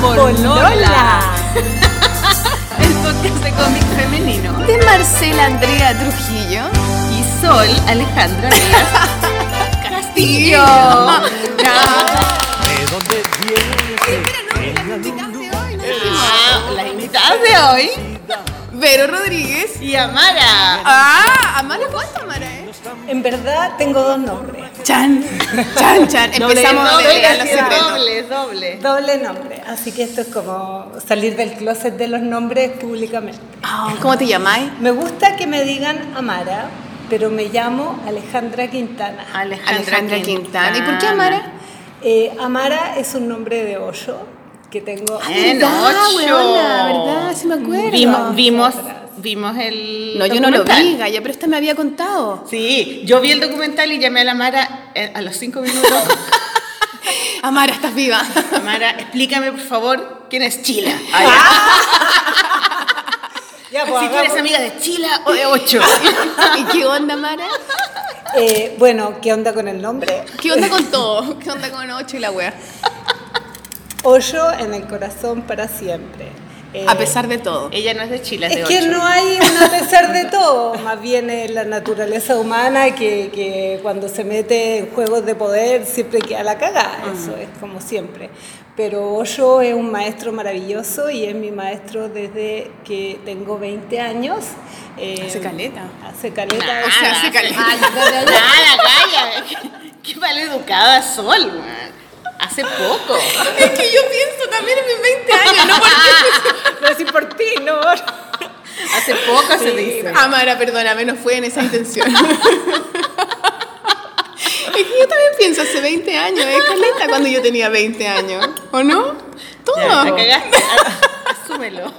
Polola. El podcast de cómic femenino. De Marcela Andrea Trujillo. Y Sol Alejandra Díaz Castillo. ¿De dónde Ah, las invitadas de hoy. Vero Rodríguez. Y Amara. Ah, Amara, ¿cuánto Amara, eh? En verdad tengo dos nombres. Chan, chan, chan. Empezamos a doble, los doble, secretos. doble, doble. Doble nombre. Así que esto es como salir del closet de los nombres públicamente. Ah, ¿Cómo te llamáis? Me gusta que me digan Amara, pero me llamo Alejandra Quintana. Alejandra Quintana. ¿Y por qué Amara? Eh, Amara es un nombre de hoyo que tengo. En ¿Verdad, ocho. weona? ¿Verdad? Sí me acuerdo. Vimos, vimos, vimos el. No, yo no lo vi, Gaya, pero esta me había contado. Sí, yo vi el documental y llamé a la Mara eh, a los cinco minutos. Amara, estás viva. Mara, explícame por favor quién es Chila. Ya, si pues, tú eres amiga de Chila o de Ocho. ¿Y qué onda, Amara? Eh, bueno, ¿qué onda con el nombre? ¿Qué onda con todo? ¿Qué onda con ocho y la wea? Hoyo en el corazón para siempre. Eh, A pesar de todo. Ella no es de Chila, es de Es que Ocho. no hay un a pesar de todo, más bien es la naturaleza humana que, que cuando se mete en juegos de poder siempre queda la cagada, eso es como siempre. Pero Hoyo es un maestro maravilloso y es mi maestro desde que tengo 20 años. Eh, Hace caleta. Hace caleta. Nada, o sea, hace caleta. Nada. Qué, qué mal educada Sol, man. Hace poco. Es que yo pienso también en mis 20 años, no porque... por ti, no. Hace poco se dice. Amara, perdóname, no fue en esa intención. es que yo también pienso hace 20 años, es caleta cuando yo tenía 20 años, ¿o no? Todo. Ya, la cagaste. Asúmelo.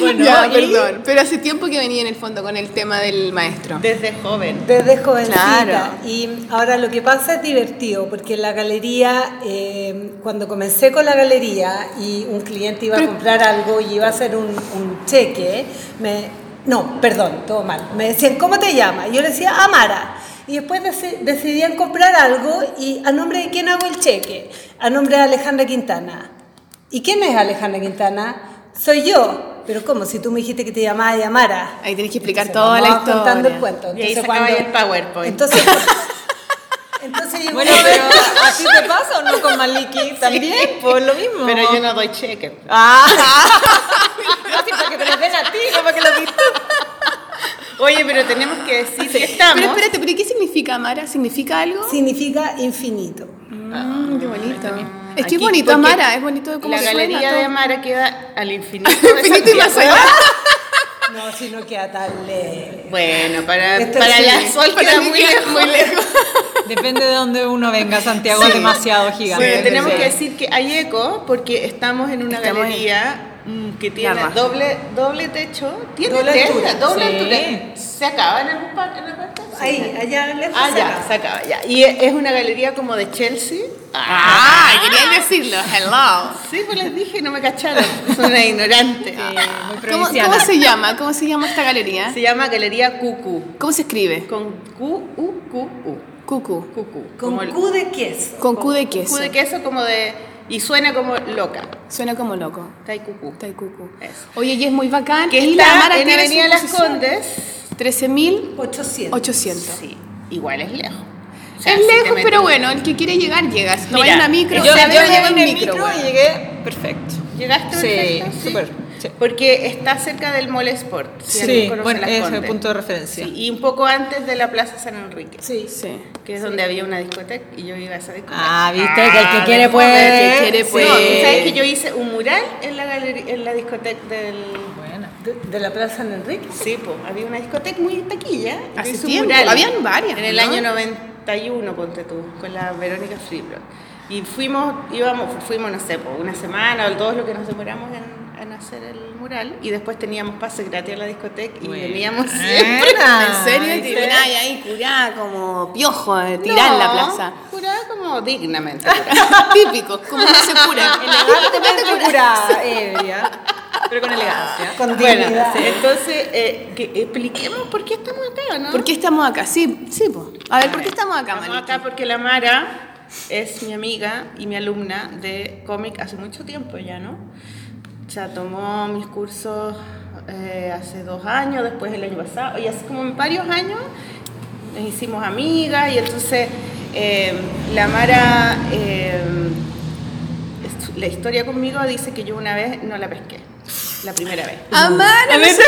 Bueno, Ya, y perdón, pero hace tiempo que venía en el fondo con el tema del maestro. Desde joven. Desde jovencita. Claro. Y ahora lo que pasa es divertido, porque la galería, eh, cuando comencé con la galería y un cliente iba a comprar algo y iba a hacer un, un cheque, me, no, perdón, todo mal. Me decían, ¿cómo te llamas? Yo le decía, Amara. Y después deci- decidían comprar algo y a nombre de quién hago el cheque? A nombre de Alejandra Quintana. ¿Y quién es Alejandra Quintana? Soy yo. Pero ¿cómo? Si tú me dijiste que te llamabas Amara. Ahí tenés que explicar Entonces, toda la historia. contando el cuento. Y ahí Entonces, cuando- el PowerPoint. entonces, entonces Bueno, pero ¿a ti te pasa o no con Maliki? También, por lo mismo. Pero yo no doy cheque. Ah, Así para que te lo den a ti, no para que lo digas tú. Oye, pero tenemos que decir que estamos. Pero espérate, ¿pero qué significa Amara? ¿Significa algo? significa infinito. Mm, qué bonito. Es que es bonito Amara, es bonito como La galería de Amara queda al infinito. de Infinito y más allá. No, si no queda tan lejos. Bueno, para, Esto para sí, la sol queda muy lejos. muy lejos. Depende de dónde uno venga. Santiago es demasiado gigante. Bueno, tenemos Sí. que decir que hay eco porque estamos en una Estamos galería mm, que tiene doble, doble techo. ¿Tiene Doble techo? altura. Doble Sí. altura. ¿Se acaba en algún par- en algún. Ahí, allá lejos. Ah, ya, se acaba, ya. Y es una galería como de Chelsea. Ah, quería decirlo. Hello. Sí, pues les dije, no me cacharon. Son una ignorante. Muy ¿Cómo, cómo se llama? ¿Cómo se llama esta galería? Se llama Galería Cucu. ¿Cómo se escribe? Con Q-U-Q-U. Cucu. Cucu. Con Como Q de queso. Con Q de queso. Q de queso como de... Y suena como loca. Suena como loco. Tai Cucu. Tai Cucu. Eso. Oye, y es muy bacán. Que y está la Amara en tiene Avenida Las posición. Condes. 13.800. 800. Sí, igual es lejos. O sea, Es lejos, pero bueno, el que quiere llegar, llega. Si no Mira, vaya en la micro, Yo, o sea, yo yo llegué en el micro, y llegué perfecto. ¿Llegaste Sí, perfecto? súper, sí. Porque está cerca del Mall Sport. si Sí, bueno, es el punto de referencia. Sí, y un poco antes de la Plaza San Enrique. Sí. Sí. Que es donde había una discoteca y yo iba a esa discoteca. Ah, viste, que el que quiere de puede. el que quiere puede. no, ¿tú ¿sabes que yo hice un mural en la galería, en la discoteca del... De, de la Plaza San Enrique. Sí, pues, había una discoteca muy taquilla. Hace tiempo, mural habían varias, En el ¿no? año 91, ponte tú, con la Verónica Freeblot. Y fuimos, íbamos, fuimos, no sé, por una semana o todo lo que nos demoramos en, en hacer el mural. Y después teníamos pase gratis a la discoteca y Buena. veníamos siempre. ¿En serio? Y ¿sí? termináis ahí curada como piojo, de tirar en la No, plaza. Curada como dignamente. curada. Típico, como no se cura. Elegantemente curada, ebria. Pero con elegancia. Con bueno, entonces, eh, que expliquemos por qué estamos acá, ¿no? ¿Por qué estamos acá? Sí, sí, po. A ver, ¿por qué estamos acá, Estamos Maliki? acá porque la Mara es mi amiga y mi alumna de cómic hace mucho tiempo ya, ¿no? O sea, tomó mis cursos eh, hace dos años, después el año pasado, y hace como varios años nos hicimos amigas y entonces eh, la Mara, eh, la historia conmigo dice que yo una vez no la pesqué, la primera vez. Amara, no sé-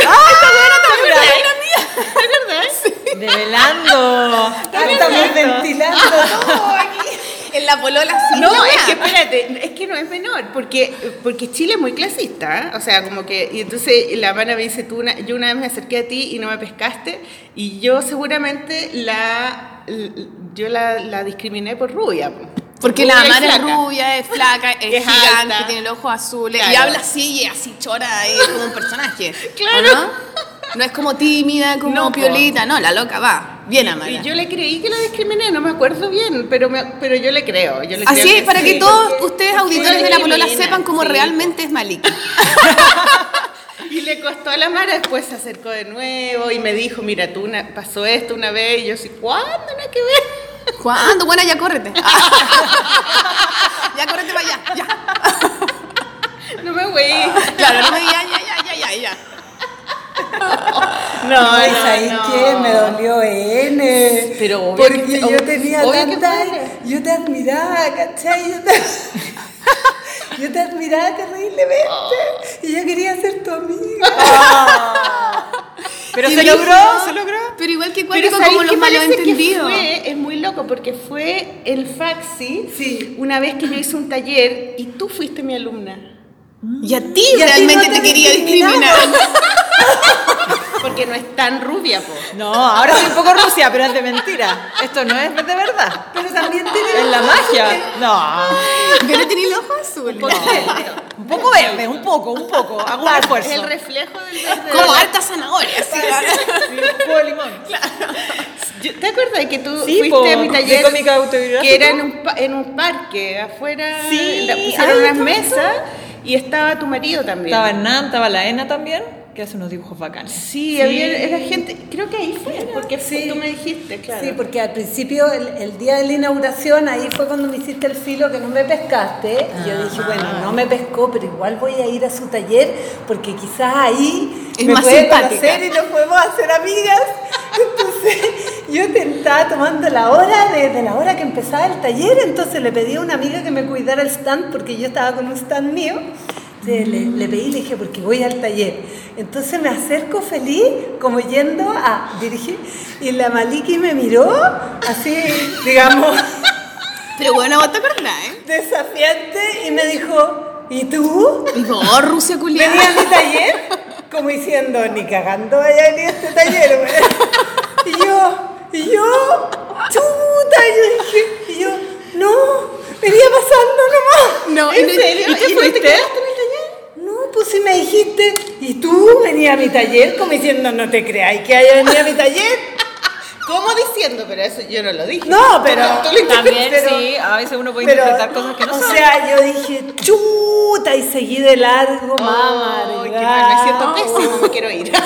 Develando. Estamos ventilando todo aquí. en la polola sí. No, es que espérate, es que no es menor, porque, porque Chile es muy clasista, ¿eh? o sea, como que, y entonces la mano me dice, tú una- yo una vez me acerqué a ti y no me pescaste, y yo seguramente la, yo la, la discriminé por rubia. Po. Porque Rubia la Amara es rubia, es flaca, es, Es gigante, alta. tiene los ojos azules y habla así y así chora es como un personaje. Claro. ¿o no? No es como tímida, como No, piolita, no, la loca va. Bien Amara. Y yo le creí que la discriminé, no me acuerdo bien, pero, me- pero yo le creo. Yo le Así creo es, para que sí, todos porque- ustedes auditores de la polola sepan cómo sí. realmente es Malika. Y le costó a la Mara, después se acercó de nuevo y me dijo, mira, tú una- pasó esto una vez, y yo así, ¿cuándo? Nada que ver. ¿Cuándo? Buena, ya córrete. ya córrete para allá, ya. No me voy. Claro, no me digas ya, ya, ya, ya, ya. No, no, ¿sabes no. qué? Me dolió N. Pero obvio Porque que- yo tenía obvio tanta. Yo te admiraba, ¿cachai? Yo te, yo te admiraba terriblemente. Y yo quería ser tu amiga. Pero ¿Y se logró, se logró. Pero igual que Pero cuático ¿sabéis como los malentendidos. fue? Es muy loco porque fue el Faxi Sí. una vez que yo hice un taller y tú fuiste mi alumna. Y a ti Y a ti realmente no te, te quería discriminar. Porque no es tan rubia, po. No, ahora soy un poco Rusia, pero es de mentira. Esto no es de verdad. Pero también tiene. Es la magia. No. Pero tenía los ojos azules. Un poco verde, un poco, un poco. Hago un esfuerzo. Es el reflejo del verde. Como harta zanahoria. Sí, un poco de limón. Yo- ¿Te acuerdas que tú Sí, fuiste po, a mi de taller? Que era en un, en un parque, afuera. Sí, pusieron ay, unas ¿cómo mesas y estaba tu marido también. Estaba Hernán, estaba la Ena también, que hace unos dibujos bacanes. Sí, había era gente. Creo que ahí fue, porque Sí. tú me dijiste, claro. Sí, porque al principio, el, el día de la inauguración, ahí fue cuando me hiciste el filo que no me pescaste. Y yo dije, bueno, no me pescó, pero igual voy a ir a su taller porque quizás ahí Es me más puede simpática. conocer y nos podemos hacer amigas. Entonces yo te estaba tomando la hora desde la hora que empezaba el taller, entonces le pedí a una amiga que me cuidara el stand porque yo estaba con un stand mío. Entonces, le, le pedí, le dije, porque voy al taller. Entonces me acerco feliz, como yendo a dirigir, y la Maliki me miró, así, digamos, Pero bueno, vos te acordás, ¿eh? desafiante, y me dijo, ¿y tú? Oh, Rusia Venía culiada. a mi taller, como diciendo, ni cagando vaya a venir a este taller, güey. Y yo, y yo, chuta, y yo dije, y yo, no, venía pasando nomás. No, ¿En no- serio? ¿y qué no te fuiste? quedaste en el taller? No, pues si me dijiste, y tú venías a mi taller, como diciendo, no te creáis que haya venido a mi taller. ¿Cómo diciendo? Pero eso yo no lo dije. No, pero Tú lo También, pero- sí, a veces uno puede pero, interpretar cosas que no o son. sea, yo dije, chuta, y seguí de largo, mamá. Ay, qué mal, me siento pésimo, me quiero ir.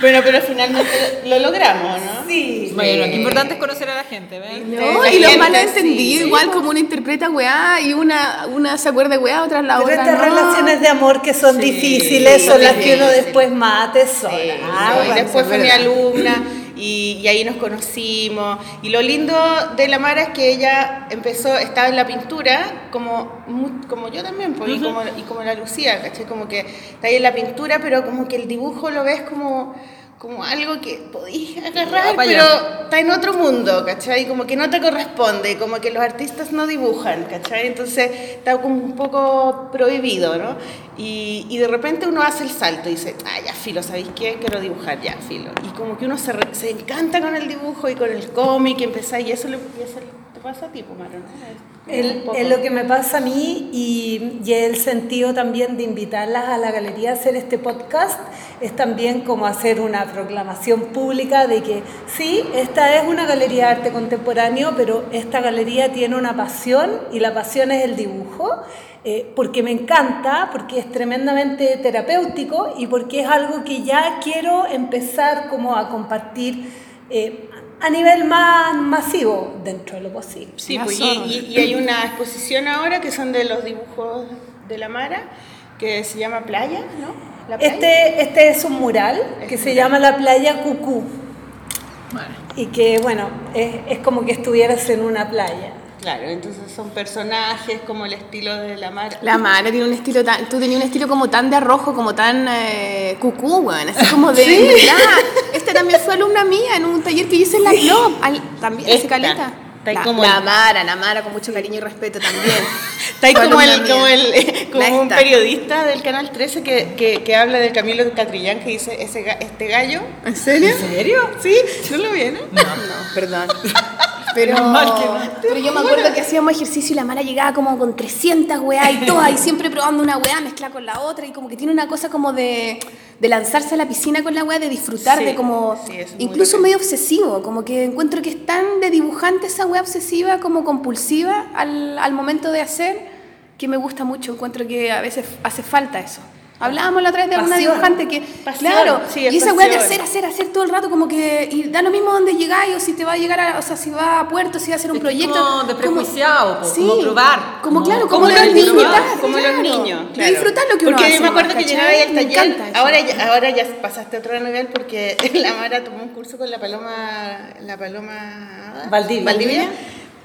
bueno, pero finalmente lo logramos, ¿no? Sí. Bueno, lo importante es conocer a la gente, ¿ven? No, y los gente, malentendidos, sí. igual como una interpreta weá y una, una se acuerda weá, otra la Pero otra. estas no. relaciones de amor que son Sí, difíciles son sí, las que uno sí. después mate sola. Sí, Ah, no, y bueno, después es fue mi alumna y, y ahí nos conocimos. Y lo lindo de la Mara es que ella empezó, estaba en la pintura, como, como yo también, pues, y, como, y como la Lucía, ¿cachai? Como que está ahí en la pintura, pero como que el dibujo lo ves como, como algo que podís agarrar, pero está en otro mundo, ¿cachai? Como que no te corresponde, como que los artistas no dibujan, ¿cachai? Entonces está como un poco prohibido, ¿no? Y, y de repente uno hace el salto y dice, ah, ya filo, ¿sabéis qué? Quiero dibujar, ya filo. Y como que uno se, re- se encanta con el dibujo y con el cómic y empieza, y eso, le, y eso te pasa a ti, pues, Maro, ¿no? Es- El- es lo que me pasa a mí y, y el sentido también de invitarlas a la galería a hacer este podcast es también como hacer una proclamación pública de que sí, esta es una galería de arte contemporáneo, pero esta galería tiene una pasión y la pasión es el dibujo. eh, porque me encanta, porque es tremendamente terapéutico y porque es algo que ya quiero empezar como a compartir eh, a nivel más masivo dentro de lo posible. Sí, pues, y, y- y hay una exposición ahora que son de los dibujos de la Mara, que se llama Playa, ¿no? La playa. Este, este es un mural que se llama la playa Cucú y que bueno, es, es como que estuvieras en una playa. Claro, entonces son personajes como el estilo de la Mara. La Mara tiene un estilo tan, tú tenías un estilo como tan de arrojo, como tan eh, cucú, weón, así como de, verdad. Esta también fue alumna mía en un taller que hice en la Club, al- también Esta. caleta. Está ahí La, como la el- Mara, la Mara con mucho cariño y respeto también. Está ahí como, el, como, el, como un periodista del Canal 13 que, que, que habla de Camilo Catrillán que dice, ese, ga- este gallo... ¿En serio? serio? ¿Sí? ¿No lo viene? No, perdón. Pero, pero yo me acuerdo que hacíamos ejercicio y la Mara llegaba como con 300 weá y todas, y siempre probando una weá mezclada con la otra, y como que tiene una cosa como de, de lanzarse a la piscina con la weá, de disfrutar, Sí, de como. sí, incluso medio obsesivo, como que encuentro que es tan de dibujante esa weá obsesiva como compulsiva al, al momento de hacer, que me gusta mucho. Encuentro que a veces hace falta eso. Hablábamos la otra vez de alguna dibujante que, Pasión, claro, sí, es y esa weá de hacer, hacer, hacer todo el rato, como que, y da lo mismo donde llegáis, o si te va a llegar a, o sea, si va a puerto, si va a hacer un Es proyecto. como de prejuiciado, po, como probar, Como, como- claro, como, los niños, disfrutar, como los niños, claro. disfrutar lo que uno Porque hace. yo me acuerdo que llegaba ahí al taller, ahora ya, ahora ya pasaste a otro nivel porque la Mara tomó un curso con la Paloma, la Paloma Valdivia. Valdivia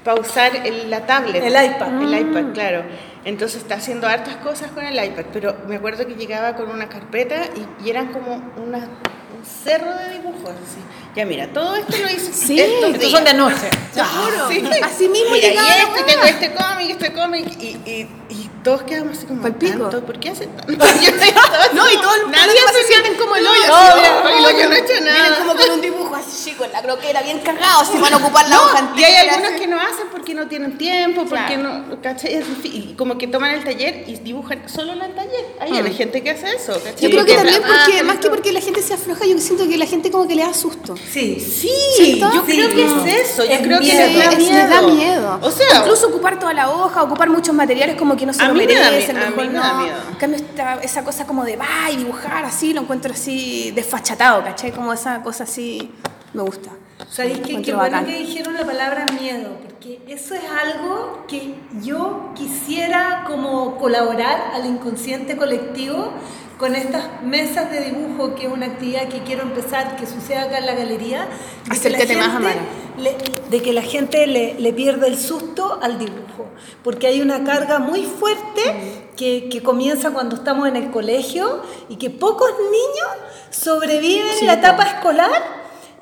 para usar el- la tablet. El iPad. El iPad, claro. Entonces está haciendo hartas cosas con el iPad, pero me acuerdo que llegaba con una carpeta y, y eran como una, un cerro de dibujos. Así. Ya mira, todo esto lo hice Sí, estos Estos son de. Sí. Así mismo Mira, llegaba y weá. tengo este cómic, este cómic, y, y, y todos quedamos así como, Palpico. ¿tanto? ¿Por qué hacen tanto? Todos No, y como, todo el mundo nadie se sienten como el hoyo. No, yo no he hecho Vienen nada. como con un dibujo así chico en la croquera, bien cagado, si van a ocupar la hoja Y hay entera, algunos que no hacen porque no tienen tiempo, porque Claro. no, ¿cachai? Y como que toman el taller y dibujan solo en el taller. Hay hay gente que hace eso, ¿cachai? Yo creo que también porque, y más que porque la gente se afloja, yo siento que la gente como que le da susto. Sí. Sí, yo creo Sí. que es eso, yo Es creo que miedo. les da miedo. les da miedo. O sea, incluso ocupar toda la hoja, ocupar muchos materiales como que no se A lo mí me da merecen, mie- a mejor mí me da no. miedo. En cambio, esta- esa cosa como de va y dibujar así, lo encuentro así desfachatado, ¿cachai? Como esa cosa así, me gusta. ¿Sabéis qué? Qué bueno que dijeron la palabra miedo, porque eso es algo que yo quisiera como colaborar al inconsciente colectivo con estas mesas de dibujo, que es una actividad que quiero empezar, que suceda acá en la galería. de que la Acércate más, gente Amara. le- de que la gente le, le pierde el susto al dibujo, porque hay una carga muy fuerte que, que comienza cuando estamos en el colegio y que pocos niños sobreviven Sí, la etapa escolar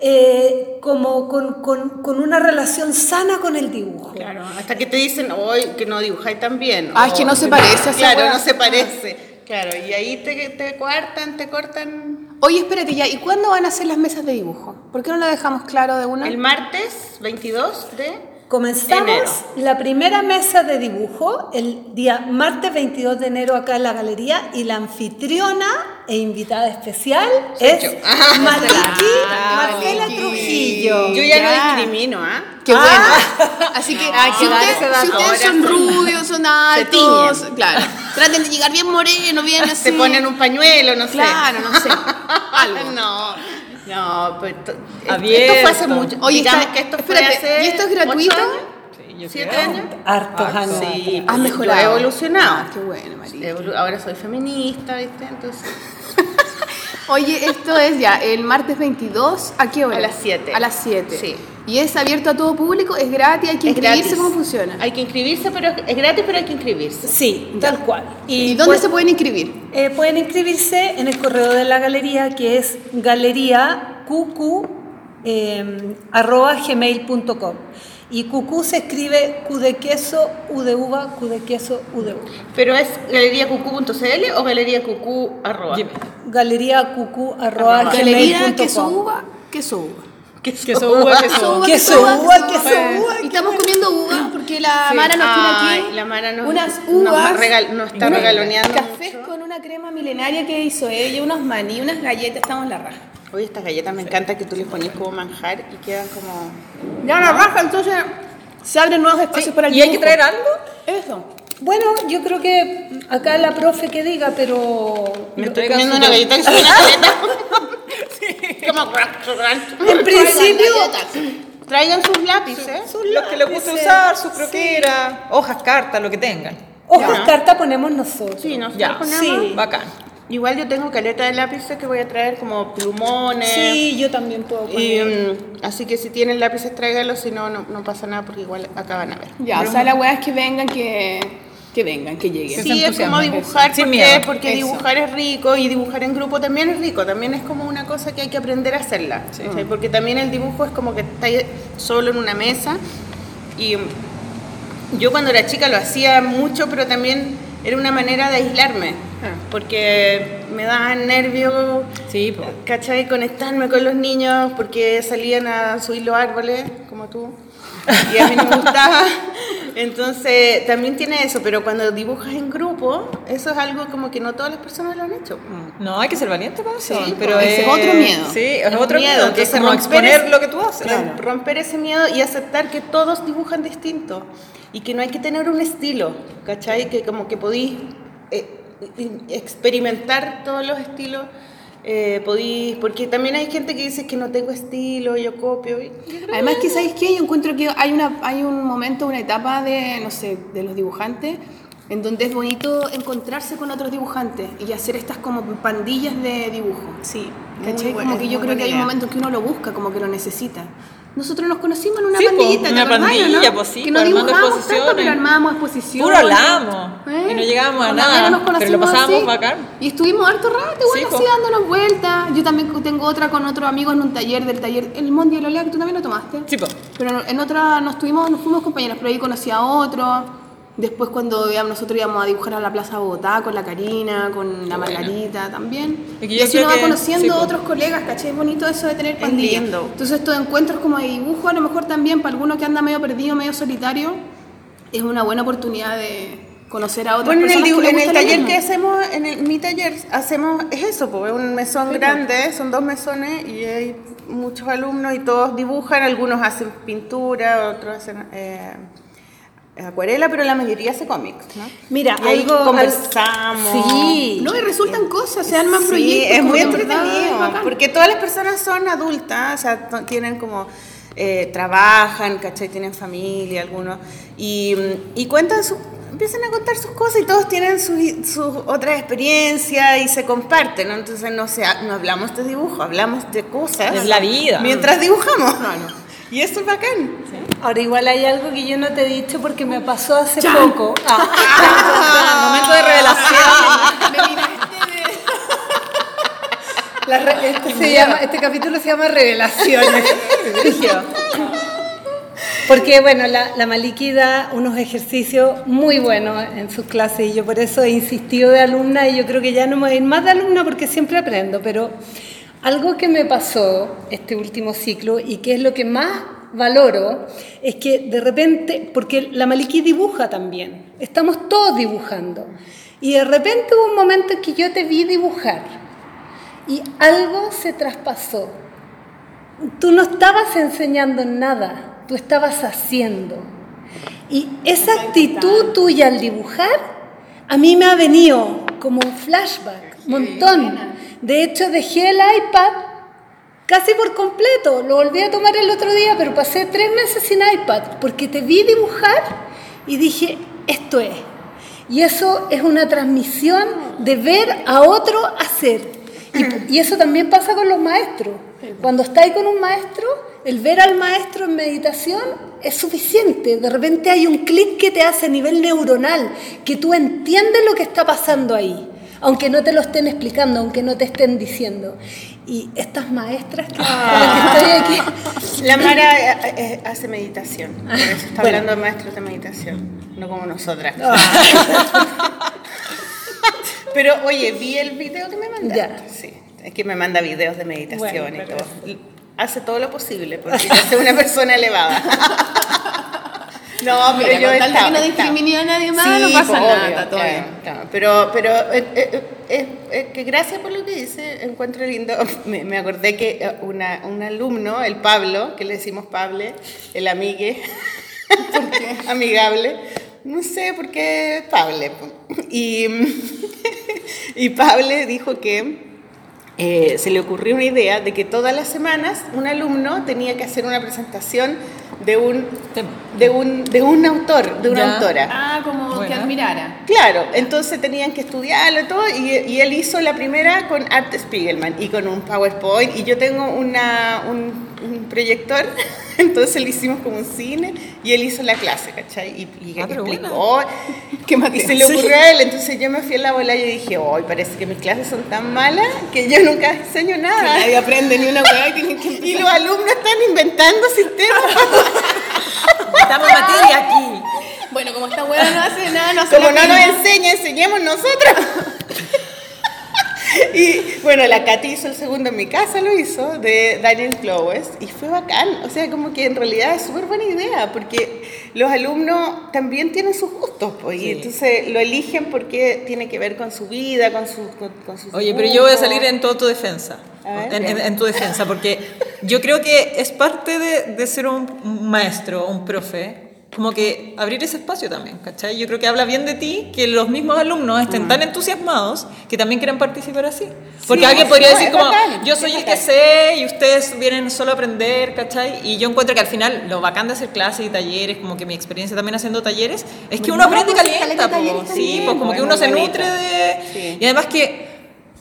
eh, como con, con- con una relación sana con el dibujo. Claro, hasta que te dicen hoy que no dibujáis tan bien. Ah, es que no se parece Claro, no se parece. Claro, y ahí te, te cuartan, te cortan. Oye, espérate ya, ¿y cuándo van a ser las mesas de dibujo? ¿Por qué no lo dejamos claro de una? El martes 22 de... Comenzamos Enero. la primera mesa de dibujo el día martes 22 de enero acá en la galería y la anfitriona e invitada especial es yo. Ah, Maliki ah, Marcela. Trujillo. Yo ya, Ya. no discrimino, ¿ah? Qué bueno. Así que hay si, usted- ustedes son rubios, son altos, claro, traten de llegar bien moreno, bien así. Se ponen un pañuelo, no sé. Claro, no sé. Algo. No, no, pues esto, Abierto. esto fue hace mucho. Oye, está- que esto espérate, fue hace ¿y esto es gratuito? años, ¿Siete años? Hartos años. Sí, Has pues, mejorado. Yo he evolucionado. Ah, qué bueno, María. Evolu- Ahora soy feminista, ¿viste? Entonces, Oye, esto es ya el martes 22, ¿a qué hora? A las siete. A las 7. Sí. ¿Y es abierto a todo público? ¿Es gratis? ¿Hay que inscribirse? ¿Cómo funciona? Hay que inscribirse, pero es- gratis, pero hay que inscribirse. Sí, tal cual. ¿Y, dónde pues, se pueden inscribir? eh, pueden inscribirse en el correo de la galería que es galería gmail.com y QQ se escribe Q de queso, U de uva, Q de queso, U de uva. Pero es galeriacucu.cl o galeriacucu arroba. Galería QQ arroba Galería gmail.com. que suba, que suba. Queso uva, queso uva. Queso uva, queso uva. Y estamos comiendo uva porque la Sí. Mara nos tiene Ay, aquí la Mara nos- unas nos uvas, regal- nos está unos regaloneando cafés mucho. con una crema milenaria que hizo ella, unos maní, unas galletas, estamos en la raja. Oye, estas galletas me encanta que tú les pones como manjar y quedan como... Ya la raja, entonces se abren nuevos espacios para el ¿Y hay que traer algo? Eso. Bueno, yo creo que acá la profe que diga, pero Me estoy Traigan comiendo su- una galleta que suena caleta. como... En principio, Traigan sus lápices. Los que les guste usar, sus croqueras, hojas, cartas, lo que tengan. hojas carta ponemos nosotros. Sí, nosotros Ya, ponemos. Sí. Bacán. Igual yo tengo caleta de lápices que voy a traer como plumones. Sí, yo también puedo poner. Y, mm, así que si tienen lápices, tráiganlos, si no, no, no pasa nada porque igual acaban a ver. Ya, o sea, la weá es que vengan, que, que vengan, que lleguen. Sí, es como dibujar, Sin ¿por miedo. Porque dibujar es rico y dibujar en grupo también es rico, también es como una cosa que hay que aprender a hacerla, porque también el dibujo es como que estás solo en una mesa y yo cuando era chica lo hacía mucho, pero también era una manera de aislarme, porque me daban nervios, Sí, po. ¿cachai? Conectarme con los niños porque salían a subir los árboles, como tú. Y a mí no me gustaba. Entonces, también tiene eso, pero cuando dibujas en grupo, eso es algo como que no todas las personas lo han hecho. No, hay que ser valiente para eso. Sí, pero ese es otro miedo. Sí, es, Es otro miedo, que es entonces como romper exponer ese- lo que tú haces. Claro, Romper ese miedo y aceptar que todos dibujan distinto y que no hay que tener un estilo, ¿cachai? Que como que podís eh, experimentar todos los estilos, eh, podís, porque también hay gente que dice que no tengo estilo, yo copio. y- Además que, ¿sabéis qué? Yo encuentro que hay, una, hay un momento, una etapa de, no sé, de los dibujantes en donde es bonito encontrarse con otros dibujantes y hacer estas como pandillas de dibujo. Sí, ¿Cachai? buena- como que yo creo que hay un idea. momento que uno lo busca, como que lo necesita. Nosotros nos conocimos en una Sí, pandillita, ¿te una pandilla, no? pues sí, que no armando exposiciones. pero armábamos exposiciones. Puro hablamos, y no llegábamos a nada, nos pero lo pasábamos así. bacán. Y estuvimos harto rato, Sí, igual po. así dándonos vueltas. Yo también tengo otra con otro amigo en un taller del taller, el Mondi Olea, que tú también lo tomaste. Sí, po. Pero en otra nos tuvimos, nos fuimos compañeros, pero ahí conocí a otro. Después cuando ya nosotros íbamos a dibujar a la Plaza Bogotá con la Karina, con la Margarita también. Y yo así uno va conociendo sí, otros colegas, ¿cachai? Es bonito eso de tener pandilla. lindo. Entonces estos encuentros como de dibujo, a lo mejor también para alguno que anda medio perdido, medio solitario, es una buena oportunidad de conocer a otras Bueno, en el, personas en el taller mismo. que hacemos, en el- mi taller, hacemos, es eso, pues, es un mesón grande, son dos mesones y hay muchos alumnos y todos dibujan, algunos hacen pintura, otros hacen eh, acuarela, pero la mayoría hace cómics, ¿no? Mira, Y ahí algo. conversamos. Sí. No, y resultan cosas, se arman Sí, proyectos. es muy entretenido, porque todas las personas son adultas, o sea, tienen como, eh, trabajan, ¿cachai? Tienen familia, algunos, y, mm, y cuentan su, empiezan a contar sus cosas y todos tienen sus sus otras experiencias y se comparten, ¿no? Entonces no, se, ha- no hablamos de dibujo, hablamos de cosas. Es la vida. Mientras dibujamos. Y eso es bacán. Ahora, igual hay algo que yo no te he dicho porque me pasó hace poco. Ah. Momento de revelación. La re- este, se llama, este capítulo se llama Revelaciones. Porque, bueno, la, la Maliki da unos ejercicios muy buenos en sus clases y yo por eso he insistido de alumna y yo creo que ya no me voy a ir más de alumna porque siempre aprendo, pero algo que me pasó este último ciclo y que es lo que más valoro es que de repente, porque la Maliki dibuja también, estamos todos dibujando y de repente hubo un momento en que yo te vi dibujar y algo se traspasó. Tú no estabas enseñando nada, tú estabas haciendo. Y esa actitud tuya al dibujar, a mí me ha venido como un flashback, un montón. De hecho, dejé el iPad casi por completo. Lo volví a tomar el otro día, pero pasé tres meses sin iPad, porque te vi dibujar y dije, esto es. Y eso es una transmisión de ver a otro hacer. Y, y eso también pasa con los maestros. Cuando estáis con un maestro, el ver al maestro en meditación es suficiente. De repente hay un clic que te hace a nivel neuronal, que tú entiendes lo que está pasando ahí, aunque no te lo estén explicando, aunque no te estén diciendo. Y estas maestras que, las que estoy aquí, La Mara eh, eh, hace meditación, por eso está Bueno. hablando de maestros de meditación, no como nosotras. Pero oye, vi el video que me mandaste. Ya. Sí, es que me manda videos de meditación Bueno, y todo. Hace todo lo posible porque soy una persona elevada. No, pero Mira, yo con tal que no estaba. discrimine a nadie más, Sí, no pasa nada, claro, claro. Pero, pero eh, eh, eh, eh, que gracias por lo que dice, encuentro lindo. Me, me acordé que una, un alumno, el Pablo, que le decimos Pablo, el amigue, amigable, no sé por qué Pablo. Y, y Pablo dijo que se le ocurrió una idea de que todas las semanas un alumno tenía que hacer una presentación de un, de un, de un autor, de una Ya. autora. Ah, como que admirara. Claro, entonces tenían que estudiarlo y todo, y, y él hizo la primera con Art Spiegelman y con un PowerPoint, y yo tengo una, un, un proyector, entonces le hicimos como un cine, y él hizo la clase, ¿cachai? Y, y Ah, explicó, ¿Qué más y se le ocurrió a él, entonces yo me fui a la bola y dije, hoy parece que mis clases son tan malas que yo nunca enseño nada. Nadie aprende ni una que Y los alumnos están inventando sistemas. Estamos materia aquí. Bueno, como esta weá no hace nada, no hace Como no nos enseña, enseñemos nosotros. Y bueno, la Katy hizo el segundo en mi casa, lo hizo, de Daniel Clowes, y fue bacán. O sea, como que en realidad es súper buena idea, porque los alumnos también tienen sus gustos, pues, y entonces lo eligen porque tiene que ver con su vida, con sus con, con sus Oye, pero yo voy a salir en todo tu defensa. Ver, en, en- tu defensa, porque yo creo que es parte de, de ser un maestro, un profe, como que abrir ese espacio también, ¿cachai? Yo creo que habla bien de ti que los mismos alumnos estén Mm. tan entusiasmados que también quieran participar así. Porque Sí, alguien podría no, decir como, yo soy el que sé y ustedes vienen solo a aprender, ¿cachai? Y yo encuentro que al final lo bacán de hacer clases y talleres, como que mi experiencia también haciendo talleres, es que uno No, aprende pues, calienta, talleres sí, pues como pues, que uno se nutre de... Sí. Y además que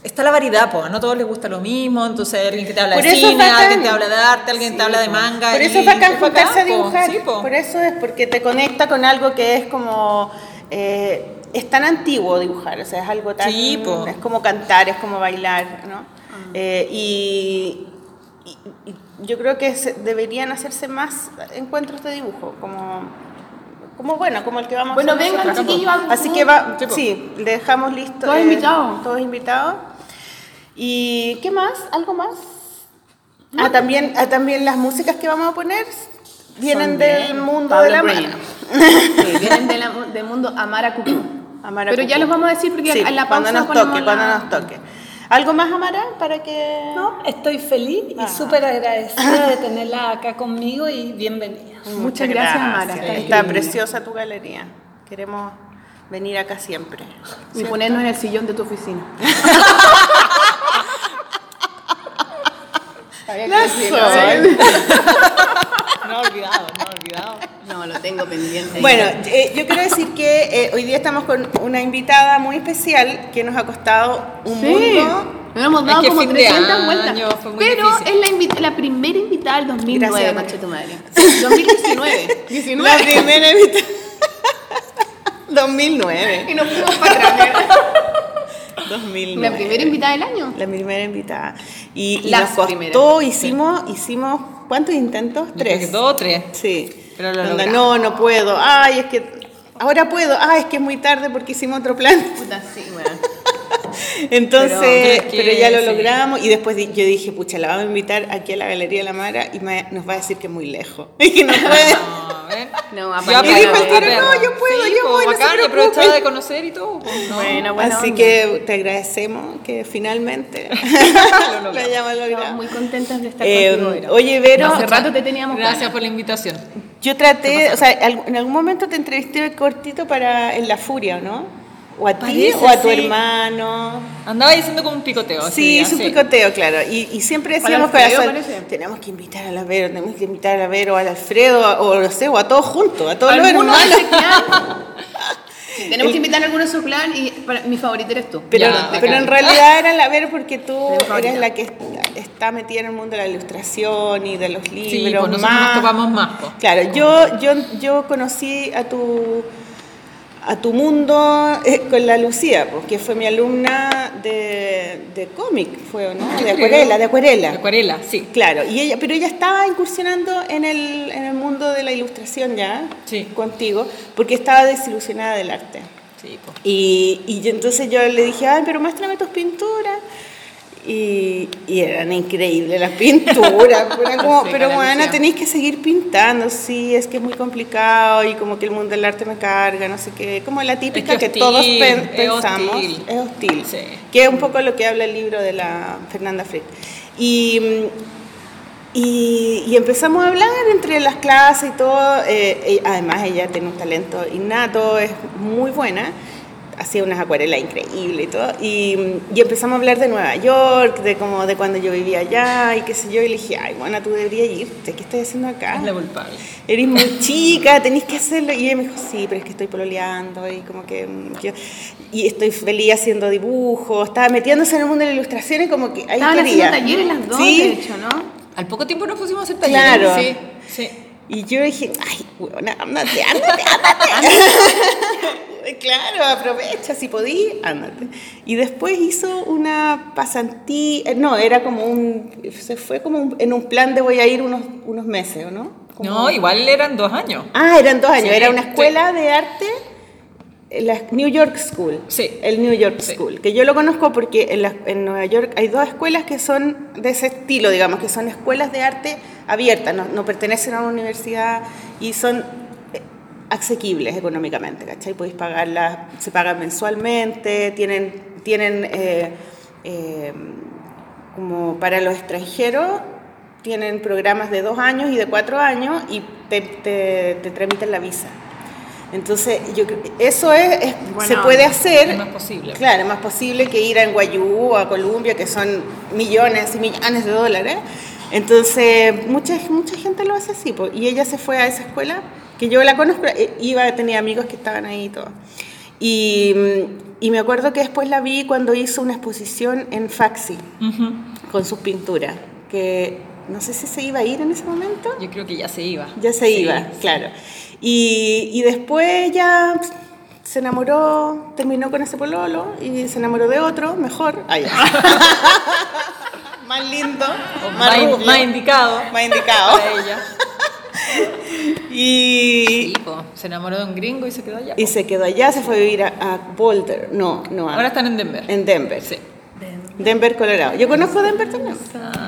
está la variedad, pues, no a todos les gusta lo mismo, entonces hay alguien que te habla Por de cine, bacán. alguien te habla de arte, alguien te habla de manga. Por eso es bacán juntarse a dibujar. Sí, po. Por eso es porque te conecta con algo que es como. eh, es tan antiguo dibujar, o sea, es algo tan. Sí, es como cantar, es como bailar, ¿no? Eh, y, y- y yo creo que se- deberían hacerse más encuentros de dibujo, como. Como bueno, como el que vamos Bueno, a hacer vengan, nosotros. chiquillos, Así un- que va, Sí, sí, le dejamos listo. Todos invitados. Todos invitados. ¿Y qué más? ¿Algo más? Ah, también, ah, también las músicas que vamos a poner vienen Son del de mundo Pablo de la mano. Sí, vienen de la- del mundo Amara Cucú. Amara Pero ya Cucú. los vamos a decir porque Sí, en la cuando pausa nos ponemos toque, la- cuando nos toque. ¿Algo más, Amara, para que...? No, estoy feliz y Ah. súper agradecida de tenerla acá conmigo y bienvenida. Muchas gracias, Amara. Está preciosa tu galería. Queremos venir acá siempre. Y ponernos en el sillón de tu oficina. La Sol. No olvidado, no olvidado. No, lo tengo pendiente. Bueno, eh, yo quiero decir que eh, hoy día estamos con una invitada muy especial que nos ha costado un Sí. mundo. Nos hemos dado Es que como fin de 300 año, vueltas. Pero difícil. es la, la primera invitada del 2009, Gracias, tu madre. 2019. 19. La primera invitada. 2009. Y nos fuimos para atrás. ¿verdad? 2009. La primera invitada del año. La primera invitada. Y, y Las nos costó, primeras. hicimos, hicimos, ¿cuántos intentos? Tres. Dos o tres. Sí. Pero lo Onda, logramos. no, no puedo. Ay, es que ahora puedo. Ay, es que es muy tarde porque hicimos otro plan. Puta, sí, weón. Entonces, Pero pero, es que ya lo sí. logramos y después yo dije, pucha, la vamos a invitar aquí a la Galería La Mara y me- nos va a decir que es muy lejos. Y que no puede. No, a ver. No, Yo Y dijo el tiro, no, yo puedo, Sí, yo no se bacán, y aprovechaba de conocer y todo. po. No. Bueno, buena Así onda. que te agradecemos que finalmente lo hayamos Estamos logrado. muy contentas de estar Eh, contigo. Vero. oye, Vero, Hace rato te teníamos Gracias por la invitación. yo traté, o sea, en algún momento te entrevisté cortito para En la Furia, ¿o ¿no? O a ti o a tu sí. hermano. Andaba diciendo como un picoteo. Sí, es un picoteo, claro. Y, y siempre decíamos corazón, tenemos que invitar a la Vero, tenemos que invitar a la Vero, al Alfredo, o no sé, o a todos juntos, a todos los hermanos. Sí, tenemos que invitar a algunos de su clan y para- mi favorito eres tú. Pero, Ya, pero en realidad era la Vero porque tú favorita. eres la que está, metida en el mundo de la ilustración y de los libros. Sí, pues más. nos topamos más. Claro, yo, yo, yo conocí a tu, a tu mundo eh, con la Lucía, pues, que fue mi alumna de, de cómic, fue, ¿o ¿no? Yo De acuarela, de acuarela. De acuarela, sí. Claro, y ella, pero ella estaba incursionando en el, en el mundo de la ilustración ya, Sí. contigo, porque estaba desilusionada del arte. Sí. Y, y entonces yo le dije, ay, pero muéstrame tus pinturas. Y, y eran increíbles las pinturas. Era como, Sí, pero bueno, tenéis que seguir pintando. Sí, es que es muy complicado y como que el mundo del arte me carga, no sé qué. Como la típica Es que, que todos hostil, pen- es pensamos. hostil. Es hostil. Sí. Que es un poco lo que habla el libro de la Fernanda Frick. Y. y, y empezamos a hablar entre las clases y todo. eh, y además, ella tiene un talento innato, es muy buena. Hacía unas acuarelas increíbles y todo. Y, y empezamos a hablar de Nueva York, de como de cuando yo vivía allá y qué sé yo. Y le dije, ay, bueno, tú deberías irte, ¿qué estás haciendo acá? Es la culpable. Eres muy chica, tenés que hacerlo. Y ella me dijo, sí, pero es que estoy pololeando y como que... mm, yo- y estoy feliz haciendo dibujos, estaba metiéndose en el mundo de la ilustración y como que ahí Estaban quería. haciendo talleres las dos, Sí, de hecho, ¿no? Al poco tiempo nos pusimos a hacer talleres. Claro. Sí, sí. Y yo dije, ay, huevona, ándate, ándate, ándate. claro, aprovecha, si podí, ándate. Y después hizo una pasantía, eh, no, era como un, se fue como un- en un plan de voy a ir unos, unos meses, ¿o no? Como- No, igual eran dos años. Ah, eran dos años, Sí, era una sí. escuela de arte, la New York School. Sí. El New York Sí. School, que yo lo conozco porque en, la- en Nueva York hay dos escuelas que son de ese estilo, digamos, que son escuelas de arte abiertas, no, no pertenecen a una universidad y son asequibles económicamente, ¿cachai? Podéis pagarlas, se pagan mensualmente, tienen, tienen eh, eh, como para los extranjeros, tienen programas de dos años y de cuatro años y te, te, te tramitan la visa. Entonces, yo eso es, es- Buena se puede hacer. Es más posible. Claro, es más posible que ir a NYU o a Columbia, que son millones y millones de dólares. Entonces, mucha, mucha gente lo hace así. Y ella se fue a esa escuela, que yo la conozco, eh, iba, tenía amigos que estaban ahí y todo. Y, mm, y me acuerdo que después la vi cuando hizo una exposición en Faxi, con sus pinturas, que no sé si se iba a ir en ese momento. Yo creo que ya se iba. Ya se Sí, iba, sí. claro. Y, y después ya se enamoró, terminó con ese pololo y se enamoró de otro, mejor. Ah, ya. más lindo, más indicado. más indicado. Para ella. Y, se enamoró de un gringo y se quedó allá. y se quedó allá, se fue a vivir a, a Boulder. No, no, a- Ahora están en Denver. en Denver. Sí. Denver, Colorado. Yo conozco Denver también.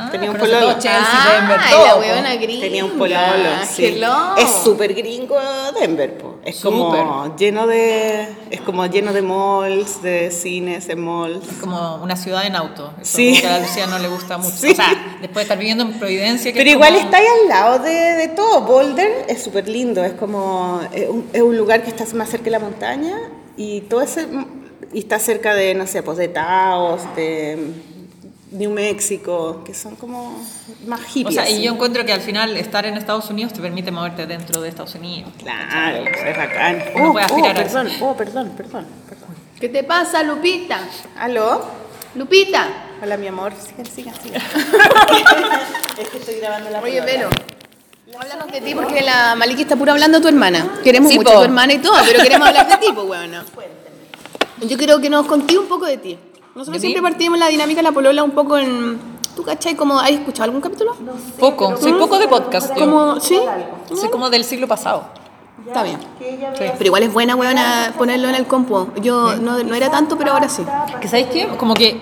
Tenía un pololo. todo Chelsea, Ah, Denver, y todo, la po. huevona gringa. Tenía un pololo, sí. Hello. Es súper gringo Denver, Es como lleno de es como lleno de malls, de cines, de malls. como una ciudad en auto. Eso Sí. a Lucía no le gusta mucho. Sí. O sea, después de estar viviendo en Providencia. que Pero es igual como- está ahí al lado de, de todo. Boulder es súper lindo, es como es un, es un lugar que está más cerca de la montaña y todo ese y está cerca de no sé, pues de Taos, de New México, que son como más O hippies. sea, y yo encuentro que al final estar en Estados Unidos te permite moverte dentro de Estados Unidos. Claro, es bacán. Uno Oh, puede oh, aspirar a eso. perdón, oh, perdón, perdón, perdón. ¿Qué te pasa, Lupita? ¿Aló? Lupita. Hola, mi amor. Sigan, sigan, sigan. es que estoy grabando la Oye. Vero. Háblanos de ti porque la Maliki está pura hablando de tu hermana. Queremos Sí, mucho po. a tu hermana y todo, pero queremos hablar de ti, pues, weona. Yo quiero que nos contéis un poco de ti. Nosotros ¿De siempre partimos la dinámica de la polola un poco en... ¿Tú cachai? Como, ¿Has escuchado algún capítulo? Poco, soy poco de podcast. yo. Como, ¿sí? Soy como del siglo pasado. Está bien. Pero igual es buena, weona, ponerlo en el compu. Yo no, no era tanto, pero ahora sí. Que sabéis qué? Como que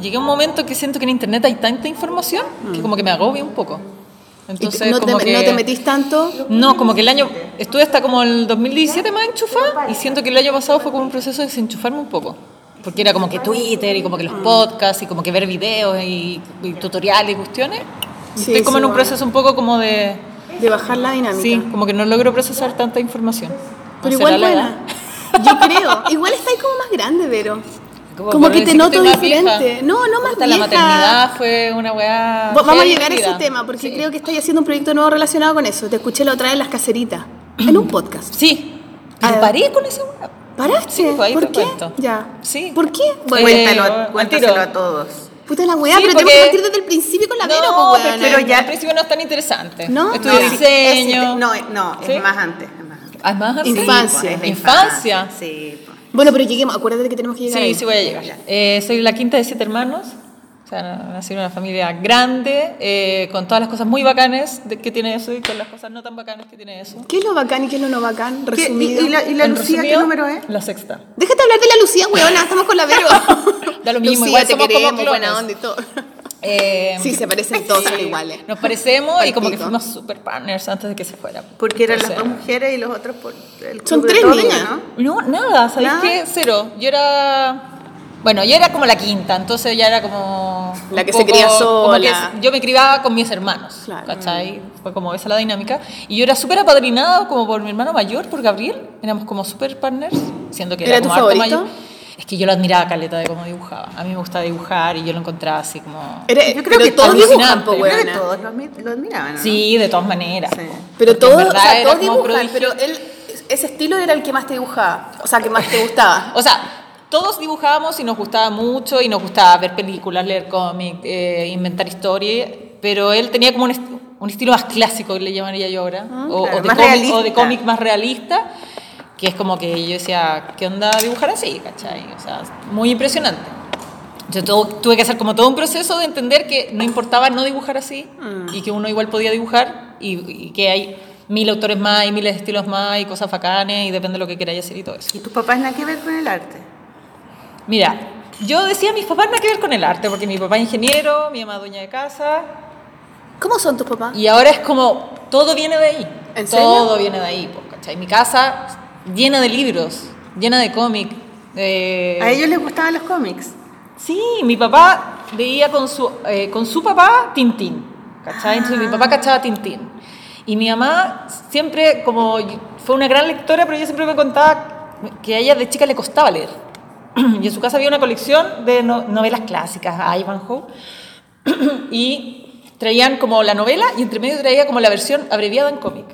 llegué a un momento que siento que en internet hay tanta información que como que me agobia un poco. Entonces, te- no, te, como que... no te metís tanto. No, como que el año, estuve hasta como el 2017 más enchufada y siento que el año pasado fue como un proceso de desenchufarme un poco. Porque era como que Twitter y como que los podcasts y como que ver videos y, y tutoriales y cuestiones. Sí, Estoy como sí, en un bueno. proceso un poco como de... De bajar la dinámica. Sí, como que no logro procesar tanta información. Pero ¿No será igual buena. Yo creo. Igual estáis como más grande, Vero. Como por que te noto vieja. diferente. No, no más Puta, vieja. La maternidad fue una weá... Va- Vamos a llegar a ese tema porque Sí. creo que estáis haciendo un proyecto nuevo relacionado con eso. Te escuché la otra vez en las caseritas. En un podcast. Sí, pero Ah. paré con esa weá. ¿Paraste? Sí, pues ahí ¿Por te qué? cuento. Ya. Sí. ¿Por qué? Eh, Bueno, Cuéntalo, al cuéntaselo tiro. a todos. puta la weá, sí, pero tengo porque- que partir desde el principio con la no, pues, pero, ya- al principio no es tan interesante. ¿No? Estudié No. diseño. Es- no, no, es ¿Sí? más antes. Es más antes. Es más así. Infancia. Sí, pues, Infancia. Sí. pues. Bueno, pero lleguemos. Acuérdate que tenemos que llegar Sí, ahí. sí voy a llegar. Eh, soy la quinta de siete hermanos. O sea, nací en una familia grande, eh, con todas las cosas muy bacanes que tiene eso y con las cosas no tan bacanes que tiene eso. ¿Qué es lo bacán y qué es lo no bacán? ¿Qué- Resumido. ¿Y, y la, y la En Lucía qué número es? La sexta. Déjate hablar de la Lucía, weona. Estamos con la Vero. Da lo mismo, Lucía, igual te somos como queremos, buena clones. onda y todo. Eh, Sí, se parecen todos, son iguales. Nos parecemos y como que fuimos super partners antes de que se fuera. Porque eran las dos mujeres y los otros por el Son tres niñas. ¿no? No, nada, ¿sabéis ¿Nada? qué? Cero. Yo era. Bueno, yo era como la quinta, entonces ya era como. La que se cría sola. yo me criaba con mis hermanos, Claro. ¿cachai? Fue como esa la dinámica. Y yo era súper apadrinada como por mi hermano mayor, por Gabriel. Éramos como súper partners. siendo que ¿Era era, tu harto favorito? mayor. Es que yo lo admiraba caleta de cómo dibujaba. A mí me gusta dibujar y yo lo encontraba así como... Eres- Yo creo que todos po, Yo creo que todos lo, admi- lo admiraban, ¿no? Sí, de todas maneras. Sí. Pero todos, o sea, era todos dibujan, prodigio. pero él, ese estilo era el que más te dibujaba, o sea, que más te gustaba. O sea, todos dibujábamos y nos gustaba mucho y nos gustaba ver películas, leer cómics, eh, inventar historias, pero él tenía como un, est- un estilo más clásico, le llamaría yo ahora, o, claro, o de cómic, realista. o de cómic más realista, que es como que yo decía, ¿qué onda dibujar así? ¿Cachai? O sea, muy impresionante. Yo tu- tuve que hacer como todo un proceso de entender que no importaba no dibujar así y que uno igual podía dibujar y, y que hay mil autores más y miles de estilos más y cosas bacanes y depende de lo que queráis hacer y todo eso. ¿Y tus papás nada que ver con el arte? Mira, yo decía mis papás nada que ver con el arte, porque mi papá es ingeniero, mi mamá dueña de casa, ¿Cómo son tus papás? y ahora es como, todo viene de ahí. ¿En serio? todo viene de ahí, po, ¿cachai? Mi casa llena de libros, llena de cómics. de- ¿A ellos les gustaban los cómics? Sí, mi papá veía con su, eh, con su papá Tintín, ¿cachai? Entonces mi papá cachaba Tintín. Y mi mamá siempre, como fue una gran lectora, pero ella siempre me contaba que a ella de chica le costaba leer. Y en su casa había una colección de no- novelas clásicas, Ivanhoe, y traían como la novela y entre medio traía como la versión abreviada en cómic.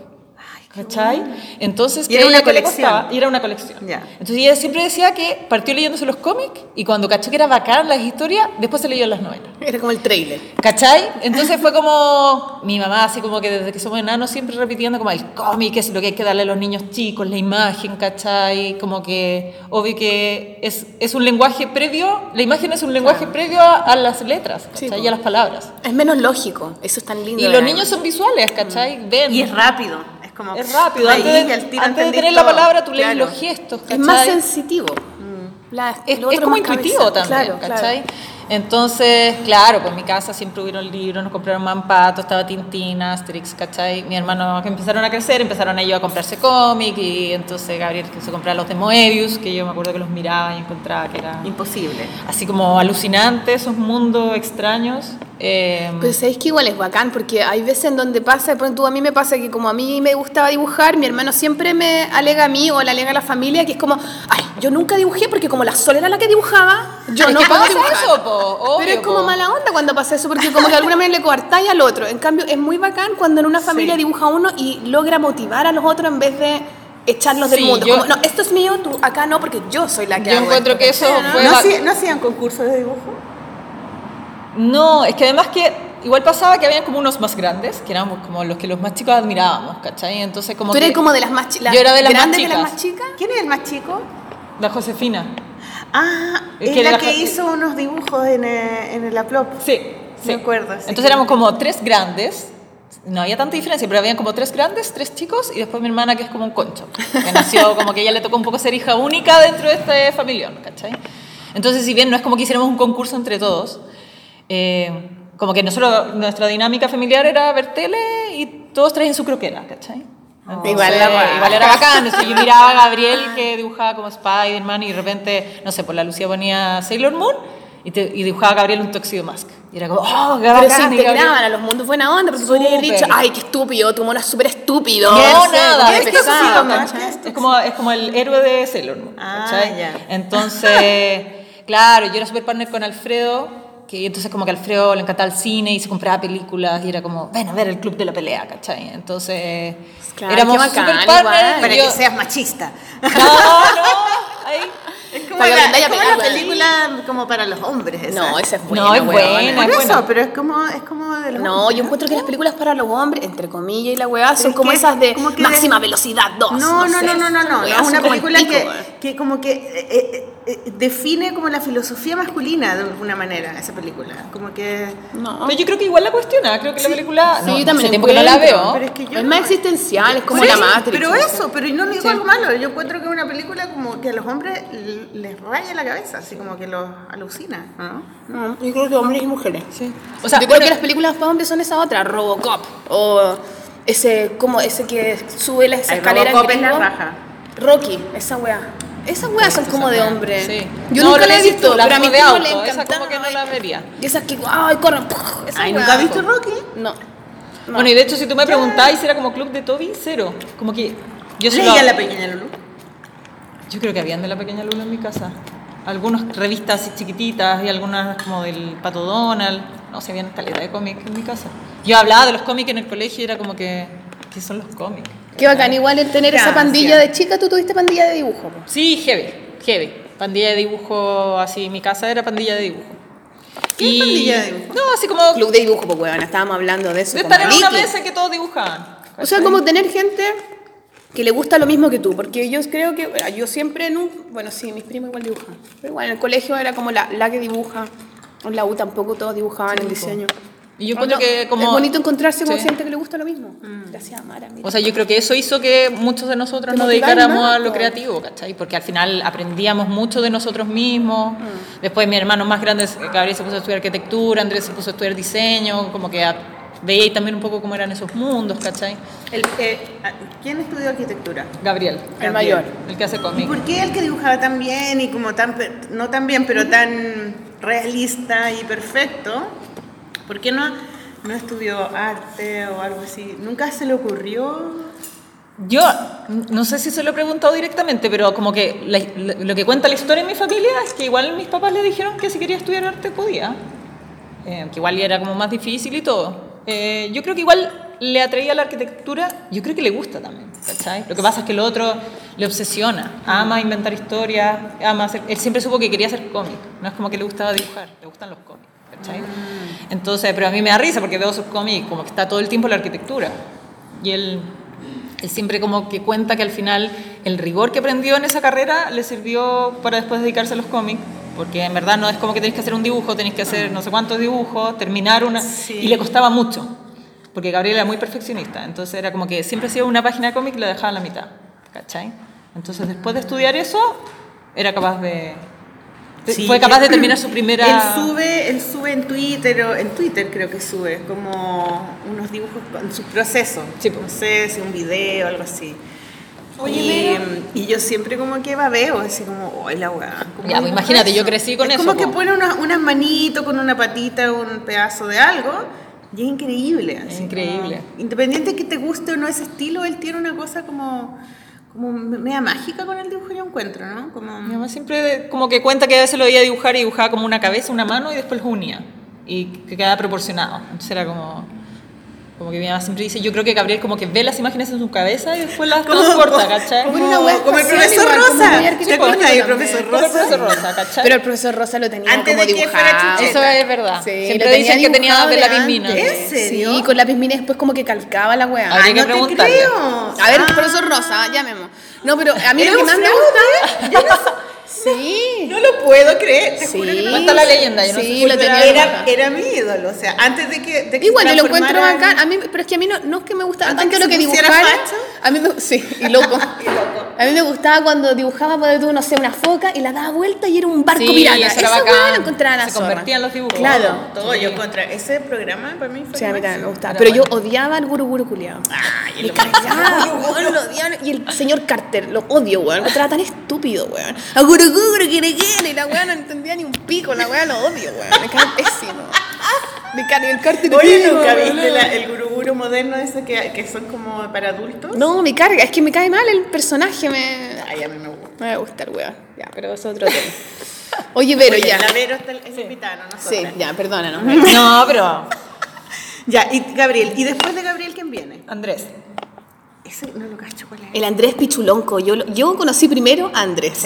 ¿Cachai? Entonces, Y era una colección. costaba, y era una colección. Ya. Entonces ella siempre decía que partió leyéndose los cómics y cuando cachó que era bacán las historias, después se leyó las novelas. Era como el trailer. ¿Cachai? Entonces fue como mi mamá, así como que desde que somos enanos, siempre repitiendo como el cómic es lo que hay que darle a los niños chicos, la imagen, ¿cachai? Como que, obvio que es, es un lenguaje previo, la imagen es un lenguaje previo a, a las letras, Sí, ¿cachai? po. y a las palabras. Es menos lógico, eso es tan lindo. Y los niños son visuales, ¿cachai? Ven. Y es rápido. Es como... Es rápido, ahí, antes de, antes de tener la todo. palabra tú lees Claro. los gestos, Es más ¿cachai? sensitivo. La- Es, es como más intuitivo cabeza. también, Claro, claro. Entonces, claro, pues en mi casa siempre hubieron libros, nos compraron Mampato, estaba Tintín, Asterix, ¿cachai? Mi hermano que empezaron a crecer, empezaron ellos a comprarse cómic y entonces Gabriel que se compraba los de Moebius, que yo me acuerdo que los miraba y encontraba que era Imposible. así como alucinante, esos mundos extraños. Eh, Pero sabéis que igual es bacán, porque hay veces en donde pasa, por ejemplo, a mí me pasa que como a mí me gustaba dibujar, mi hermano siempre me alega a mí o le alega a la familia que es como, ay, yo nunca dibujé porque como la Sol era la que dibujaba, yo no puedo dibujar. eso, po, obvio, Pero es como po. mala onda cuando pasa eso, porque como que de alguna manera le coartáis al otro. En cambio, es muy bacán cuando en una familia dibuja uno y logra motivar a los otros en vez de echarlos del Sí, mundo. yo- Como, no, esto es mío, tú acá no, porque yo soy la que yo hago encuentro esto", que eso fue ¿No, hacían, ¿No hacían concursos de dibujo? No, es que además que igual pasaba que habían como unos más grandes, que éramos como los que los más chicos admirábamos, ¿cachai? Entonces como Tú eres que- como de las más chicas. Yo era de las más grandes de las chicas. más chicas. ¿Quién es el más chico? La Josefina. Ah, Es que la la que hizo unos dibujos en, eh, en el Aplop. Sí, Me acuerdo, sí. Entonces éramos como tres grandes. No había tanta diferencia, pero habían como tres grandes, tres chicos, y después mi hermana que es como un concho. Que nació como que ella le tocó un poco ser hija única dentro de este familión, ¿cachai? Entonces, si bien no es como que hiciéramos un concurso entre todos, eh, como que nosotros, nuestra dinámica familiar era ver tele y todos traían su croquera, ¿cachai? Entonces, Igual la igual era bacán. Yo miraba a Gabriel que dibujaba como Spider-Man y de repente, no sé, por la Lucía ponía Sailor Moon y, te- y dibujaba a Gabriel un Tuxedo Mask. Y era como, oh, qué Pero se Gabriel- integraban a los mundos buena onda, porque podría haber Súper. dicho, ay, qué estúpido, tu mono es súper estúpido. No, Ese, nada. Es pesado, es Es como, es como el héroe de Sailor Moon. Ah, ya. Entonces, claro, yo era super partner con Alfredo, que entonces como que Alfredo le encantaba el cine y se compraba películas y era como, ven a ver el club de la pelea, ¿cachai? Entonces, Claro, éramos bacán, super partners. Para yo- que seas machista. No, no, ahí. Es como, Para la, es como película como para los hombres. Esa. No, esa es buena. No, es buena. Por es eso, buena. pero es como, es como de los No, hombres, yo encuentro que las películas para los hombres, entre comillas y la weá, son como que- esas de como que máxima de- velocidad 2. No, no, sé, no, no, no, no, no, es una película pico, que, que como que eh, eh, eh, define como la filosofía masculina de alguna manera, esa película. Como que... No. Pero yo creo que igual la cuestiona, creo que la película. Sí, no, yo también tiempo que no la veo. Pero es que yo es no- más existencial, es como la eso, Matrix. Pero eso, pero no digo algo malo. Yo encuentro que es una película como que a los hombres les raya la cabeza, así como que los alucina, ¿no? No, yo creo que hombres y mujeres. Sí. O sea, yo bueno, creo que las películas para hombres son esa otra, Robocop. O ese, como ese que sube la escalera. Robocop es la raja. Rocky, esa weá. Esas weas son como de hombre. Sí. Yo No, nunca la he visto, pero a mi auto, le esa encantaba. como que no la vería. Y esas que, ay, corren. Esa Ay. ¿nunca has visto Rocky? No. No. Bueno, y de hecho, si tú me preguntáis si era como club de Toby, cero. Como que yo sí lo- Leía la pequeña Lulu. Yo creo que habían de la pequeña Lula en mi casa. Algunas revistas así chiquititas y algunas como del Pato Donald. No sé, habían calidad de cómics en mi casa. Yo hablaba de los cómics en el colegio y era como que, ¿qué son los cómics? Qué bacán, igual el tener esa pandilla de chica, tú tuviste pandilla de dibujo. po. Sí, heavy, heavy. Pandilla de dibujo, así, mi casa era pandilla de dibujo. ¿Qué es pandilla de dibujo? No, así como Club de dibujo, pues weón, estábamos hablando de eso. de estar en una mesa que todos dibujaban. O sea, como tener gente que le gusta lo mismo que tú, porque yo creo que, bueno, yo siempre, un- bueno, sí, mis primos igual dibujan, pero igual en el colegio era como la, la que dibuja, en la U tampoco todos dibujaban el diseño. Y yo encuentro que como... Es bonito encontrarse con Sí. gente que le gusta lo mismo. Gracias, Amara. mira. O sea, yo creo que eso hizo que muchos de nosotros nos dedicáramos más, a lo creativo, ¿cachai? Porque al final aprendíamos mucho de nosotros mismos. Mm. Después mi hermano más grande, Gabriel, se puso a estudiar arquitectura, Andrés se puso a estudiar diseño, como que a- veía ahí también un poco cómo eran esos mundos, ¿cachai? El, eh, ¿Quién estudió arquitectura? Gabriel, el mayor. el que hace ¿Y cómic. por qué el que dibujaba tan bien y como tan, no tan bien, pero tan realista y perfecto, por qué no, no estudió arte o algo así? ¿Nunca se le ocurrió? Yo no sé si se lo he preguntado directamente, pero como que la- lo que cuenta la historia en mi familia es que igual mis papás le dijeron que si quería estudiar arte podía, Eh, que igual era como más difícil y todo. Eh, yo creo que igual le atraía la arquitectura, yo creo que le gusta también, ¿cachai? Lo que pasa es que lo otro le obsesiona, ama inventar historias, ama hacer, él siempre supo que quería hacer cómic, no es como que le gustaba dibujar, le gustan los cómics, ¿cachai? Entonces, pero a mí me da risa porque veo sus cómics como que está todo el tiempo la arquitectura. Y él, él siempre como que cuenta que al final el rigor que aprendió en esa carrera le sirvió para después dedicarse a los cómics. Porque en verdad no es como que tenés que hacer un dibujo, tenés que hacer no sé cuántos dibujos, terminar una... Sí. Y le costaba mucho. Porque Gabriel era muy perfeccionista. Entonces era como que siempre hacía una página de cómic y la dejaba a la mitad. ¿Cachai? Entonces después de estudiar eso, era capaz de... Sí, fue capaz de terminar su primera... Él sube, él sube en Twitter, o en Twitter creo que sube, como unos dibujos con su proceso. Sí, pues. No sé, si un video o algo así. Oye, y, Vero. y yo siempre como que babeo, así como, ¡ay, la weá! ¿cómo Ya, pues imagínate, yo eso?". crecí con es eso, como que po. pone unas, unas manitos con una patita, un pedazo de algo, y es increíble. así increíble. como- independiente que te guste o no ese estilo, él tiene una cosa como, como media mágica con el dibujo, yo encuentro, ¿no? Como, Mi mamá siempre como que cuenta que a veces lo veía dibujar y dibujaba como una cabeza, una mano y después los unía. Y que quedaba proporcionado. Entonces era como... Como que mi mamá siempre dice, yo creo que Gabriel como que ve las imágenes en su cabeza y después las transporta, ¿cachai? Como una wea como el profesor igual, Rosa. ¿Te acuerdas del profesor Como el Rosa? profesor Rosa, ¿cachai? Pero el profesor Rosa lo tenía Antes como de que fuera dibujado. Eso es verdad. Sí, Siempre dicen que tenía dibujado de de lápiz antes. mina. ¿En serio? Sí, con lápiz mina y después como que calcaba la weá. Habría Ay, que no te creo. A ver, Ah. profesor Rosa, llamemos. No, pero a mí ¿Era lo que más me gusta. Sí. No lo puedo creer. te juro que Sí. no- la leyenda, yo no Sí, sé lo tenía Era, era mi ídolo, o sea, antes de que, de que Igual yo lo encuentro bacán, a mí, pero es que a mí no, no es que me gustaba Antes tanto que lo que facho. A mí me, sí, y loco. A mí me gustaba cuando dibujaba, tú, no sé, una foca y la daba vuelta y era un barco Sí, pirata. eso era bacán. la Se convertían los dibujos. Claro. Todo yo contra ese programa para mí fue Sí, a mí también me gustaba. Pero yo odiaba al guru guru culiado. Ay, Me odiaba. Y el señor Carter, lo odio, weón. Lo encontraba tan estúpido, weón. A guru guru, quiere, quiere. Y la weá no entendía ni un pico. La weá lo odio, weón. Me cae pésimo. Me cae el Carter. Oye, ¿nunca viste la- el guruguru moderno ese que, que son como para adultos? No, me carga. Es que me cae mal el personaje. Me, Ay, a mí me gusta. me va a gustar, weón. Ya, pero es otro tema. Oye, Vero, Oye, ya. La Vero está es invitada, no Sí, ya, perdónanos. No, pero... Ya, y Gabriel, ¿y después de Gabriel quién viene? Andrés. Ese no lo cacho cuál es. El Andrés Pichulonco. Yo, yo conocí primero a Andrés.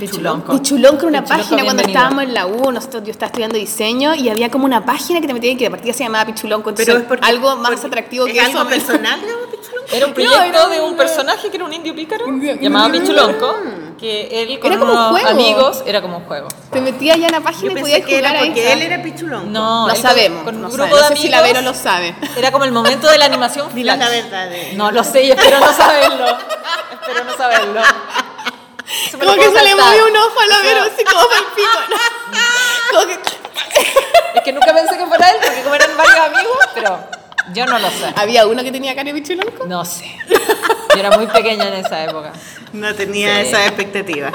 Pichulonco. Pichulonco era una Pichulonco, página cuando bienvenido. estábamos en la U, nosotros, yo estaba estudiando diseño y había como una página que te metían que de partida se llamaba Pichulonco. Entonces, Pero es porque- algo más porque atractivo ¿Es que algo eso. me- personal? Era un No, proyecto era de un una- personaje que era un indio pícaro, llamado Pichulonco, que él con Era como un juego. amigos era como un juego. Te metías ya en la página Yo y podías que jugar era porque él era Pichulonco. No, No él con- sabemos. Con, un no grupo sabe. de No sé amigos. si la Vero lo sabe. Era como el momento de la animación Dinos la flash. verdad. de- No lo sé y espero no saberlo. espero no saberlo. Me Como que se le saltar. movió un ojo a la Vero, así como para el pico. ¿no? Como que... Es que nunca pensé que fuera él, porque como eran varios amigos, pero yo no lo sé. Había uno que tenía cara de Pichulonco. No sé. Yo era muy pequeña en esa época. No tenía Sí. esa expectativa.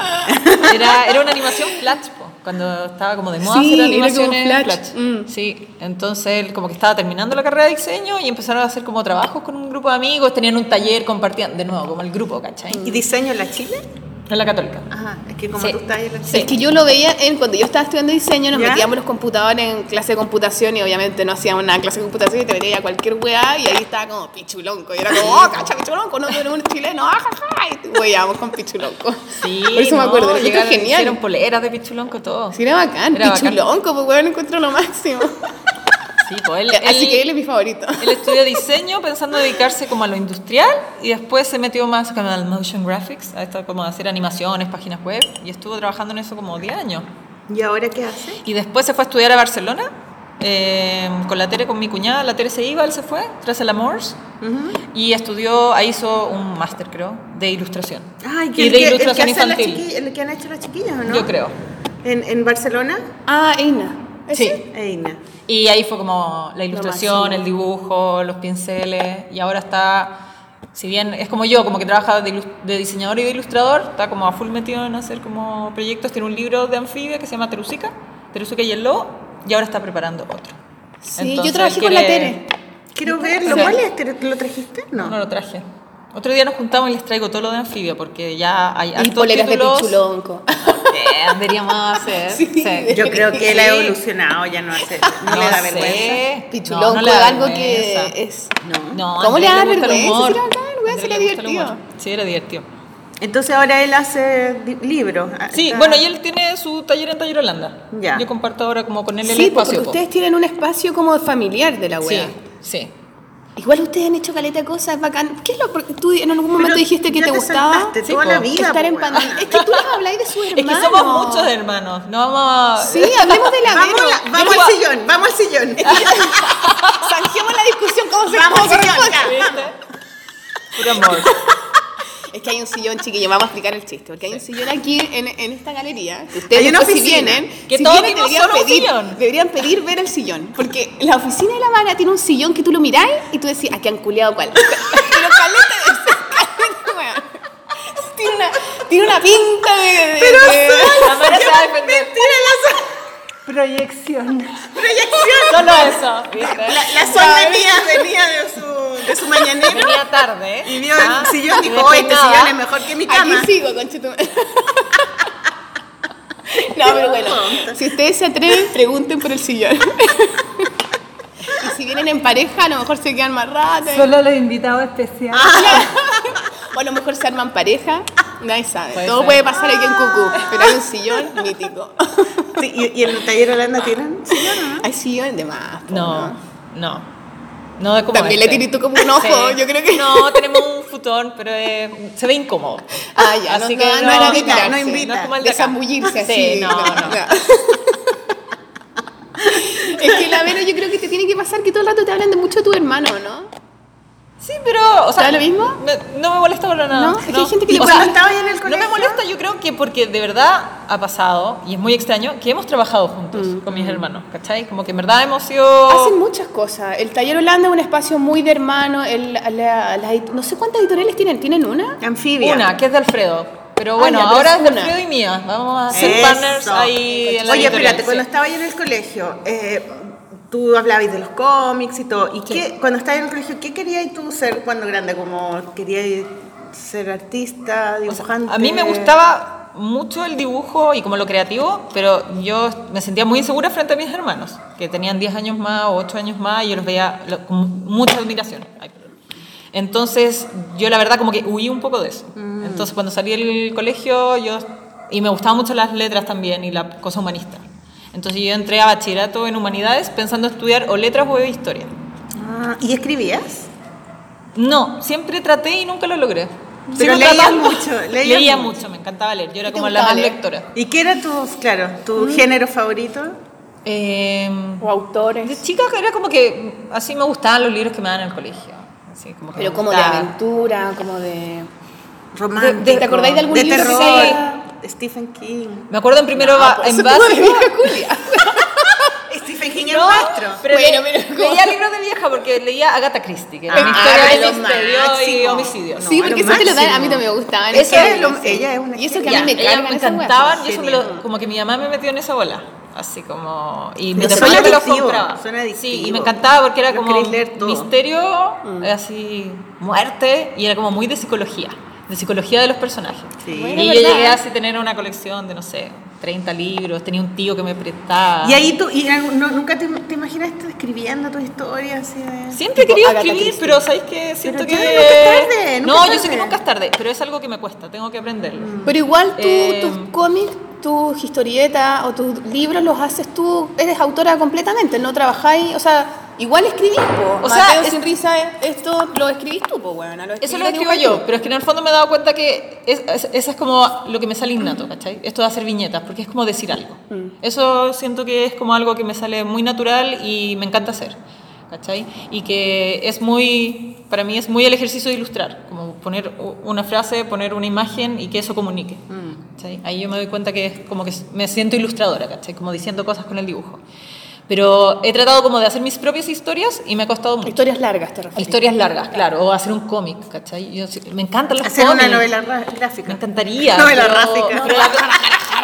Era, era una animación flash, po, cuando estaba como de moda Sí, hacer era como animaciones flash. flash. Mm. Sí, entonces él como que estaba terminando la carrera de diseño y empezaron a hacer como trabajos con un grupo de amigos, tenían un taller, compartían, de nuevo, como el grupo, ¿cachai? ¿Y diseño en la Chile? En la católica. Ajá, es que como Sí. tú estás ahí en la Sí. Es que yo lo veía en cuando yo estaba estudiando diseño, nos ¿Ya? metíamos los computadores en clase de computación y obviamente no hacíamos nada en clase de computación y te metías a cualquier weá y ahí estaba como pichulonco. Y era como, oh, cacha, pichulonco, no, tú eres un chileno, ajaja. Y te weábamos con pichulonco. Sí, Por eso me no, acuerdo, encuentro llegaron- genial. Hicieron poleras de pichulonco, todo. Sí, era bacán, Era bacán. pichulonco, pues weón, encuentro lo máximo. Sí, pues él, Así él- que él es mi favorito. Él estudió diseño pensando dedicarse como a lo industrial y después se metió más como al motion graphics, a esto como hacer animaciones, páginas web y estuvo trabajando en eso como 10 años. ¿Y ahora qué hace? Y después se fue a estudiar a Barcelona eh, con la Tere, con mi cuñada, la Tere se iba, él se fue, tras el Amors y estudió, ahí hizo un máster creo, de ilustración. Ay, y de ilustración el que infantil. el que han hecho las chiquillas, ¿o no? Yo creo. ¿En, en Barcelona? Ah, Eina. ¿Ese? Sí. Eina. Y ahí fue como la ilustración, el dibujo, los pinceles, y ahora está, si bien es como yo, como que trabaja de, de diseñador y de ilustrador, está como a full metido en hacer como proyectos, tiene un libro de anfibia que se llama Terusica, Terusica y el lobo, y ahora está preparando otro. Sí, Entonces, yo trabajé con la Tere. Quiero verlo. ¿Cuál es? ¿Te- ¿Lo trajiste? No. no lo traje. Otro día nos juntamos y les traigo todo lo de anfibia, porque ya hay Y de pichulonco. Eh, deberíamos hacer. Sí. Yo creo que él ha Sí. evolucionado, ya no hace. No, le da sé. vergüenza. Pichulonco No, no da algo vergüenza. que es... No. No, ¿Cómo le da gusta el vergüenza? humor. Si era divertido. Sí, era divertido. Entonces ahora él hace libros. Ah, Sí, está- bueno, y él tiene su taller en Taller Holanda. Ya. Yo comparto ahora como con él el Sí, espacio. ustedes tienen un espacio como familiar de la Sí, wea. sí. Igual ustedes han hecho caleta de cosas, es bacán. ¿Qué es lo porque tú en algún Pero momento dijiste que te, gustaba Sí, toda po. la vida. estar po, en pandemia? Es que tú les habláis de su Es hermano. que somos muchos hermanos. No vamos a. Sí, hablemos de la Vamos, la- vamos al sillón, vamos al sillón. Zanjemos la discusión como se Vamos al sillón. Puro amor. Es que hay un sillón, chiquillo, vamos a explicar el chiste. Porque hay un sillón aquí en, en esta galería. que Ustedes Hay una después, si oficina. vienen, Que si todos vienen, deberían pedir, deberían pedir ver el sillón. Porque la oficina de la Vara tiene un sillón que tú lo miráis y tú decís, aquí han culiado cuál. Pero caleta de. Tiene una, tiene una pinta de. de- de- La Mara se va a defender. Proyección. Solo eso. ¿viste? La, la Sol venía, venía de su, de su mañanero Venía tarde. y vio Ah, el sillón y dijo, oye, este sillón es mejor que mi cama. Aquí sigo, conchetumare. No, pero bueno, si ustedes se atreven, pregunten por el sillón. Y si vienen en pareja, a lo mejor se quedan más rato. Solo los invitados especiales. O a lo mejor se arman pareja, nadie sabe. Puede Todo ser. puede pasar aquí en Cucú, pero hay un sillón mítico. Sí, y, y en el taller Holanda tienen sillón, ¿o ¿no? Hay sillón de más. po, No, no. No es como También le este. tienes tú como un ojo, yo creo que- No, tenemos un futón, pero eh, se ve incómodo. Ah, ya, Así no, que no, no, no era no, de tirarse, no invita. No es como el de de acá. zambullirse Sí, así. no, no. Es que la Vero yo creo que te tiene que pasar que todo el rato te hablan de mucho tu hermano, ¿no? Sí, pero, o sea, ¿Da lo mismo? me- no me molesta para nada. No, es que hay gente que le O sea, Cuando estaba ahí en el No colegio. me molesta, yo creo que porque de verdad ha pasado, y es muy extraño, que hemos trabajado juntos Mm. con mis hermanos, ¿cachai? Como que en verdad hemos sido... Hacen muchas cosas. El Taller Holanda es un espacio muy de hermano. El, la- la- no sé cuántas editoriales tienen. ¿Tienen una? Anfibia. Una, que es de Alfredo. Pero Ah, bueno, ya, ahora es es de. Alfredo y mía. Vamos a Eso. partners ahí en la Oye, espérate, cuando estaba ahí en el colegio, eh, tú hablabas de los cómics y todo. ¿Y qué, cuando estabas en el colegio, qué querías tú ser cuando grande? ¿Como querías ser artista, O sea, dibujante? a mí me gustaba mucho el dibujo y como lo creativo, pero yo me sentía muy insegura frente a mis hermanos, que tenían 10 años más o 8 años más y yo los veía con mucha admiración. Entonces, yo la verdad como que huí un poco de eso. Entonces, cuando salí del colegio, yo... Y me gustaban mucho las letras también y la cosa humanista. Entonces yo entré a bachillerato en humanidades pensando estudiar o letras o historia. Ah, ¿Y escribías? No, siempre traté y nunca lo logré. Pero leías tratando. mucho, Leía, leías mucho. mucho. me encantaba leer. Yo era ¿Qué te como la más lectora. ¿Y qué era tu, claro, tu Mm. género favorito? Eh, O autores. de chica era como que así me gustaban los libros que me daban en el colegio. Así, como que Pero como de aventura, como de... Romántico. ¿Te acordás de algún de libro terror? sea- Stephen King. Me acuerdo en primero ba- pues, en básico. Stephen King No, maestro. pero Bueno, le- pero- leía libros de vieja porque leía Agatha Christie, que era Ah, una historia ah, de misterio y homicidio. sí, No, porque lo eso te lo dan, a mí también me gustaban. Eso lo- sí. ella es una Y eso que a mí me cargan me encantaban y eso me lo, como que mi mamá me metió en esa bola. Así como. Y mi suena hermano me lo adictivo, compraba. suena Sí, y me encantaba porque era como misterio, así, muerte, y era como muy de psicología. De psicología de los personajes. Sí. Bueno, y yo ¿verdad? llegué así a tener una colección de, no sé, 30 libros, tenía un tío que me prestaba. Y ahí tú, y no- nunca te, te imaginaste escribiendo tu historia así de... Siempre he querido escribir, pero ¿sabéis que Siento Pero que... nunca es tarde, nunca no, yo sé que nunca es tarde, pero es algo que me cuesta, tengo que aprenderlo. Pero igual tú, Eh, tus cómics, tus historietas o tus libros los haces tú, eres autora completamente, no trabajáis, o sea, igual escribís, po. O sea, Mateo es- sin risa, esto lo escribís tú, po, bueno, lo Eso lo escribo yo, tú. pero es que en el fondo me he dado cuenta que es, es- eso es como lo que me sale innato, ¿cachai? Esto de hacer viñetas, porque es como decir algo. Eso siento que es como algo que me sale muy natural y me encanta hacer, ¿cachai? Y que es muy, para mí es muy el ejercicio de ilustrar, como poner una frase, poner una imagen y que eso comunique. ¿cachai? Ahí yo me doy cuenta que es como que me siento ilustradora, ¿cachai? Como diciendo cosas con el dibujo. Pero he tratado como de hacer mis propias historias y me ha costado mucho. Historias largas, te refieres. Historias largas, claro, o hacer un cómic, ¿cachai? Yo, sí- me encantan los Hacer cómics. una novela gráfica. Me encantaría. Novela pero, gráfica. Pero,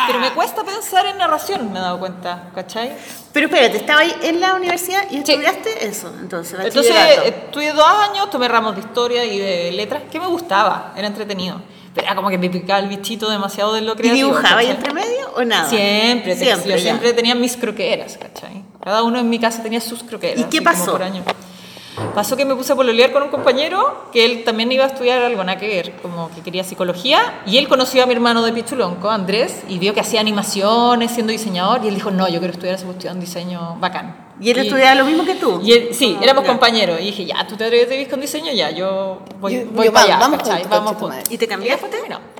pero me cuesta pensar en narración, me he dado cuenta, ¿cachai? Pero espérate, estaba ahí en la universidad y Sí. estudiaste eso, entonces, Entonces estudié dos años, tomé ramos de historia y de letras, que me gustaba, era entretenido. Pero era como que me picaba el bichito demasiado de lo ¿Y creativo. dibujaba ahí ¿cachai? entre medio o nada? Siempre, Siempre, siempre, ya. siempre tenía mis croqueras, ¿cachai? Cada uno en mi casa tenía sus croqueras. ¿Y qué pasó? por año. Pasó que me puse a pololear con un compañero que él también iba a estudiar algo, nada que ver, como que quería psicología, y él conoció a mi hermano de Pichulonco, Andrés, y vio que hacía animaciones siendo diseñador, y él dijo, no, yo quiero estudiar esa cuestión, diseño bacán. ¿Y él estudiaba lo mismo que tú? Y él- sí, Ah, éramos ya. compañeros, y dije, ya, tú te atreves con diseño, ya, yo voy, Yo- voy yo para vamos, allá, vamos Vamos juntos. ¿Y te cambiaste? No.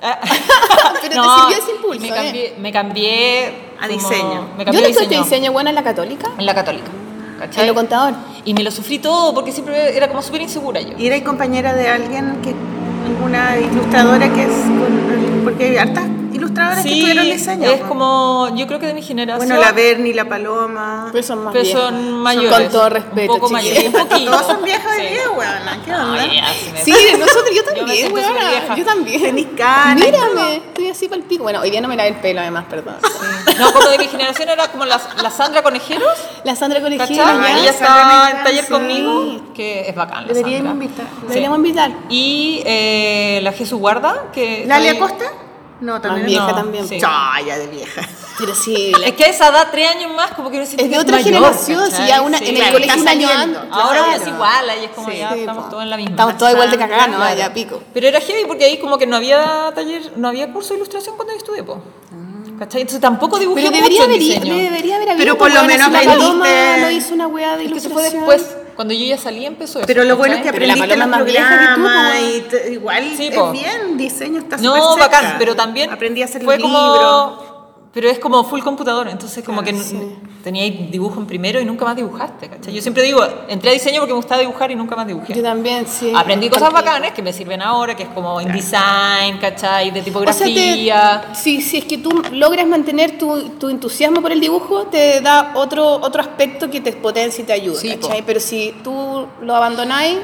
Pero te sirvió ese impulso, Me ¿eh? cambié, me cambié A como- diseño. Me Yo cambié no a diseño. diseño buena en la católica, En la católica. ¿Cachai? en lo contador. Y me lo sufrí todo porque siempre era como súper insegura yo. ¿Y eres compañera de alguien que, alguna ilustradora que es, porque hay hartas ilustradoras que estudiaron diseño? es como, yo creo que de mi generación. Bueno, la Berni, la Paloma. Pero son más pero son mayores. Con todo respeto, Un poco mayores, un poquito. Todos son viejas hoy Sí. día, weona. ¿Qué onda? Ay, ya, sí Sí, nosotros, yo también, weona. Yo también. Canas y Mírame, estoy así para el pico. Bueno, hoy día no me lavé el pelo, además, perdón. No, como de mi generación era como la, la Sandra Conejeros. La Sandra ya. Ella estaba en taller conmigo, que es bacán. La Deberíamos Sandra. invitar. Deberíamos invitar. Y eh, la Jesús Guarda, que. ¿Lalia Costa? No, Más también vieja no, también. sí. Ya, ya de vieja. Pero sí, la- Es que a esa edad, tres años más, como que no siento es de otra mayor, generación, si ya una, Sí. en el claro, colegio está un año saliendo. antes. Ahora claro. es igual, ahí es como Sí, ya sí, estamos po. todos en la misma. Estamos todos igual de cagados, ¿no? Claro. Ya pico. Pero era heavy porque ahí como que no había taller, no había curso de ilustración cuando yo estudié, po. ¿Cachai? Entonces tampoco dibujé Pero debería mucho en haber, diseño. debería haber habido. Pero por lo menos la aprendiste- Paloma no hizo una weá de Es que eso ilustración. fue después, cuando yo ya salí empezó eso. Pero lo bueno es que aprendiste los programas y igual Sí, es bien, diseño está súper No, cerca. bacán, pero también Aprendí a hacer fue como pero es como full computador, entonces como Claro, que sí. teníais dibujo en primero y nunca más dibujaste, ¿cachai? Yo siempre digo, entré a diseño porque me gustaba dibujar y nunca más dibujé. Yo también, sí. Aprendí cosas Porque- bacanas que me sirven ahora, que es como InDesign, ¿cachai? De O sea, tipografía. te, si, si es que tú logras mantener tu, tu entusiasmo por el dibujo, te da otro, otro aspecto que te potencia y te ayuda, Sí, po. ¿cachai? Pero si tú lo abandonáis,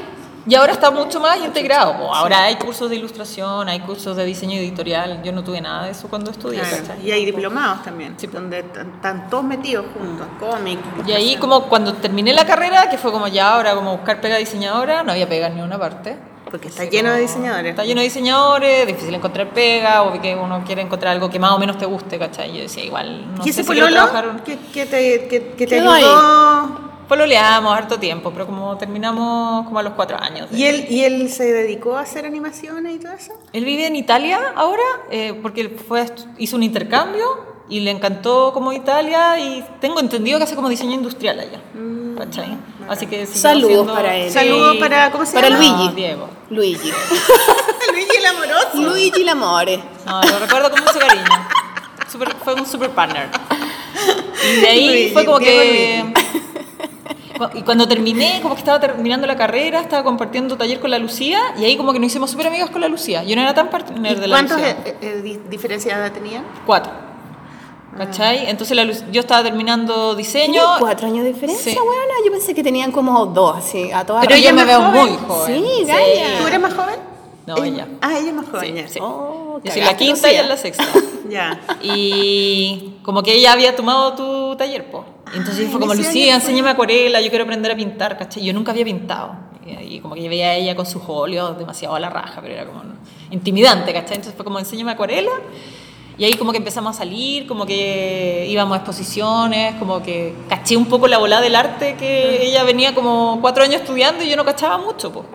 Y ahora está mucho más integrado. Ahora hay cursos de ilustración, hay cursos de diseño editorial. Yo no tuve nada de eso cuando estudié. Y hay diplomados también, Sí, donde están todos metidos juntos, cómics. Y ahí como cuando terminé la carrera, que fue como ya ahora como buscar pega diseñadora, no había pega en ninguna parte. Porque está Sí, lleno de diseñadores. Está lleno de diseñadores, difícil encontrar pega, o que uno quiere encontrar algo que más o menos te guste, ¿cachai? Yo decía, igual, no ¿Y ese sé si quiero pololo trabajar... que, que te, que, que te ahí. Pololeamos harto tiempo, pero como terminamos como a los cuatro años. ¿Y él, ¿Y él se dedicó a hacer animaciones y todo eso? Él vive en Italia ahora, eh, porque él fue, hizo un intercambio y le encantó como Italia y tengo entendido que hace como diseño industrial allá. ¿Cachai? Así que Saludos haciendo- para él. Saludos para, ¿cómo se Para llama? Luigi. No, Diego. Luigi. Luigi el amoroso. Luigi Lamore. No, lo recuerdo con mucho cariño. Super- fue un super partner. Y de ahí Luigi, fue como Diego que... Cu- Y cuando terminé, como que estaba terminando la carrera, estaba compartiendo taller con la Lucía y ahí como que nos hicimos súper amigas con la Lucía. Yo no era tan partner de ¿Y la ¿Cuántos Lucía. eh, eh, di- diferencias tenían? Cuatro. ¿Cachai? Entonces la Lu- yo estaba terminando diseño. ¿Tienen cuatro años de diferencia, Sí. weona? Yo pensé que tenían como dos, así, a todas Pero ella yo me veo muy joven. Sí, Gaia. ¿Tú eres más joven? No, Ella- ella. Ah, ella es más joven. Sí, sí. Oh, Yo soy la cagaste, quinta y Lucía. él la sexta. Ya. Y como que ella había tomado tu taller, po. Entonces Ah, fue como, Lucía, enséñame acuarela, yo quiero aprender a pintar, ¿cachai? Yo nunca había pintado. Y, y como que veía a ella con sus óleos demasiado a la raja, pero era como intimidante, ¿cachai? Entonces fue como, enséñame acuarela. Y ahí como que empezamos a salir, como que íbamos a exposiciones, como que caché un poco la bola del arte que ella venía como cuatro años estudiando y yo no cachaba mucho. Pues.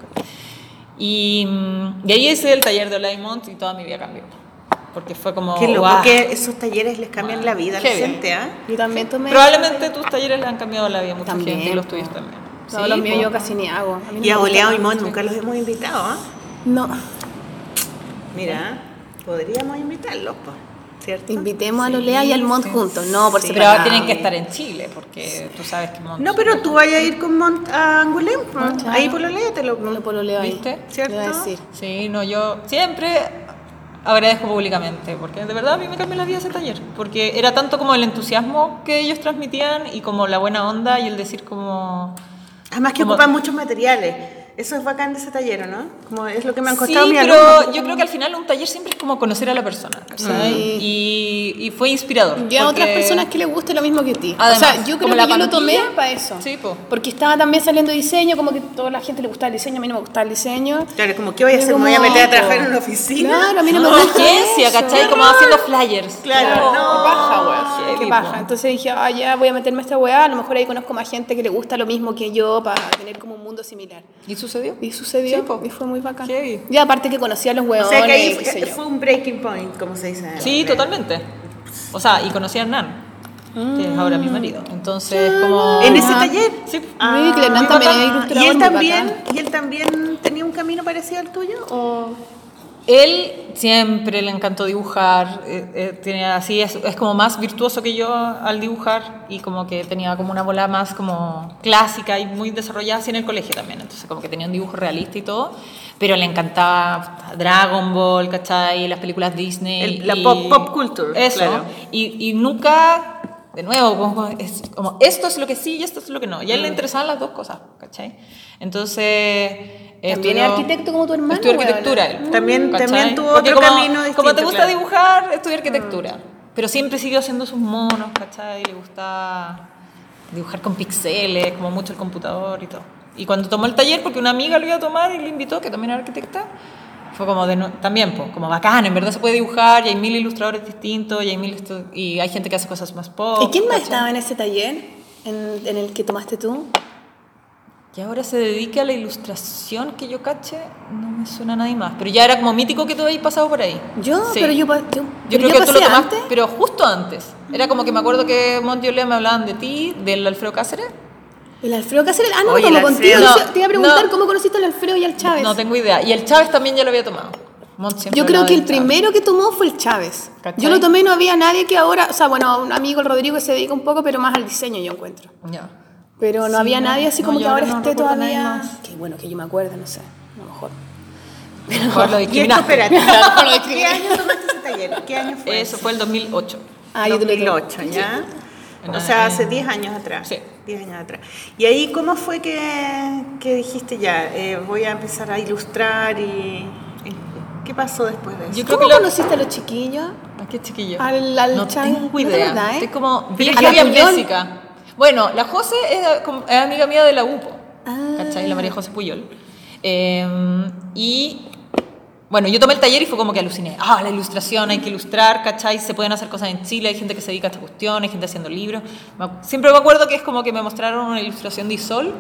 Y, mm, y ahí hice el taller de Olaimont y toda mi vida cambió. Porque fue como... Qué loco guau. que esos talleres les cambian la vida a la gente, ¿ah? Yo también tomé. Probablemente tus talleres le han cambiado la vida a mucha También, gente y los tuyos también. No, Sí, los míos yo casi ni hago. A mí no Y a Oleado y. Mon nunca los hemos invitado, ¿ah? No. Mira, podríamos invitarlos, pues, ¿cierto? Invitemos a Lolea y al Mont juntos. No, por Sí, separado. pero tienen que estar en Chile, porque tú sabes que Mont- No, pero tú vayas a ir con Mont a Angulem, pues. Ah, claro. ahí por lo te lo No lo pololeo ahí. ¿Viste? ¿Cierto? Le voy a decir. Sí, no, yo siempre agradezco públicamente, porque de verdad a mí me cambió la vida ese taller, porque era tanto como el entusiasmo que ellos transmitían y como la buena onda y el decir como... Además que Como- ocupan muchos materiales. Eso es bacán de ese taller, ¿o ¿no? Como es lo que me han costado Sí, mis pero alumnos. yo creo que al final un taller siempre es como conocer a la persona. Sí. Y, y fue inspirador. Y a otras personas que les guste lo mismo que a ti. Además, o sea, yo creo como que la yo lo tomé para eso. Sí, po. Porque estaba también saliendo diseño, como que a toda la gente le gustaba el diseño, a mí no me gustaba el diseño. Claro, como, ¿qué voy a hacer? ¿Me voy a como- meter a trabajar en una oficina? Claro, a mí no, me Una gusta agencia, eso. ¿cachai? Como haciendo flyers. Claro, no. Qué paja. Heavy, Qué po. paja. Entonces dije, ah, ya voy a meterme a esta weá. A lo mejor ahí conozco más gente que le gusta lo mismo que yo para tener como un mundo similar. ¿Y sucedió? Y sucedió, Sí, y fue muy bacán. Y aparte que conocí a los O huevones, sea que ahí fue, un breaking point, como se dice. Sí, totalmente. O sea, y conocí a Hernán, que es ahora mi marido. Entonces, como... ¿En ese taller? Sí. Ah, Hernán muy también ¿Y él también. ¿Y él también tenía un camino parecido al tuyo? ¿O Él siempre le encantó dibujar, eh, eh, tiene así, es, es como más virtuoso que yo al dibujar y como que tenía como una bola más como clásica y muy desarrollada así en el colegio también, entonces como que tenía un dibujo realista y todo, pero le encantaba Dragon Ball, ¿cachai? Las películas Disney. El- la y- pop- pop culture, Eso, claro. y, y nunca, de nuevo, como, es como esto es lo que sí y esto es lo que no, y a él Mm. le interesaban las dos cosas, ¿cachai? Entonces... También es arquitecto como tu hermano, Estudió arquitectura él. También- ¿cachai? también tuvo Porque otro como, camino distinto, Como te gusta claro. dibujar, estudió arquitectura. Pero siempre siguió haciendo sus monos, ¿cachai? Le gusta dibujar con pixeles, como mucho el computador y todo. Y cuando tomó el taller, porque una amiga lo iba a tomar y le invitó, que también era arquitecta, fue como de no- también, pues, como bacán, en verdad se puede dibujar y hay mil ilustradores distintos y hay, mil y hay gente que hace cosas más pop. ¿Y quién más ¿cachai? estaba en ese taller en, en el que tomaste tú? Y ahora se dedique a la ilustración que yo caché, no me suena a nadie más. Pero ya era como mítico que tú habías pasado por ahí. Yo, Sí. pero yo, yo, Yo pero creo que tú lo tomaste, antes. pero justo antes. Era como que me acuerdo que Monty y Olea me hablaban de ti, del Alfredo Cáceres. El Alfredo Cáceres, ah, no, Oye, como contigo. Yo te iba a preguntar No. cómo conociste al Alfredo y al Chávez. No tengo idea. Y el Chávez también ya lo había tomado. Yo creo que el primero que tomó fue el Chávez. ¿Cachai? Yo lo tomé y no había nadie que ahora, o sea, bueno, un amigo, el Rodrigo, que se dedica un poco, pero más al diseño, yo encuentro. Ya. Pero no Sí, había no, nadie así no, como yo que ahora no esté todavía. Qué bueno que yo me acuerde, no sé, a lo mejor. Mejor lo discriminaste. espérate, ¿qué año tomaste ese taller? ¿Qué año fue? Eso fue el 2008. Ah, yo te lo digo. 2008, ¿ya? En- O sea, hace en- 10 años atrás. Sí. 10 años atrás. Y ahí, ¿cómo fue que, que dijiste ya, eh, voy a empezar a ilustrar y... ¿Qué pasó después de eso? Yo creo ¿Cómo que lo- conociste a los chiquillos? ¿A qué chiquillo? Al- al no Chávez. tengo ¿No te idea. eh? Estoy como Pero bien a la heavy Puyol. amnésica. Bueno, la José es, amiga mía de la UPO. Ah. ¿Cachai? La María José Puyol. Eh, y bueno, yo tomé el taller y fue como que aluciné. Ah, la ilustración, hay que ilustrar, ¿cachai? Se pueden hacer cosas en Chile, hay gente que se dedica a esta cuestión, hay gente haciendo libros. Siempre me acuerdo que es como que me mostraron una ilustración de Isol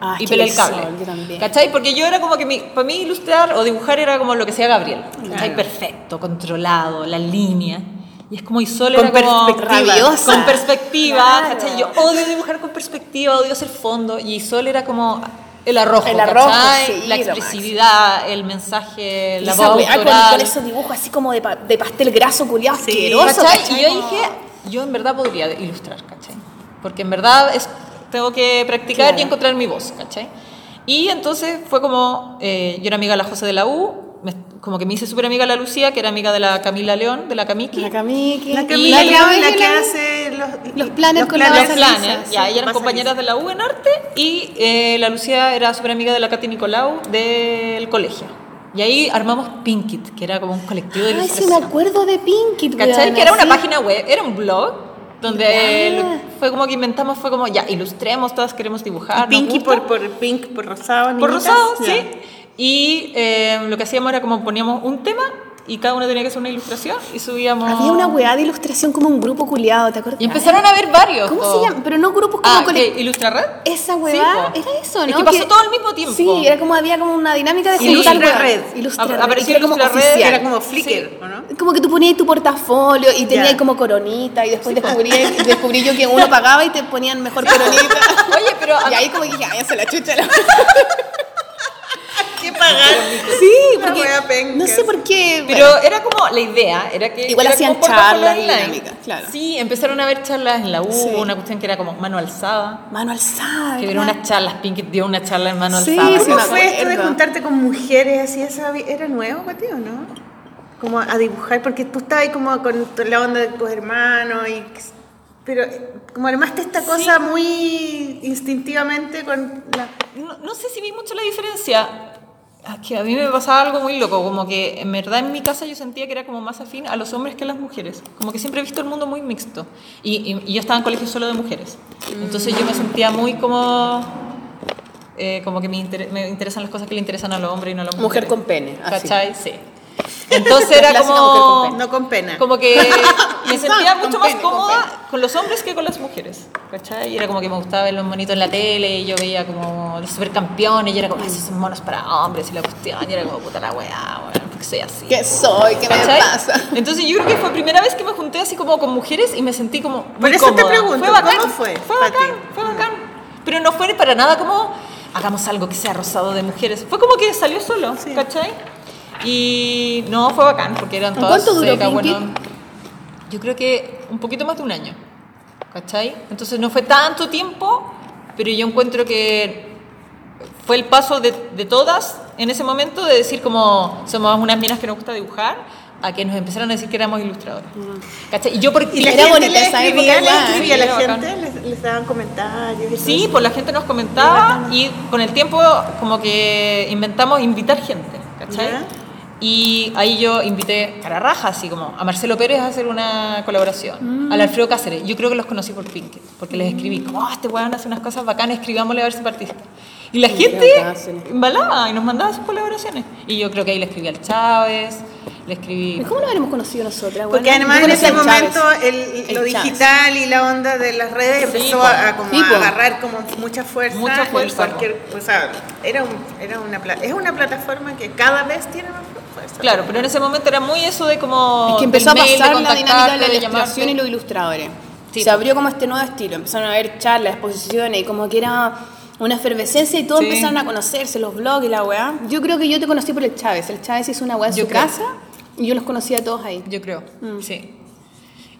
Ah, y pelé el Isol, cable. yo también. ¿Cachai? Porque yo era como que mi- para mí ilustrar o dibujar era como lo que hacía Gabriel. ¿Cachai? Claro. Perfecto, controlado, la línea. Y es como Isol Con era como. Rabiosa. con perspectiva, Claro. ¿cachai? Yo odio dibujar con perspectiva, odio hacer fondo. Y Isol era como el arrojo, El arrojo, sí, la expresividad, el mensaje, la voz con, con esos dibujos así como de, pa- de pastel graso culiado Sí. asqueroso. ¿Cachai? Y yo dije, yo en verdad podría ilustrar, ¿cachai? Porque en verdad es, tengo que practicar Claro. y encontrar mi voz, ¿cachai? Y entonces fue como, eh, yo era amiga de la José de la U, me- como que me hice súper amiga la Lucía, que era amiga de la Camila León, de la Camiki. La Camiki. La Camila la León, Camila la que León. hace los, los planes con la los Basa planes, Lisa, ya, sí, ellas eran compañeras Lisa. de la U en arte y eh, la Lucía era súper amiga de la Katy Nicolau del colegio. Y ahí armamos Pinkit, que era como un colectivo de Ay, sí, ilustración. me acuerdo de Pinky. ¿Cachai? Que era una sí. página web, era un blog donde fue como que inventamos, fue como, ya, ilustremos, todas queremos dibujar. Pinky por, por pink, por rosado. Por rosado, Ya. sí. Y eh, lo que hacíamos era como poníamos un tema y cada uno tenía que hacer una ilustración y subíamos... Había una weá de ilustración como un grupo culiado, ¿te acuerdas? Y empezaron a ver varios. ¿Cómo po. se llama? Pero no grupos como Ah. ¿Ilustrarred? Esa Sí, weá, po. era eso, ¿no? Es que pasó todo al mismo tiempo. Sí, era como había como una dinámica de Ilustra juntar weá. Red. Ilustra Ap- Red, apareció que era como Red, oficial. Era como Flickr, ¿o no? Como que tú ponías tu portafolio y tenías Ya. como coronita y después descubrí, descubrí yo que uno pagaba y te ponían mejor coronita. Oye, pero Y ahí como que dije, ay, se la chucha. la-". ¿Qué pagar? Sí, porque no sé por qué. Pero bueno. era como la idea, era que Igual era hacían charlas y dinámicas, claro. Sí, empezaron a ver charlas en la U, Sí. una cuestión que era como mano alzada. mano alzada. Que vieron unas charlas, Pinky dio una charla en mano Sí, alzada. sí, ¿Cómo fue esto de juntarte con mujeres así? Eso había- era nuevo para ti, ¿o no? Como a dibujar, porque tú estabas ahí como con tu- la onda de tus hermanos y... Pero eh, como armaste esta cosa muy instintivamente con la... No, no sé si vi mucho la diferencia. Ah, Que a mí me pasaba algo muy loco, como que en verdad en mi casa yo sentía que era como más afín a los hombres que a las mujeres. Como que siempre he visto el mundo muy mixto. Y, y- y yo estaba en colegio solo de mujeres. Entonces yo me sentía muy como... eh, como que me, inter- me interesan las cosas que le interesan a los hombres y no a las Mujer mujeres. con pene, así. ¿Cachai? Sí. Entonces era como... con. No con pena. Como que me sentía Con mucho más pene, con cómoda con los hombres que con las mujeres, ¿cachai? Y era como que me gustaba ver los monitos en la tele y yo veía como los supercampeones y era como, "Ay, esos son monos para hombres y la cuestión, y era como, puta la weá, weón, porque soy así. ¿Qué soy? ¿Qué me ¿Cachai? pasa? Entonces yo creo que fue primera vez que me junté así como con mujeres y me sentí como muy Por eso te cómoda. pregunto, fue bacán, ¿cómo fue Fue bacán, ti? fue bacán. Pero no fue para nada como, hagamos algo que sea rosado de mujeres. Fue como que salió solo, Sí. ¿cachai? Y no, fue bacán porque eran ¿En todas cuánto duró secas, bueno, yo creo que un poquito más de un año, ¿cachai? Entonces no fue tanto tiempo, pero yo encuentro que fue el paso de, de todas en ese momento de decir como somos unas minas que nos gusta dibujar a que nos empezaron a decir que éramos ilustradores. ¿Cachai? Y yo porque... Y la Era gente bonita le esa escribía, época igual. escribía la gente, les, les daban comentarios. y Sí, pues la gente nos comentaba y con el tiempo como que inventamos invitar gente, ¿cachai? Ya. Y ahí yo invité cara raja, así como a Marcelo Pérez a hacer una colaboración, al Alfredo Cáceres. Yo creo que los conocí por Pinkett, porque les escribí, como, "Oh, este weón hace unas cosas bacanas, escribámosle a ver si participa. Y la gente embalaba y nos mandaba sus colaboraciones. Y yo creo que ahí le escribí al Chávez, le escribí... ¿Cómo lo habremos conocido nosotras? Porque Bueno, además yo en ese momento el, El lo Chávez. digital y la onda de las redes Sí, empezó a, a como Sí, a po. agarrar como mucha fuerza. Mucha fuerza, Cualquier, o sea, era, un, era una, es una plataforma que cada vez tiene más fuerza. Claro, pero en ese momento era muy eso de como... Es que empezó a pasar la dinámica de la de ilustración y los ilustradores. Sí, Se abrió como este nuevo estilo, empezaron a haber charlas, exposiciones y como que era una efervescencia y todos Sí. empezaron a conocerse, los blogs y la weá. Yo creo que yo te conocí por el Chávez, el Chávez hizo una weá en Yo su creo. casa y yo los conocía a todos ahí. Yo creo, Mm. sí.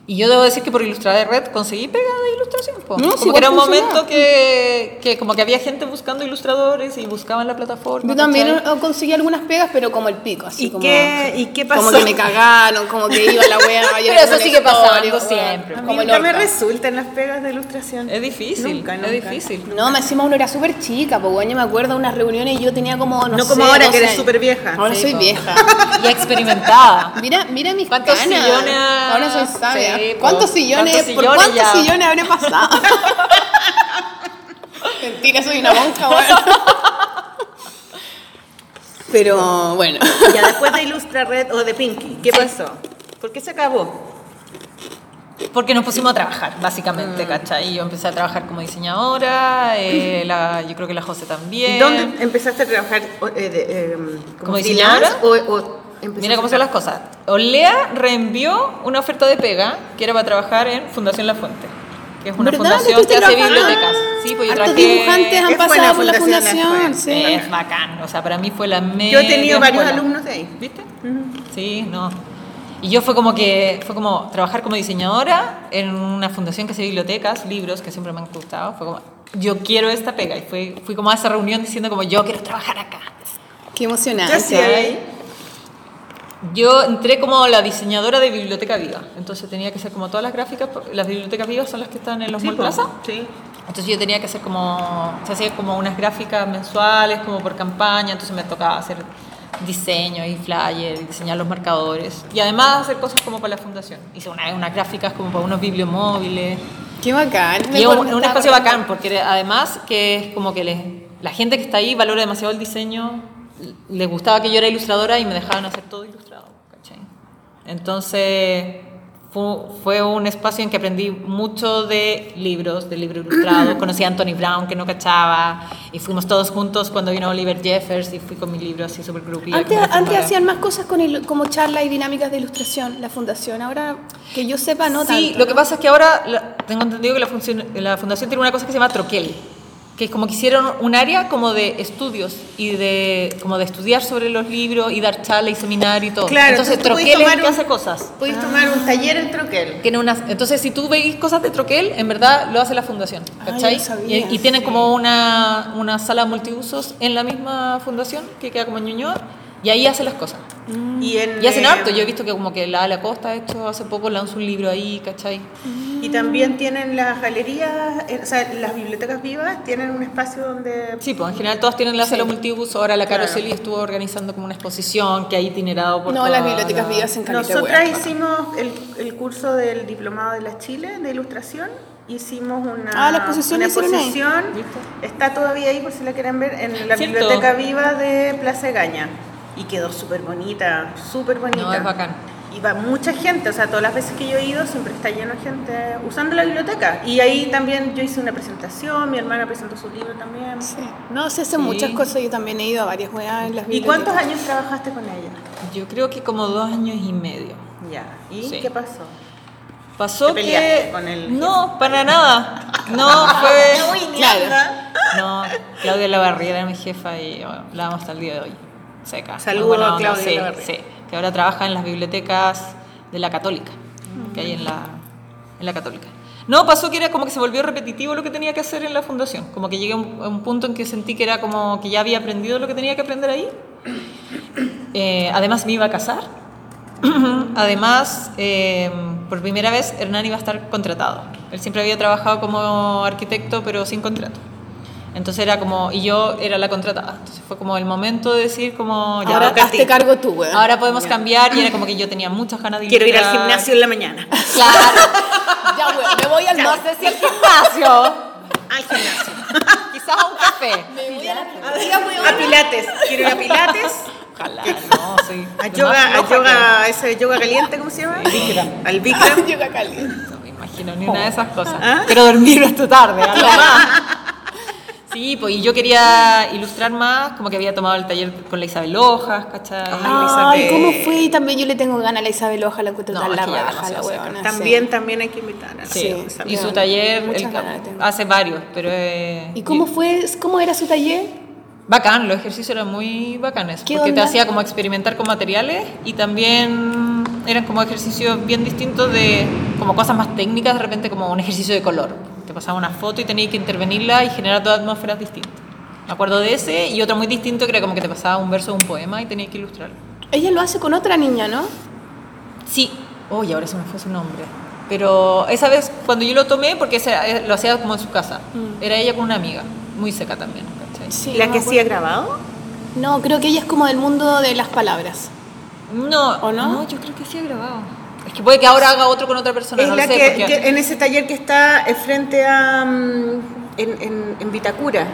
Y yo debo decir que por Ilustrar de Red conseguí pega de ilustración. po. No, sí, que era un momento que, que como que había gente buscando ilustradores y buscaban la plataforma. Yo también ¿cachai? conseguí algunas pegas, pero como el pico, así ¿Y como, qué- y qué Como pasó? que me cagaron, como que iba la weá. Pero eso sigue pasando siempre. A mí Como el nunca me resultan las pegas de ilustración. Es difícil, Nunca, es difícil. No, me encima uno era súper chica, pues yo me acuerdo de unas reuniones y yo tenía como, no, No sé, como ahora, que 12 eres súper vieja. Ahora Sí, soy po. vieja. Y experimentada. Mira, mira mis ¿Cuántos canas. sillones? Ahora soy sabia. Sí. ¿Cuántos sillones? ¿Cuántos ¿Por sillones cuántos ya? sillones habré pasado? Mentira, soy una monja, bueno. Pero bueno. Ya después de Ilustra Red o de Pinky, ¿qué pasó? ¿Por qué se acabó? Porque nos pusimos a trabajar, básicamente, ¿cachai? Yo empecé a trabajar como diseñadora, eh, la, yo creo que la José también. ¿Dónde empezaste a trabajar eh, de, eh, como ¿Como diseñadora? o, o Mira cómo son las cosas. Olea reenvió una oferta de pega que era para trabajar en Fundación La Fuente, que es una fundación ¿Estuviste que hace bibliotecas. Sí, pues yo Hartos trabajé... dibujantes han pasado por la Fundación La fundación, sí. Es bacán, o sea, para mí fue la Yo media he tenido varios escuela. alumnos de ahí. ¿Viste? Sí, no. Y yo fue como que, fue como trabajar como diseñadora en una fundación que hace bibliotecas, libros, que siempre me han gustado. Fue como, yo quiero esta pega. Y fui, fui como a esa reunión diciendo como, yo quiero trabajar acá. Qué emocionante. ¿Qué hacía ahí? Yo entré como la diseñadora de Biblioteca Viva. Entonces tenía que hacer como todas las gráficas. Las bibliotecas vivas son las que están en los Sí. Plaza. Sí. Entonces yo tenía que hacer como, se hacía como unas gráficas mensuales, como por campaña, entonces me tocaba hacer diseño y flyer, y diseñar los marcadores. Y además hacer cosas como para la fundación. Hice una- unas gráficas como para unos bibliomóviles. Qué bacán. Y es un, un espacio bacán, porque además que es como que les- la gente que está ahí valora demasiado el diseño, les gustaba que yo era ilustradora y me dejaban hacer todo ilustrado. Entonces fue, fue un espacio en que aprendí mucho de libros, de libros ilustrados, conocí a Anthony Brown que no cachaba, y fuimos todos juntos cuando vino Oliver Jeffers y fui con mi libro así súper grupía. Antes, como antes hacían más cosas con il- como charlas y dinámicas de ilustración, la fundación. Ahora, que yo sepa, no sí, tanto. lo que ¿no? pasa es que ahora la- tengo entendido que la, función- la fundación tiene una cosa que se llama troquel, que es como que hicieron un área como de estudios y de como de estudiar sobre los libros y dar charlas y seminarios y todo. Claro, entonces troquel es que hace cosas. Puedes tomar un taller en Troquel. Tiene unas, entonces, si tú veis cosas de Troquel, en verdad lo hace la fundación, Ah, ¿cachai? sabía, y, y tienen como una, una sala multiusos en la misma fundación, que queda como en Ñuñoa, y ahí hace las cosas. Y, en, Y hacen eh, harto, yo he visto que como que la Ale Acosta ha hecho hace poco, lanzó un libro ahí, ¿cachai? Y también tienen las galerías, eh, o sea, las bibliotecas vivas tienen un espacio donde... Sí, pues en general todas tienen la sala multiuso, ahora la Claro. Caroseli estuvo organizando como una exposición que ha itinerado por No, las bibliotecas la- vivas en Caleta, Nosotras hicimos el, el curso del Diplomado de la Chile de Ilustración. Hicimos una, Ah, la exposición una la exposición. Está todavía ahí por si la quieren ver en la Cierto. Biblioteca Viva de Plaza Gaña. Y quedó súper bonita, súper bonita. No, es bacán. Y va mucha gente, o sea, todas las veces que yo he ido siempre está lleno de gente usando la biblioteca. Y ahí también yo hice una presentación, mi hermana presentó su libro también. Sí. No, se hacen Sí. muchas cosas. Yo también he ido a varias weas en las ¿Y bibliotecas. cuántos años trabajaste con ella? Yo creo que como dos años y medio. Ya. ¿Y Sí. qué pasó? Pasó ¿Te peleaste que... con el no, para nada. No, fue... Claro. No, Claudia Lavarriera era mi jefa y bueno, la amo hasta el día de hoy. Seca. Saludos a Claudia sí. Sí, que ahora trabaja en las bibliotecas de la Católica, que hay en la, en la Católica. No, pasó que era como que se volvió repetitivo lo que tenía que hacer en la fundación. Como que llegué a un, a un punto en que sentí que era como que ya había aprendido lo que tenía que aprender ahí. Eh, además me iba a casar. Además, eh, por primera vez Hernán iba a estar contratado. Él siempre había trabajado como arquitecto, pero sin contrato. Entonces era como, y yo era la contratada. Entonces fue como el momento de decir como, ya, Ahora hazte cargo tú, weón. ahora podemos cambiar. Y era como que yo tenía muchas ganas de Quiero ir al gimnasio en la mañana. Claro. Ya, weón, me voy al sé si el gimnasio. Al gimnasio. Quizás a un café. Me voy a la A pilates. Quiero ir a pilates. Ojalá, no, sí. A yoga, más a yoga, ese yoga caliente, ¿cómo se llama? Al Bikram. Yoga caliente. No me imagino ni una de esas cosas. ¿Ah? Quiero dormir hasta tarde, algo más. Sí, pues y yo quería ilustrar más, como que había tomado el taller con la Isabel Hojas, ¿cachai? Ay, Elizabeth. ¿cómo fue? Y también yo le tengo ganas a la Isabel Ojalá la encuentro No, tan es la que ya raja, demasiado la seca. weona. También, también hay que invitar a la Sí, Isabel. y su taller el- ganas tengo. hace varios, pero eh, ¿Y cómo fue? ¿Cómo era su taller? Bacán, los ejercicios eran muy bacanes, ¿Qué porque te onda? hacía como experimentar con materiales y también eran como ejercicios bien distintos de como cosas más técnicas, de repente como un ejercicio de color. Te pasaba una foto y tenías que intervenirla y generar dos atmósferas distintas. Me acuerdo de ese y otro muy distinto que era como que te pasaba un verso de un poema y tenías que ilustrarlo. Ella lo hace con otra niña, ¿no? Sí, oye, ahora se me fue su nombre. Pero esa vez cuando yo lo tomé, porque eh, lo hacía como en su casa, era ella con una amiga, muy seca también, ¿cachai? Sí. ¿La no que sí ha grabado? No, creo que ella es como del mundo de las palabras. No, ¿O no? yo creo que sí ha grabado. Es que puede que ahora haga otro con otra persona, Es no la lo sé. que, porque- que en ese taller que está eh, frente a. mm, en, en, en Vitacura.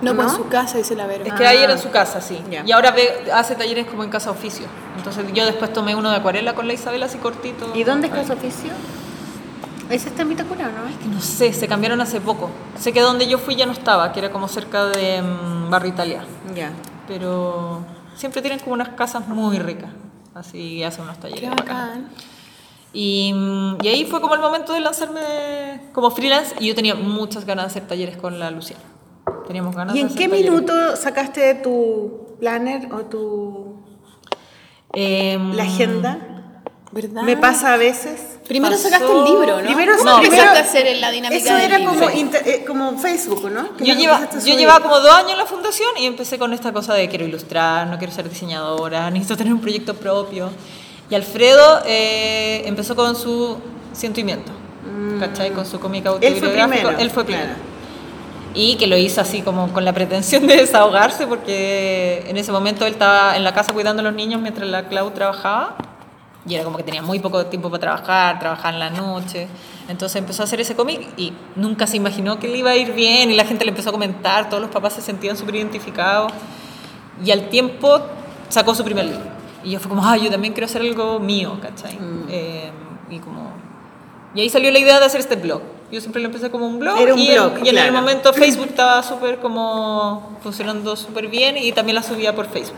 No, pues en su casa, dice la Vero. Es que ahí era en su casa, sí. Ya. Y ahora ve- hace talleres como en casa oficio. Entonces yo después tomé uno de acuarela con la Isabel así cortito. ¿Y dónde está su oficio? Ese está en Vitacura, ¿no? Que No sé, se cambiaron hace poco. Sé que donde yo fui ya no estaba, que era como cerca de mm, Barrio Italia. Ya. Pero siempre tienen como unas casas muy ricas. Así hacen unos talleres. Qué bacanes. bacán. Y, mm, y ahí fue como el momento de lanzarme como freelance y yo tenía muchas ganas de hacer talleres con la Luciana. Teníamos ganas ¿Y de en hacer qué talleres. minuto sacaste tu planner o tu. Em, la agenda? ¿Verdad? Me pasa a veces. Primero Pasó- sacaste el libro, ¿no? Primero, ¿Cómo no, empezaste primero- a hacer en la dinámica Eso del era libro? como, inter- eh, como Facebook, ¿no? Que Yo, lleva, yo llevaba como dos años en la fundación y empecé con esta cosa de quiero ilustrar, no quiero ser diseñadora, necesito tener un proyecto propio. Y Alfredo eh, empezó con su Ciento y Miento, ¿cachai? Con su cómica Mm. Él fue autobiográfico. primero. Él fue primero. claro. y que lo hizo así como con la pretensión de desahogarse porque en ese momento él estaba en la casa cuidando a los niños mientras la Clau trabajaba y era como que tenía muy poco tiempo para trabajar, trabajar en la noche. Entonces empezó a hacer ese cómic y nunca se imaginó que le iba a ir bien y la gente le empezó a comentar, todos los papás se sentían súper identificados y al tiempo sacó su primer libro. Y yo fue como, ah, yo también quiero hacer algo mío, ¿cachai? Eh, y como... Y ahí salió la idea de hacer este blog. Yo siempre lo empecé como un blog. Era un y, blog, en, y en el momento Facebook estaba súper como funcionando súper bien y también la subía por Facebook.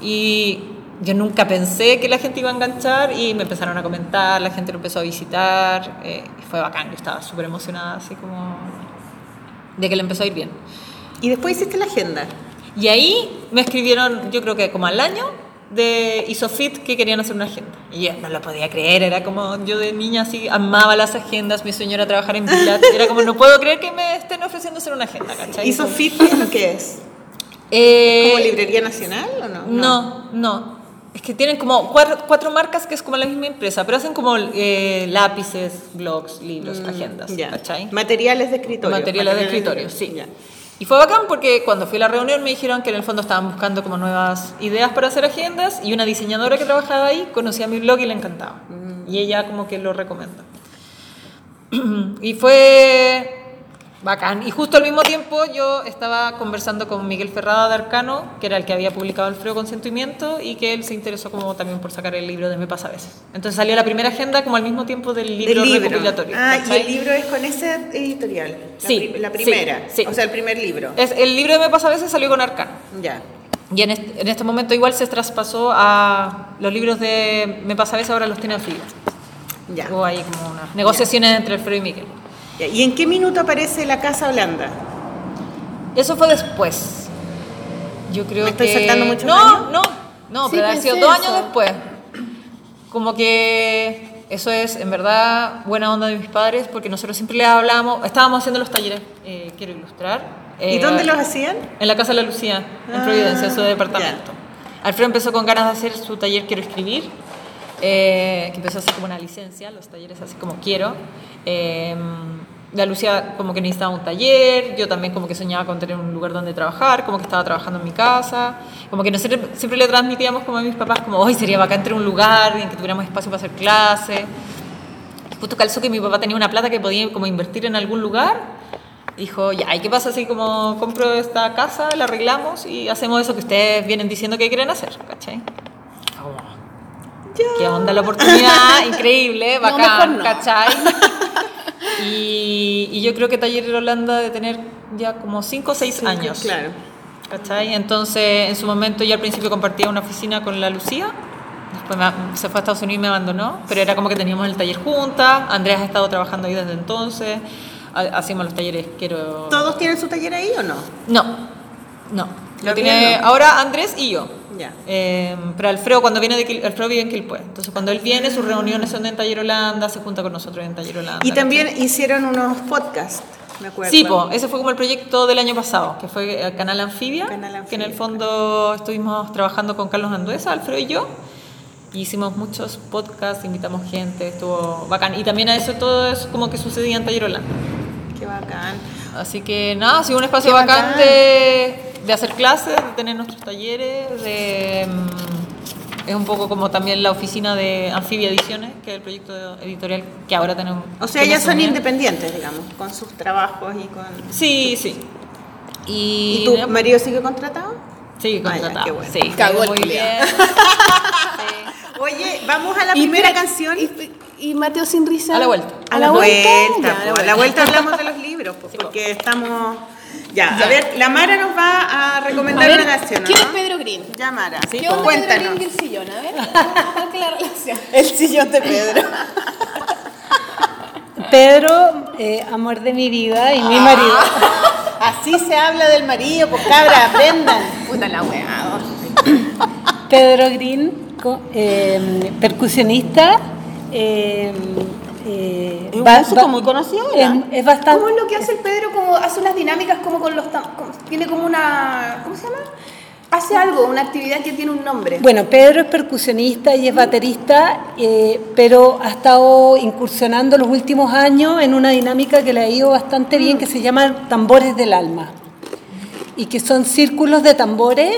Y yo nunca pensé que la gente iba a enganchar y me empezaron a comentar, la gente lo empezó a visitar eh, y fue bacán, yo estaba súper emocionada así como de que le empezó a ir bien. Y después hiciste la agenda. Y ahí me escribieron, yo creo que como al año, de Isofit que querían hacer una agenda. Y yo no lo podía creer, era como yo de niña así amaba las agendas, mi sueño era trabajar en Bilat, era como no puedo creer que me estén ofreciendo hacer una agenda, ¿cachai? ¿Hizo fit qué es lo que es? Eh, ¿Como librería nacional o no? No, no. Es que tienen como cuatro, cuatro marcas que es como la misma empresa, pero hacen como eh, lápices, blogs, libros, agendas, Mm, Ya. ¿cachai? Materiales de escritorio. Materiales de escritorio, sí. Y fue bacán porque cuando fui a la reunión me dijeron que en el fondo estaban buscando como nuevas ideas para hacer agendas y una diseñadora que trabajaba ahí conocía mi blog y le encantaba. Y ella como que lo recomendó. y fue bacán. Y justo al mismo tiempo yo estaba conversando con Miguel Ferrada de Arcano, que era el que había publicado Alfredo Consentimiento y que él se interesó como también por sacar el libro de Me pasa a veces. Entonces salió la primera agenda como al mismo tiempo del libro, Del libro. recopilatorio. Ah, y ¿cachai? el libro es con ese editorial. La Sí, pri- La sí, primera. sí. O sea, el primer libro. Es, el libro de Me pasa a veces salió con Arcano. Ya. Y en este, en este momento igual se traspasó a los libros de Me pasa a veces, ahora los tiene Alfredo. Ya. Hubo ahí como unas negociaciones entre Alfredo y Miguel. ¿Y en qué minuto aparece la Casa Holanda? Eso fue después. Yo creo ¿Me estoy que... saltando muchos no, años? No, no, Sí, pero ha sido dos años después. Como que eso es en verdad buena onda de mis padres porque nosotros siempre les hablábamos, estábamos haciendo los talleres, eh, quiero ilustrar. ¿Y eh, dónde los hacían? En la Casa de la Lucía, en Ah, Providencia, su departamento. Alfredo empezó con ganas de hacer su taller Quiero Escribir, eh, que empezó así como una licencia, los talleres así como quiero. La Lucía como que necesitaba un taller, yo también como que soñaba con tener un lugar donde trabajar, como que estaba trabajando en mi casa, como que nosotros siempre le transmitíamos como a mis papás como, hoy sería bacán tener un lugar en que tuviéramos espacio para hacer clases. Justo calzó que mi papá tenía una plata que podía como invertir en algún lugar. Dijo, ya, ¿y qué pasa si como compro esta casa, la arreglamos y hacemos eso que ustedes vienen diciendo que quieren hacer? ¿Cachai? ¿Qué onda la oportunidad? Increíble, No, mejor bacán, no. ¿cachai? Y, y yo creo que Taller Holanda de tener ya como 5 o 6 años. Claro. ¿Cachai? Entonces, en su momento yo al principio compartía una oficina con la Lucía, después me- se fue a Estados Unidos y me abandonó, pero era como que teníamos el taller juntas, Andrés ha estado trabajando ahí desde entonces, ha- hacíamos los talleres, quiero... ¿Todos tienen su taller ahí o no? No, no. Lo tiene, no. ahora Andrés y yo. Ya. Eh, pero Alfredo cuando viene de Quil- Alfredo vive en Quilpué. Entonces cuando él viene, sus reuniones son en Taller Holanda, se junta con nosotros en Taller Holanda. Y también ¿cachai? hicieron unos podcasts, me acuerdo. Sí, po, ese fue como el proyecto del año pasado, que fue el Canal Anfibia, Canal que en el Anfibia. fondo estuvimos trabajando con Carlos Anduesa, Alfredo y yo, hicimos muchos podcasts, invitamos gente, estuvo bacán. Y también a eso todo es como que sucedía en Taller Holanda. Qué bacán. Así que nada, ha sido un espacio Qué bacán, bacán. de, de hacer clases, de tener nuestros talleres, de, mm, es un poco como también la oficina de Anfibia Ediciones, que es el proyecto editorial que ahora tenemos. O sea, nos son independientes, digamos, con sus trabajos y con... Sí, sí. Y, ¿Y tu marido sigue contratado? Sí, Ah, contratado. qué bueno. Sí, Cagó el muy bien. Oye, vamos a la primera canción. Y, y Mateo sin risa. A la vuelta. A la vuelta, Ya, a la vuelta hablamos de los libros, Sí, porque estamos... Ya, Ya. a ver, la Mara nos va a A recomendar ver, una canción, ¿no? ¿quién es Pedro Green? Ya, Mara, Sí, ¿Qué onda Pedro cuéntanos. Green y el sillón? A ver, ¿cuál es la relación? El sillón de Pedro. Pedro, eh, amor de mi vida y mi marido. Así se habla del marido, pues cabra, aprendan. Puta la weá. Pedro Green, eh, percusionista. eh, eh, Es un va- músico va- muy conocido, ¿verdad? Es, es bastante. ¿Cómo es lo que hace el Pedro? Como hace unas dinámicas como con los... como- tiene como una... ¿Cómo se llama? hace algo, una actividad que tiene un nombre. Bueno, Pedro es percusionista y es baterista, eh, pero ha estado incursionando los últimos años en una dinámica que le ha ido bastante bien, que se llama Tambores del Alma, y que son círculos de tambores.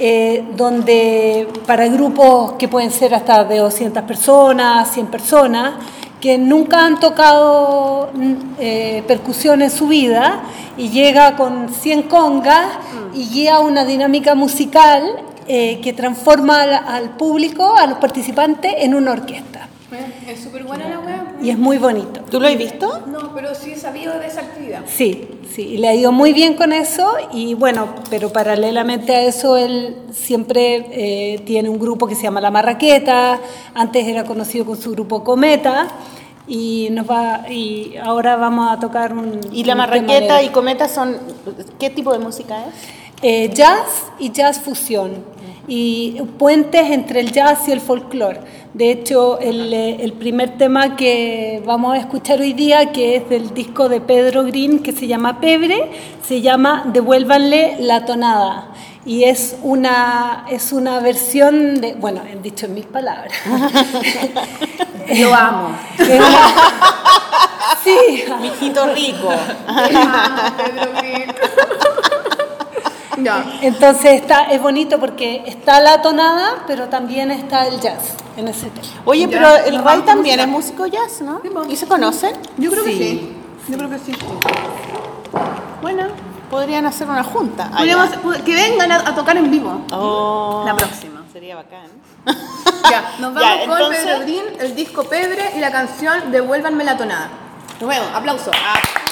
eh, donde para grupos que pueden ser hasta de 200 personas, 100 personas, que nunca han tocado mm, eh, percusión en su vida y llega con 100 congas y guía una dinámica musical eh, que transforma al, al público, a los participantes, en una orquesta. Es súper buena la wea. Y es muy bonito. ¿Tú lo has visto? No, pero sí he sabido de esa actividad. Sí, sí, y le ha ido muy bien con eso y bueno, pero paralelamente a eso él siempre eh, tiene un grupo que se llama La Marraqueta, antes era conocido con su grupo Cometa y nos va y ahora vamos a tocar un ¿Y la un marraqueta de- y cometa son. ¿Qué tipo de música es? Eh, jazz y jazz fusión y puentes entre el jazz y el folclore. De hecho, el, eh, el primer tema que vamos a escuchar hoy día, que es del disco de Pedro Green, que se llama Pebre, se llama Devuélvanle la tonada. Y es una, es una versión de, bueno, dicho en mis palabras. Lo amo. Una- sí, Mijito rico. Pedro Green. Ya. entonces está, es bonito porque está la tonada, pero también está el jazz en ese tema. Oye, Ya, pero el Ray también es músico jazz, ¿no? ¿Y se conocen? Yo creo que Sí. Yo creo que sí. Bueno, podrían hacer una junta. Ah, Podríamos- que vengan a, a tocar en vivo. Oh, La próxima. Sería bacán. Ya, nos vamos Ya, con entonces- Pedro el disco Pebre y la canción Devuélvanme la tonada. Nos vemos, aplauso. Devuélvanme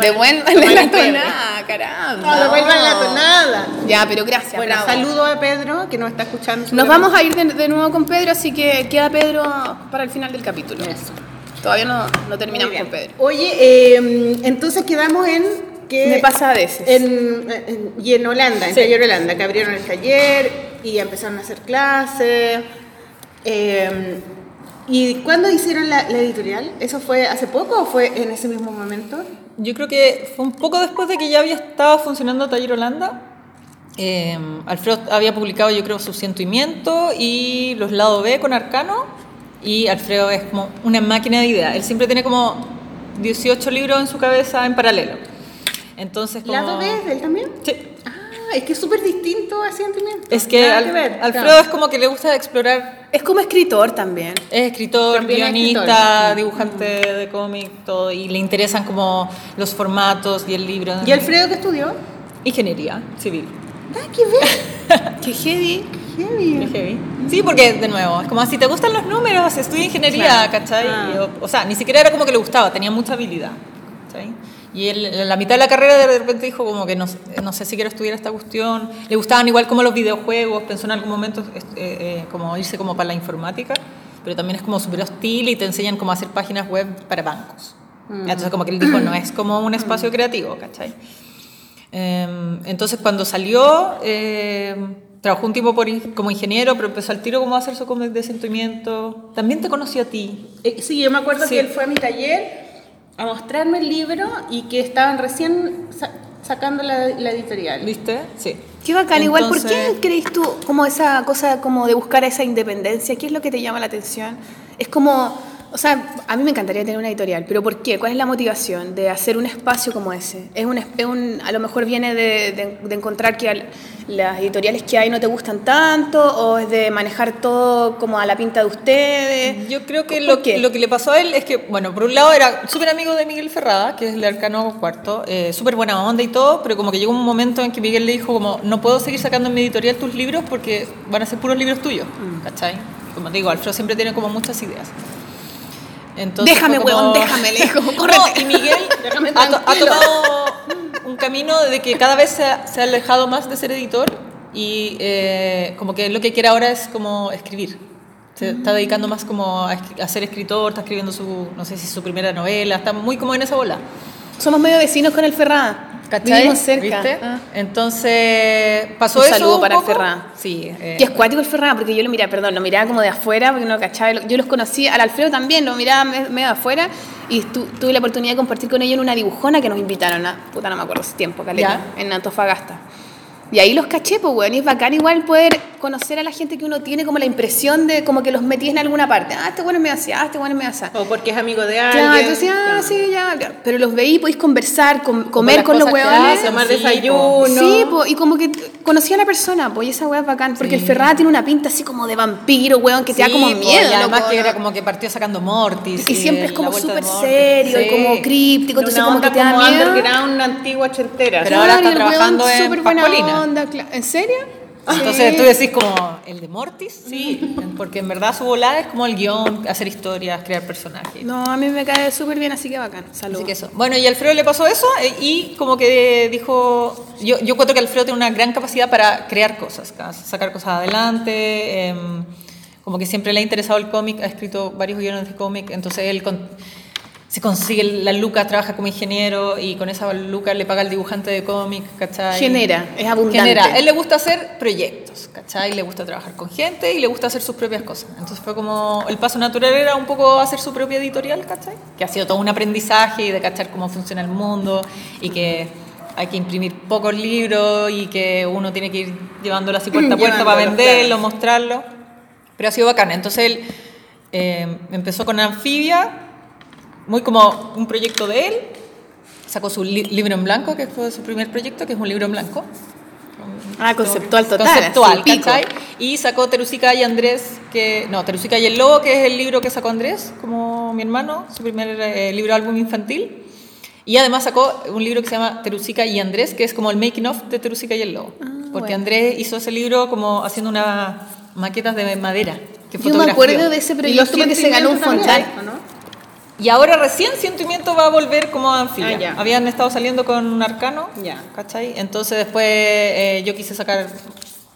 Devuélvanle tomar la tonada, caramba. No, devuélvanle la tonada. Ya, pero gracias. Bueno, bravo. saludo a Pedro que nos está escuchando. Nos vamos a ir de, de nuevo con Pedro, así que queda Pedro para el final del capítulo. Eso. Todavía no, no terminamos con. Pedro. Oye, eh, entonces quedamos en que Me pasa a veces. en, en- y en Holanda, en Taller Holanda, que abrieron el taller y empezaron a hacer clases. Eh, ¿Y cuándo hicieron la, la editorial? ¿Eso fue hace poco o fue en ese mismo momento? Yo creo que fue un poco después de que ya había estado funcionando Taller Holanda. Eh, Alfredo había publicado, yo creo, su Cientuimiento y los Lado B con Arcano. Y Alfredo es como una máquina de ideas. Él siempre tiene como 18 libros en su cabeza en paralelo. Entonces, como... ¿Lado B es de él también? Sí. Ah, es que es súper distinto a Sentimiento. Es que, Nada Al- que ver, Alfredo claro. es como que le gusta explorar. Es como escritor también. Es escritor, También es guionista, escritor. dibujante de cómic, todo. Y le interesan como los formatos y el libro. ¿Y Alfredo qué estudió? Ingeniería civil. Ah, qué bien. Qué heavy. Heavy. Es heavy. Sí, porque de nuevo, es como si te gustan los números, estudia ingeniería, Claro. ¿cachai? Ah. O, o sea, ni siquiera era como que le gustaba, tenía mucha habilidad. ¿cachai? Y él, en la mitad de la carrera de repente dijo como que no, no sé si quiero estudiar esta cuestión. Le gustaban igual como los videojuegos, pensó en algún momento eh, eh, como irse como para la informática, pero también es como súper hostil y te enseñan cómo hacer páginas web para bancos. Entonces como que él dijo, no es como un espacio creativo, ¿cachai? Eh, entonces cuando salió, eh, trabajó un tiempo por como ingeniero, pero empezó al tiro como a hacer su cómic de sentimiento. También te conocí a ti. Eh, sí, yo me acuerdo Sí. que él fue a mi taller a mostrarme el libro y que estaban recién sacando la, la editorial. ¿Viste? Sí. Qué bacán. Igual, ¿por Entonces- qué crees tú como esa cosa como de buscar esa independencia? ¿Qué es lo que te llama la atención? Es como, o sea, a mí me encantaría tener una editorial, pero ¿por qué? ¿Cuál es la motivación de hacer un espacio como ese? Es un, es un a lo mejor viene de, de- de encontrar que al- las editoriales que hay no te gustan tanto o es de manejar todo como a la pinta de ustedes. Yo creo que ¿Por lo, qué? lo que le pasó a él es que, bueno, por un lado era súper amigo de Miguel Ferrada, que es el arcano cuarto, eh, súper buena onda y todo, pero como que llegó un momento en que Miguel le dijo como, no puedo seguir sacando en mi editorial tus libros porque van a ser puros libros tuyos, Mm. ¿cachai? Como te digo, Alfredo siempre tiene como muchas ideas. Entonces déjame, como- huevón, déjame, le dijo, No, y Miguel Déjame ha, to- ha tomado un camino de que cada vez se ha, se ha alejado más de ser editor y eh, como que lo que quiere ahora es como escribir. Se está dedicando más como a, a ser escritor, está escribiendo su, no sé si su primera novela, está muy como en esa bola. Somos medio vecinos con el Ferrada. ¿Cachai? Vivimos cerca. ¿Viste? Ah. Entonces, pasó Un eso saludo un para el poco. Ferrada. Sí. eh, Que es cuático el Ferrada, porque yo lo miraba, perdón, lo miraba como de afuera, porque no cachaba. Yo los conocí, al Alfredo también, lo miraba me- medio de afuera, y tu- tuve la oportunidad de compartir con ellos en una dibujona que nos invitaron a, puta, no me acuerdo ese tiempo, caleta, en Antofagasta. Y ahí los caché, pues, weón, y es bacán igual poder conocer a la gente que uno tiene como la impresión de como que los metí en alguna parte. Ah, este bueno es medio así, ah, este bueno es medio así. O porque es amigo de alguien. Claro, entonces, ah, sí, ya, ya. Pero los veí, podéis conversar, com- comer con los hacen, Tomar sí, desayuno. Sí, po, y como que conocía a la persona, pues, y esa weá es bacán. Porque el. Ferrada tiene una pinta así como de vampiro, weón, que te da como miedo. Y además loco, que era como que partió sacando Mortis. Y siempre es la como súper serio y como críptico, entonces Una como que te da como miedo. underground antigua ochentera. Pero ahora está trabajando en súper buena onda, ¿En serio? Entonces Sí. tú decís como, ¿el de Mortis? Sí, porque en verdad su volada es como el guion, hacer historias, crear personajes. No, a mí me cae súper bien, así que bacán. Saludos. Así que eso. Bueno, y a Alfredo le pasó eso eh, y como que dijo, yo, yo encuentro que Alfredo tiene una gran capacidad para crear cosas, ca- sacar cosas adelante, em, como que siempre le ha interesado el cómic, ha escrito varios guiones de cómic, entonces él con- se consigue la lucas, trabaja como ingeniero y con esa lucas le paga al dibujante de cómic, ¿cachai? Genera, es abundante. Genera. Él le gusta hacer proyectos, ¿cachai? Le gusta trabajar con gente y le gusta hacer sus propias cosas. Entonces fue como, el paso natural era un poco hacer su propia editorial, ¿cachai? Que ha sido todo un aprendizaje y de cachar cómo funciona el mundo y que hay que imprimir pocos libros y que uno tiene que ir llevándolo así puerta a puerta para venderlo, claro. mostrarlo. Pero ha sido bacán. Entonces él eh, empezó con Anfibia, muy como un proyecto de él. Sacó su li- libro en blanco, que fue su primer proyecto, que es un libro en blanco. Ah, conceptual total. Conceptual, así. ¿cachai? Y sacó Terusica y Andrés, que no, Terusica y el Lobo, que es el libro que sacó Andrés, como mi hermano, su primer eh, libro álbum infantil. Y además sacó un libro que se llama Terusica y Andrés, que es como el making of de Terusica y el Lobo. Ah. porque bueno. Andrés hizo ese libro como haciendo unas maquetas de madera. Que Yo me acuerdo de ese proyecto porque se ganó un Fontal. ¿no? Y ahora recién Cientimiento va a volver como a Anfilia. Ah. Habían estado saliendo con un arcano, Ya. ¿cachai? Entonces después eh, yo quise sacar...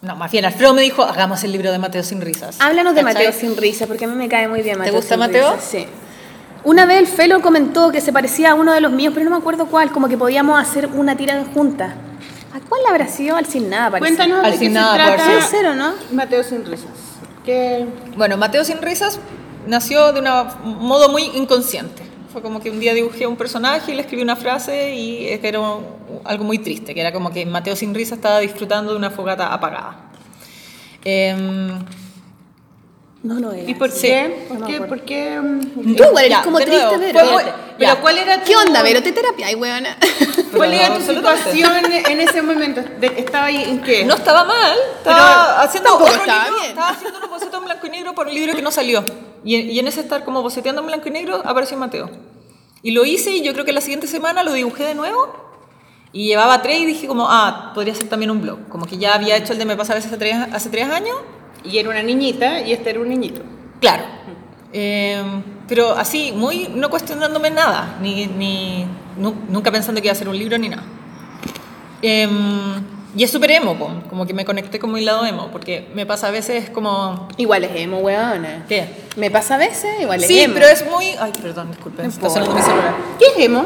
No, más bien Alfredo me dijo, hagamos el libro de Mateo sin risas. Háblanos de ¿cachai? Mateo sin risa, porque a mí me cae muy bien Mateo. gusta sin Mateo? Risa, Sí. Una vez el Felo comentó que se parecía a uno de los míos, pero no me acuerdo cuál, como que podíamos hacer una tira juntas. ¿A cuál habrá sido? Al sin nada, parece. Cuéntanos Al de qué sin se nada, trata por Puede ser, ¿o no? Mateo sin risas. Que Bueno, Mateo sin risas nació de un modo muy inconsciente. Fue como que un día dibujé un personaje y le escribí una frase y era algo muy triste, que era como que Mateo sin risas estaba disfrutando de una fogata apagada. Em, No, no era. ¿Y por Sí. qué? ¿Por qué? ¿Por qué? Tú eres como triste, nuevo, pero... fue muy- Pero Ya. ¿cuál era tu... ¿Qué onda, Vero? ¿Te terapia? Ay, weona. ¿Cuál era tu situación en ese momento? De- ¿Estaba ahí en qué? No estaba mal, estaba haciendo otro estaba libro, bien. estaba haciendo unos bocetos en blanco y negro por un libro que no salió. Y, y en ese estar como boceteando en blanco y negro apareció Mateo. Y lo hice y yo creo que la siguiente semana lo dibujé de nuevo. Y llevaba tres y dije como, ah, podría ser también un blog. Como que ya había hecho el de Me pasa a veces hace tres, hace tres años. Y era una niñita y este era un niñito. Claro. Eh, pero así, muy no cuestionándome nada, ni, ni nu- nunca pensando que iba a ser un libro ni nada. Eh, y es súper emo, como que me conecté con mi lado emo, porque me pasa a veces como... Igual es emo, weona. ¿Qué? Me pasa a veces, igual es Sí, emo. pero es muy... Ay, perdón, disculpen, está sonando mi celular. ¿Qué es emo?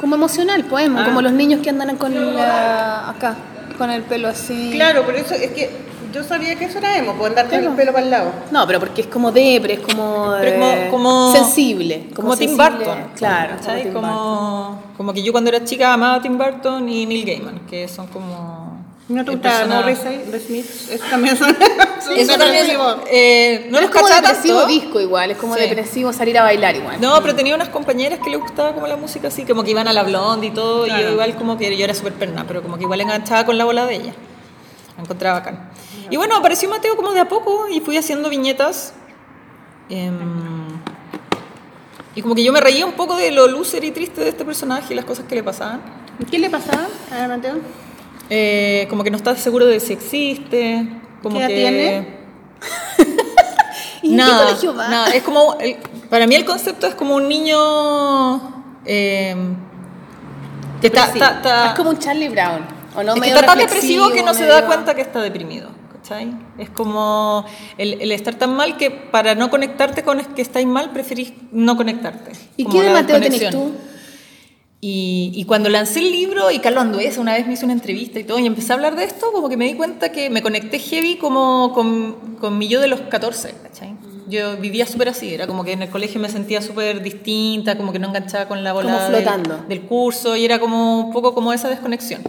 Como emocional, pues, emo, Ah. como los niños que andan con la... acá, con el pelo así. Claro, por eso es que yo sabía que eso era emo, por andar con el pelo para el lado. No, pero porque es como depre, es como, Pero como- eh, como- sensible. Como, Tim sensible, Burton. Claro. Tim Burton. Como, como que yo cuando era chica amaba a Tim Burton y Neil Gaiman, que son como... ¿No te gustaba The Smiths? Eso también son... son Eso también... depresivos. eh, no es los como depresivo tanto. disco igual, es como Sí. depresivo salir a bailar igual. No, pero tenía unas compañeras que le gustaba como la música así, como que iban a la blonde y todo, y Claro. yo igual como que yo era súper perna, pero como que igual enganchaba con la bola de ella. La encontraba bacán. Y bueno, apareció Mateo como de a poco y fui haciendo viñetas. em, y como que yo me reía un poco de lo loser y triste de este personaje y las cosas que le pasaban. ¿Qué le pasaba a Mateo? Eh, como que no estás seguro de si existe. Como ¿Qué edad que... tiene? ¿Y en nada, qué colegio va? nada, es como, el- para mí el concepto es como un niño eh, que está, está- está- Es como un Charlie Brown, ¿o no? es que está tan depresivo que no se da cuenta que está deprimido. ¿Cachai? Es como el, el estar tan mal que para no conectarte con el que estáis mal preferís no conectarte. ¿Y qué de Mateo tenés tú? Y, y cuando lancé el libro, y Carlos Anduesa una vez me hizo una entrevista y todo, y empecé a hablar de esto, como que me di cuenta que me conecté heavy como con, con mi yo de los 14, ¿cachai? Yo vivía súper así, era como que en el colegio me sentía súper distinta, como que no enganchaba con la bola Como del- flotando. Del, curso, y era como un poco como esa desconexión.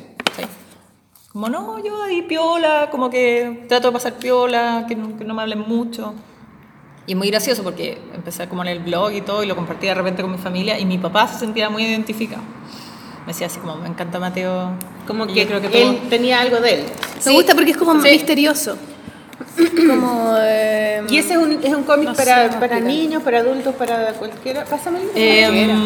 Como no, yo ahí piola, como que trato de pasar piola, que no, que no me hablen mucho. Y es muy gracioso porque empecé como en el blog y todo y lo compartí de repente con mi familia y mi papá se sentía muy identificado. Me decía así como, me encanta Mateo. Como Y que, creo que él todo- tenía algo de él. Me Sí. gusta porque es como Sí. misterioso. como... eh, Y ese es un, es un cómic No sé para, cómo para niños, para adultos, para cualquiera. Pásame el Eh,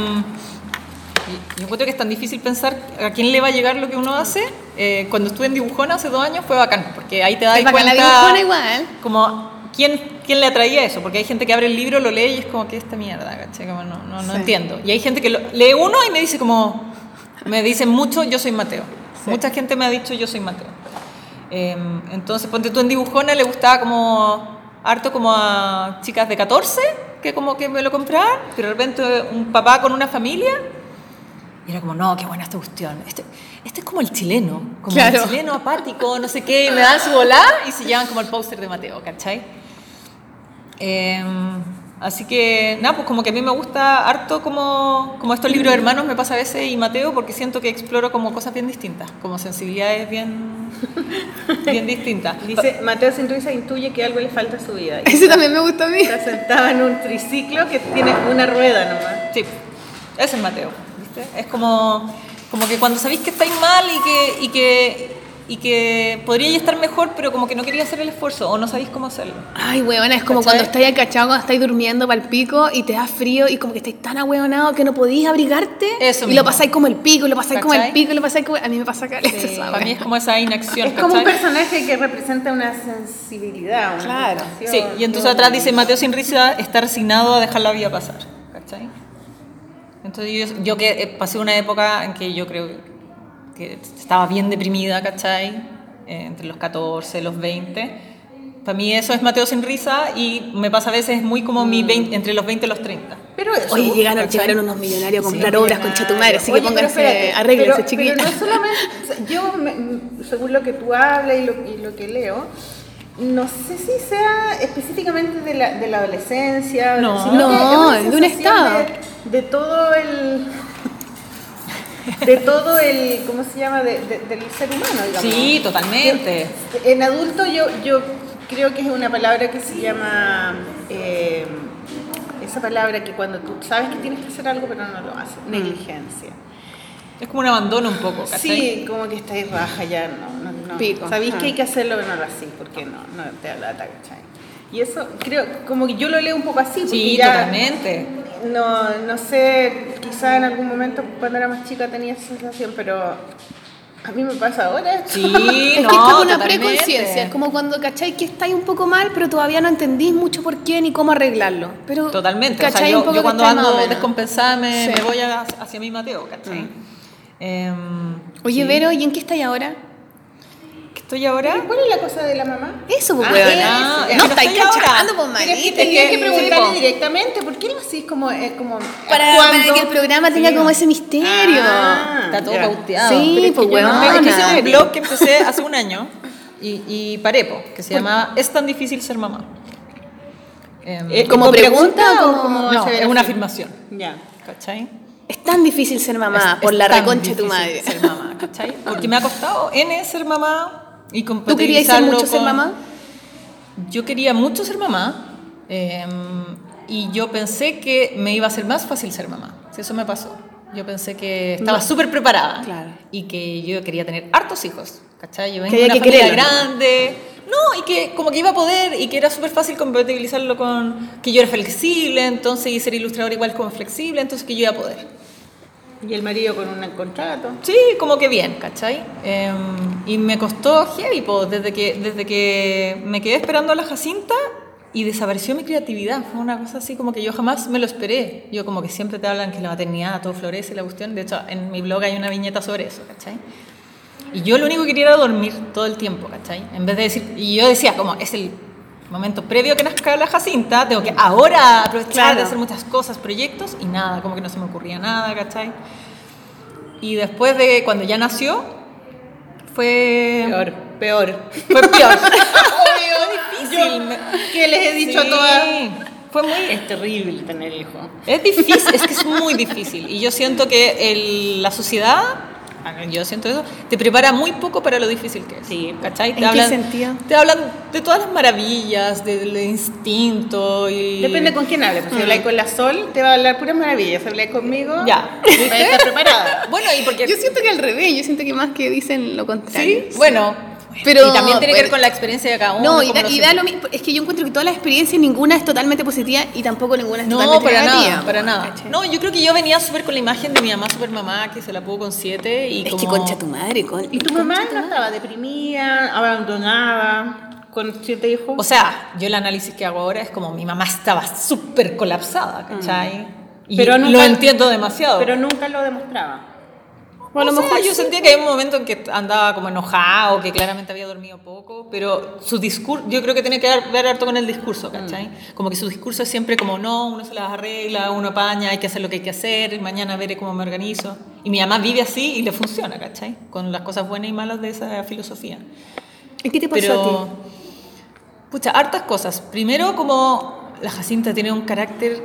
yo encuentro que es tan difícil pensar a quién le va a llegar lo que uno hace. Eh, cuando estuve en Dibujona hace dos años fue bacán, porque ahí te das bacán la cuenta dibujona igual. como quién, quién le atraía eso, porque hay gente que abre el libro, lo lee y es como que esta mierda, ¿cachai? Como no, no, no Sí. entiendo. Y hay gente que lo- lee uno y me dice como, me dicen mucho, yo soy Mateo. Mucha gente me ha dicho, yo soy Mateo. Eh, entonces, ponte tú en Dibujona, le gustaba como harto como a chicas de 14, que como que me lo compraban, pero de repente un papá con una familia, y era como, no, qué buena esta cuestión. Este, este es como el chileno, como Claro. el chileno apático, no sé qué, y me dan su volá y se llevan como el póster de Mateo, ¿cachai? Eh, así que, nada, pues como que a mí me gusta harto como, como estos libros de hermanos me pasa a veces y Mateo porque siento que exploro como cosas bien distintas, como sensibilidades bien, bien distintas. Dice, Mateo sin risa intuye que algo le falta a su vida. Ese también me gusta a mí. Está sentado en un triciclo que tiene una rueda nomás. Sí, ese es Mateo, ¿viste? Es como, como que cuando sabéis que estáis mal y que, y que, y que podría estar mejor, pero como que no quería hacer el esfuerzo o no sabéis cómo hacerlo. Ay, weona, es como ¿Cachai? cuando estáis acachado, cuando estáis durmiendo para el pico y te da frío y como que estáis tan ahueonado que no podéis abrigarte. Eso y mismo. lo pasáis como el pico, y lo pasáis como el ¿Cachai? pico, y lo pasáis como. A mí me pasa caleta esa Para mí es como esa inacción. Es como un ¿cachai? personaje que representa una sensibilidad. Una Claro. Sí, y entonces atrás dice Mateo sin risa está resignado a dejar la vida pasar. ¿Cachai? Entonces yo, yo que eh, pasé una época en que yo creo que estaba bien deprimida, ¿cachai? Eh, entre los 14, los 20. Para mí eso es Mateo sin risa y me pasa a veces muy como mi 20, entre los 20 y los 30. Pero eso, Oye, llegaron, ¿cachai? llegaron unos millonarios a Sí, comprar obras con. Chetumare, así Oye, que pónganse, pero- chiquillos. Pero no solamente, yo, me- según lo que tú hablas y lo, y lo que leo, no sé si sea específicamente de la, de la adolescencia, No. sino que No, es de un estado. De, de todo el... De todo el, ¿cómo se llama? De- de- del ser humano, digamos. Sí, totalmente. En adulto yo, yo creo que es una palabra que se llama, eh, esa palabra que cuando tú sabes que tienes que hacer algo pero no lo haces, negligencia. Es como un abandono un poco, ¿cachai? Sí, como que estáis raja ya, no, no, no. Pico. Sabéis Ah. que hay que hacerlo pero no lo hacéis, porque no, no te da lata, ¿cachai? Y eso creo, como que yo lo leo un poco así, porque Sí, ya, totalmente. no, no sé, quizá en algún momento cuando era más chica tenía esa sensación, pero a mí me pasa ahora. Sí, Es no, que es como una totalmente. preconciencia, es como cuando cacháis que estáis un poco mal, pero todavía no entendís mucho por qué ni cómo arreglarlo. Pero Totalmente. O sea, yo, un poco yo cuando ando descompensada me, Sí. me voy a- hacia mi Mateo, ¿cachai? Em, Oye, sí. Vero, ¿y en qué estáis ahora? ¿Qué estoy ahora? ¿Cuál es la cosa de la mamá? Eso, pues, Ah, ah, no no estáis cachando, pues, Pero es que manita. tenía que que- preguntarle sí, directamente, ¿por qué lo hacís como, eh, como Para, para que el programa tenga Sí. como ese misterio. Ah, Está todo pauteado. Sí, pues, yo no- es un blog que empecé hace un año y, y paré, po, que se llama Es tan difícil ser mamá. Em, Eh, ¿Como ¿con pregunta o como- no, es una afirmación. Ya. ¿Cachai? Es tan difícil ser mamá Es- por es la reconcha de tu madre. Ser mamá, ¿cachai? Porque me ha costado N ser mamá y ¿Tú querías ser mucho ser con- mamá? Yo quería mucho ser mamá eh, y yo pensé que me iba a ser más fácil ser mamá. Si eso me pasó. Yo pensé que estaba No. súper preparada Claro. y que yo quería tener hartos hijos. ¿Cachai? Yo vengo de una que familia quererlo, ¿no? grande. No, y que como que iba a poder y que era súper fácil compatibilizarlo con que yo era flexible, entonces y ser ilustrador igual como flexible, entonces que yo iba a poder. Y el marido con un contrato. Sí, como que bien, ¿cachai? Eh, y me costó heavy, desde que, desde que me quedé esperando a la Jacinta y desapareció mi creatividad. Fue una cosa así como que yo jamás me lo esperé. Yo como que siempre te hablan que la maternidad todo florece, la cuestión. De hecho, en mi blog hay una viñeta sobre eso, ¿cachai? Y yo lo único que quería era dormir todo el tiempo, ¿cachai? En vez de decir, y yo decía, como es el momento previo a que nazca la Jacinta, tengo que ahora aprovechar Claro. de hacer muchas cosas, proyectos, y nada, como que no se me ocurría nada, ¿cachai? Y después de cuando ya nació, fue Peor, peor. Fue peor. Obvio, difícil. me- ¿Qué les he dicho Sí, a todas? Fue muy Es terrible tener hijos. es difícil, es que es muy difícil. Y yo siento que el- la sociedad, yo siento eso, te prepara muy poco para lo difícil que es. Sí. ¿Cachai? ¿En qué sentido? Te hablan de todas las maravillas, del instinto y... Depende con quién hables. pues, Si habláis con la Sol, te va a hablar puras maravillas. Si habláis conmigo, Ya. estar preparada. Bueno, y porque... Yo siento que al revés, yo siento que más que dicen lo contrario. Sí, bueno. Pero- y también tiene que ver con la experiencia de cada uno. No, y da, lo y da lo mismo. Es que yo encuentro que todas las experiencias, ninguna es totalmente positiva y tampoco ninguna es No, totalmente para negativa. nada, para nada. No, yo creo que yo venía súper con la imagen de mi mamá super mamá, que se la pudo con siete y es como... que concha tu madre. Con, ¿Y tu mamá no estaba deprimida, abandonada, con siete hijos? O sea, yo el análisis que hago ahora es como mi mamá estaba súper colapsada, ¿cachai? Y Pero lo nunca- entiendo demasiado. pero nunca lo demostraba. O a lo mejor yo sentía que hay un momento en que andaba como enojado, que claramente había dormido poco, pero su discurso, yo creo que tiene que ver, harto con el discurso, ¿cachai? Como que su discurso es siempre como, no, uno se las arregla, uno apaña, hay que hacer lo que hay que hacer, mañana veré cómo me organizo. Y mi mamá vive así y le funciona, ¿cachai? Con las cosas buenas y malas de esa filosofía. ¿Y qué te pasó Pero, a ti? pucha, hartas cosas. Primero, como la Jacinta tiene un carácter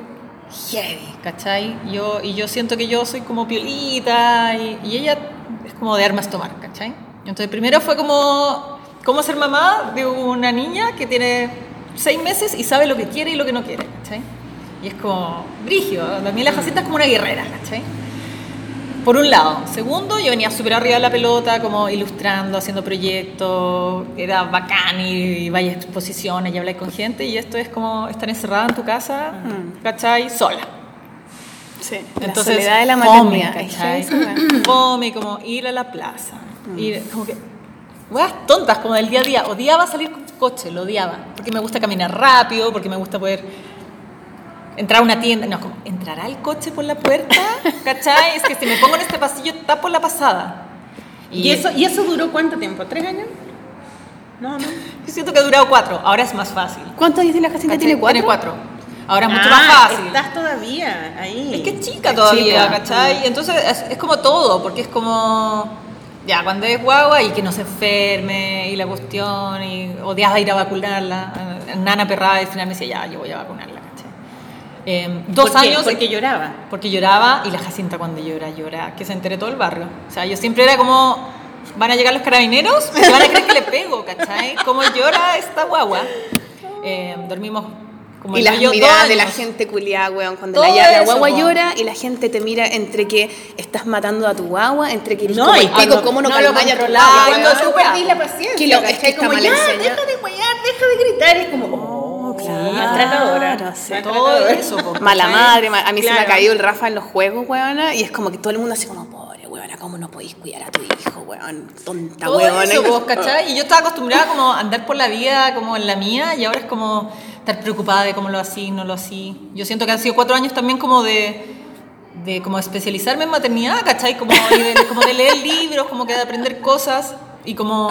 heavy, ¿cachai? Yo, y yo siento que yo soy como piolita y, y ella es como de armas tomar, ¿cachai? Entonces, primero fue como, cómo ser mamá de una niña que tiene seis meses y sabe lo que quiere y lo que no quiere, ¿cachai? Y es como brígido. También la Jacinta es como una guerrera, ¿cachai? Por un lado. Segundo, yo venía súper arriba de la pelota, como ilustrando, haciendo proyectos, era bacán y, y vaya exposiciones y hablar con gente. Y esto es como estar encerrada en tu casa, ¿cachai? Sola. Sí. Entonces, la soledad de la fome, maternidad. ¿cachai? Fome, como ir a la plaza. Ir, como que. Weas tontas, como del día a día. Odiaba salir con coche, lo odiaba. Porque me gusta caminar rápido, porque me gusta poder entrar a una tienda. No, como, ¿entrará el coche por la puerta? ¿Cachai? Es que si me pongo en este pasillo, tapo la pasada. ¿Y, eso, ¿Y eso duró cuánto tiempo? ¿Tres años? No, no. Yo siento que ha durado cuatro. Ahora es más fácil. ¿Cuántos años tiene la Jacinta? ¿Tiene cuatro? Tiene cuatro. Ahora es mucho Ah, más fácil. Estás todavía ahí. Es que es chica todavía, chica. ¿cachai? Entonces es, es como todo, porque es como. Ya, cuando es guagua y que no se enferme y la cuestión, y odiaba ir a vacunarla. Nana perrada y al final me decía, ya, yo voy a vacunarla. Eh, dos ¿Por qué? años. Porque lloraba. Porque lloraba y la Jacinta cuando llora, llora, que se entere todo el barrio. O sea, yo siempre era como, van a llegar los carabineros, se van a creer que le pego, ¿cachai? Como llora esta guagua. Eh, dormimos como y las miradas de la gente culiada, weón. Cuando Todo la, la eso, guagua po. llora y la gente te mira entre que estás matando a tu guagua, entre que eres No, como y el pico, cómo no, no lo calmáis a controlaba, guagua, Cuando tú perdís la paciencia, Que lo- es que está como mal ya, enseñado. deja de huear, deja de gritar. Es como, oh, claro, maltratadora. sí. Todo eso, po, Mala madre, ma- a mí se me ha caído el Rafa en los juegos, weona, y es como que todo el mundo así como, pobre, weona, ¿cómo no podéis cuidar a tu hijo, weón? Tonta, Todo weona. eso, vos, ¿cachai? Y yo estaba acostumbrada como a andar por la vida como en la mía y ahora es como estar preocupada de cómo lo así, no lo así. Yo siento que han sido cuatro años también como de, de como especializarme en maternidad, ¿cachai? Como, de, como de leer libros, como que de aprender cosas y como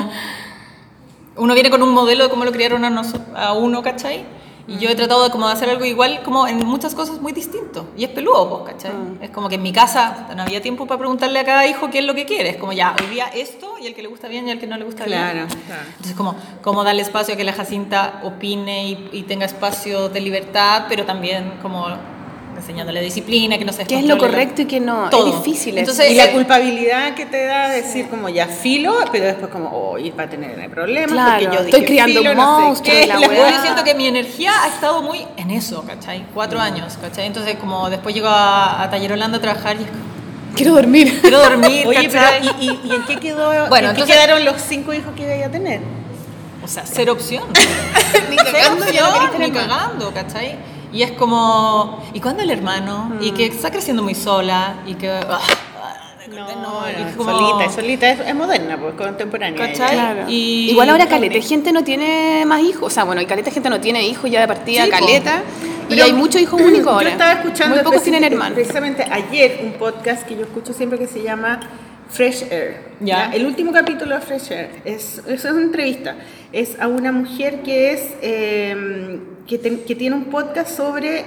uno viene con un modelo de cómo lo criaron a, uno, ¿cachai? Y yo he tratado de como de hacer algo igual, como en muchas cosas muy distinto. Y es peludo, pues, ¿cachai? Mm. Es como que en mi casa no había tiempo para preguntarle a cada hijo qué es lo que quiere. Es como ya, hoy día esto, y el que le gusta bien y el que no le gusta Claro, bien. claro. Entonces, como, como darle espacio a que la Jacinta opine y, y tenga espacio de libertad, pero también como enseñándole disciplina, que no se ¿Qué es lo correcto y qué no? Todo. Es difícil. Entonces, Y la culpabilidad que te da decir como ya filo, pero después como, oh, y va a tener problemas Claro, porque yo estoy dije criando filo, un no sé qué, la. Yo siento que mi energía ha estado muy en eso, ¿cachai? Cuatro años, ¿cachai? Entonces, como después llego a, a Taller Holanda a trabajar y es como, Quiero dormir. quiero dormir, Oye, pero. ¿y, y, y en qué quedó? Bueno, ¿en qué entonces- quedaron los cinco hijos que iba a tener? O sea, ser opción. Ni cagando, opción, ni cagando, ¿cachai? Y es como, ¿y cuándo el hermano? Y que está creciendo muy sola y que... ah, ah, No, no, es como- solita, es solita, es, es moderna, pues contemporánea. Claro. Y- Igual ahora caleta, gente no tiene más hijos. O sea, bueno, y caleta gente no tiene hijos ya de partida, Sí, caleta. Y hay muchos hijos únicos Yo ahora. estaba escuchando Muy pocos tienen hermanos. Precisamente ayer un podcast que yo escucho siempre que se llama Fresh Air. Ya. El último capítulo de Fresh Air es, es una entrevista. Es a una mujer que es eh, que, te- que tiene un podcast sobre,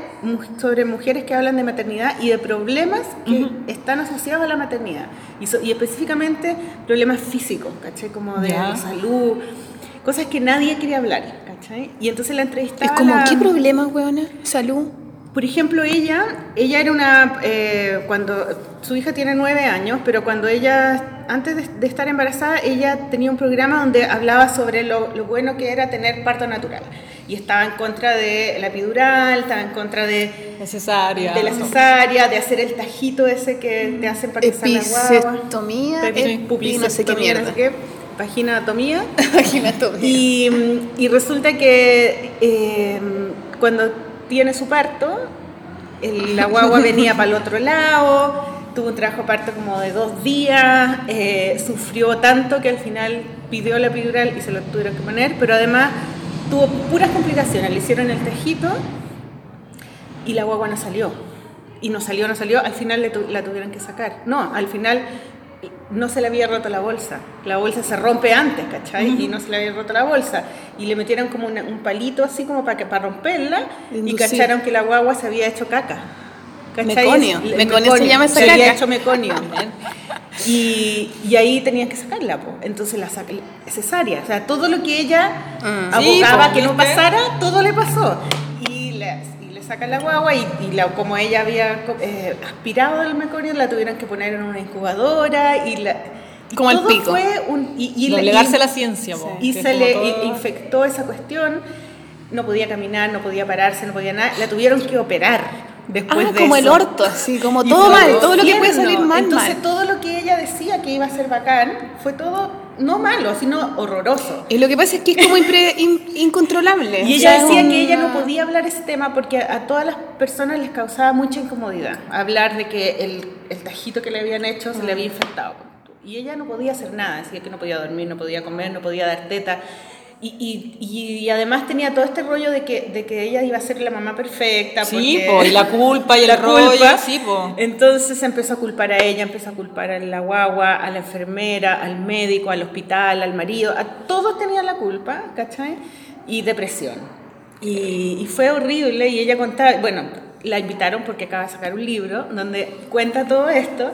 sobre mujeres que hablan de maternidad y de problemas que están asociados a la maternidad. Y, so- y específicamente problemas físicos, ¿cachai? Como de Ya. salud, cosas que nadie quiere hablar, ¿cachai? Y entonces la entrevistaba Es como, la- ¿qué problema, weona? Salud. Por ejemplo, ella, ella era una, eh, cuando su hija tiene nueve años, pero cuando ella, antes de, de estar embarazada, ella tenía un programa donde hablaba sobre lo, lo bueno que era tener parto natural. Y estaba en contra de la epidural, estaba en contra de, Necesaria. de la cesárea, de hacer el tajito ese que te hacen para que. Episectomía, Pepi- epi- no sé qué mierda. no sé qué, Vaginatomía. Vaginatomía. Y, y resulta que eh, cuando tiene su parto, el- la guagua venía para el otro lado, tuvo un trabajo parto como de dos días, eh, sufrió tanto que al final pidió la epidural y se lo tuvieron que poner, pero además tuvo puras complicaciones, le hicieron el tejito y la guagua no salió. Y no salió, no salió, al final le tu- la tuvieron que sacar. No, al final no se le había roto la bolsa. La bolsa se rompe antes, ¿cachai? Y no se le había roto la bolsa. Y le metieron como una- un palito así como para, que, para romperla y Inducir. cacharon que la guagua se había hecho caca. Meconio. Es- Meconio se llama esa Se había hecho meconio. Y, y ahí tenían que sacarla, po. entonces la saca, cesárea, o sea, todo lo que ella Mm. abogaba Sí, que no pasara, todo le pasó. Y y le sacan la guagua y, y la- como ella había eh, aspirado del meconio, la tuvieron que poner en una incubadora y la... y Como el todo pico. Fue un, y, y, Doblegarse la ciencia, po, y se le todo- infectó esa cuestión, no podía caminar, no podía pararse, no podía nada, la tuvieron que operar después ah, de como el orto, así, como todo mal, todo lo que puede salir mal, Entonces mal. todo lo que ella decía que iba a ser bacán fue todo no malo, sino horroroso. Y lo que pasa es que es como impre- in- incontrolable. Y ella decía una- que ella no podía hablar ese tema porque a todas las personas les causaba mucha incomodidad hablar de que el, el tajito que le habían hecho se le había infectado. Y ella no podía hacer nada, decía que no podía dormir, no podía comer, no podía dar teta. Y, y, y, además tenía todo este rollo de que, de que ella iba a ser la mamá perfecta. Sí, po, y la culpa y el la rollo, culpa. sí, po. Entonces empezó a culpar a ella, empezó a culpar a la guagua, a la enfermera, al médico, al hospital, al marido, a todos tenían la culpa, ¿cachai? Y depresión. Y, y fue horrible y ella contaba, bueno, la invitaron porque acaba de sacar un libro donde cuenta todo esto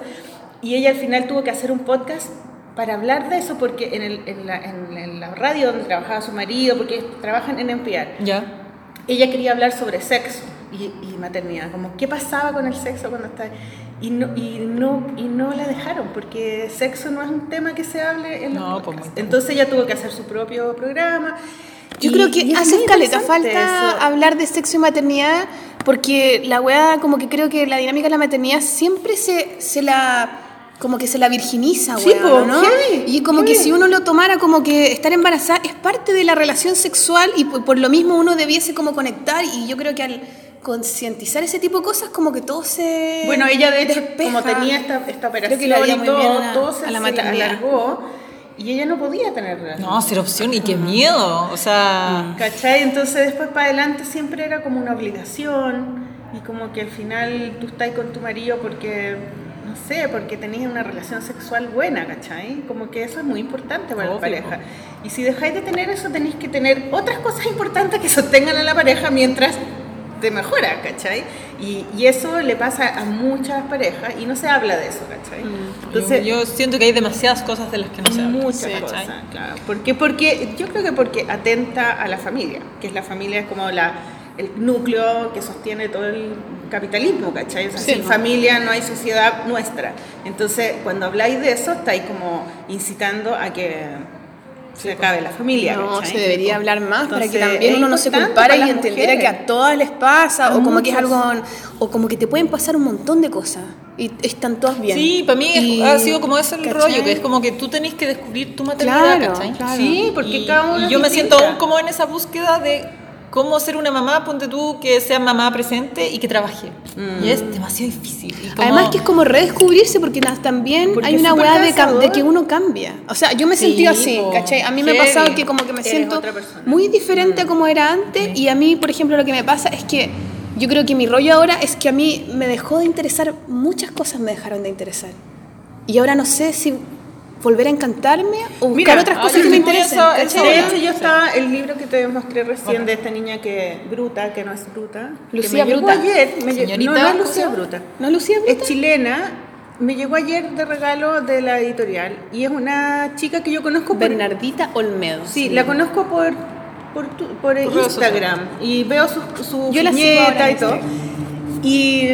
y ella al final tuvo que hacer un podcast para hablar de eso porque en, el- en la, en- en la radio donde trabajaba su marido, porque trabajan en NPR, Ya. ella quería hablar sobre sexo y, y maternidad, como qué pasaba con el sexo cuando está y no y no y no la dejaron porque sexo no es un tema que se hable en los No, pues, podcasts. Entonces ella tuvo que hacer su propio programa. Yo y- creo que hace caleta falta eso. hablar de sexo y maternidad porque la weá como que creo que la dinámica de la maternidad siempre se, se la como que se la virginiza, Sí, ¿no? heavy, y como que heavy. si uno lo tomara como que estar embarazada es parte de la relación sexual y por, por lo mismo uno debiese como conectar y yo creo que al concientizar ese tipo de cosas como que todo se Bueno, ella de hecho, despeja. como tenía esta, esta operación que y todo, a todo se, a la se alargó y ella no podía tener relación. No, ser opción y qué miedo. O sea, ¿Cachai? Entonces después para adelante siempre era como una obligación y como que al final tú estás con tu marido porque, no sé, porque tenías una relación sexual buena, ¿cachai? Como que eso es muy importante para la Obvio, pareja. Y si dejáis de tener eso, tenéis que tener otras cosas importantes que sostengan a la pareja mientras te mejora, ¿cachai? Y, y eso le pasa a muchas parejas y no se habla de eso, ¿cachai? yo, yo siento que hay demasiadas cosas de las que no se habla. Muchas ¿cachai? cosas, claro. ¿Por qué? Porque yo creo que porque atenta a la familia, que es la familia es como la, el núcleo que sostiene todo el capitalismo, ¿cachai? O sea, Sí, sin ¿no? familia no hay sociedad nuestra. Entonces, cuando habláis de eso, estáis como incitando a que se acabe la familia. No, ¿cachai? se debería hablar más para que también uno no se culpara para y entendiera que a todas les pasa A o como que es algo o como que te pueden pasar un montón de cosas y están todas bien. Sí, para mí es- Y- ha sido como ese el ¿cachai? rollo, que es como que tú tenés que descubrir tu maternidad, Claro, ¿cachai? claro. Sí, porque y, cada uno y yo me siento aún como en esa búsqueda de cómo ser una mamá, ponte tú, que sea mamá presente y que trabaje. Mm. Y es demasiado difícil. Como- Además que es como redescubrirse porque también Porque hay una weá de, de que uno cambia. O sea, yo me he Sí, sentido así. ¿cachai? A mí me ha pasado que como que me siento muy diferente a como era antes y a mí, por ejemplo, lo que me pasa es que yo creo que mi rollo ahora es que a mí me dejó de interesar, muchas cosas me dejaron de interesar. Y ahora no sé si volver a encantarme o buscar Mira, otras ah, cosas que me interesen. esa De hecho, yo estaba, el libro que te mostré recién de esta niña que bruta, que no es bruta. que Lucía me llegó Bruta. ayer. Me lle- Señorita, no, no es ¿cómo se Lucía? Bruta. ¿No, Lucía? Es chilena. Me llegó ayer de regalo de la editorial. Y es una chica que yo conozco por... Bernardita Olmedo. Sí, la conozco por, por, tu- por Instagram. Y veo su, su Yo la en y todo. Y,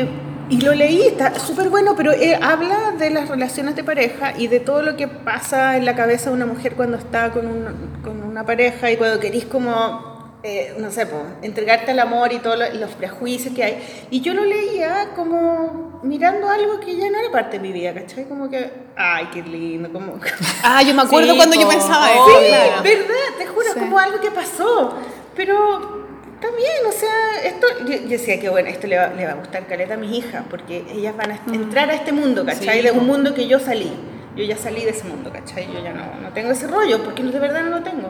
y lo leí, está súper bueno, pero eh, habla de las relaciones de pareja y de todo lo que pasa en la cabeza de una mujer cuando está con, un- con una pareja y cuando querís como, eh, no sé, po, entregarte al amor y todos lo- los prejuicios que hay. Y yo lo leía como mirando algo que ya no era parte de mi vida, ¿cachai? Como que, ay, qué lindo, como... Ah, yo me acuerdo Sí, cuando yo pensaba Oh, eso. Sí, claro. verdad, te juro, Sí. como algo que pasó. Pero también, o sea, esto, yo, yo decía que bueno, esto le va, le va a gustar caleta a mis hijas, porque ellas van a entrar a este mundo, ¿cachai? Sí, de un mundo que yo salí. Yo ya salí de ese mundo, ¿cachai? Yo ya no, no tengo ese rollo, porque de verdad no lo tengo.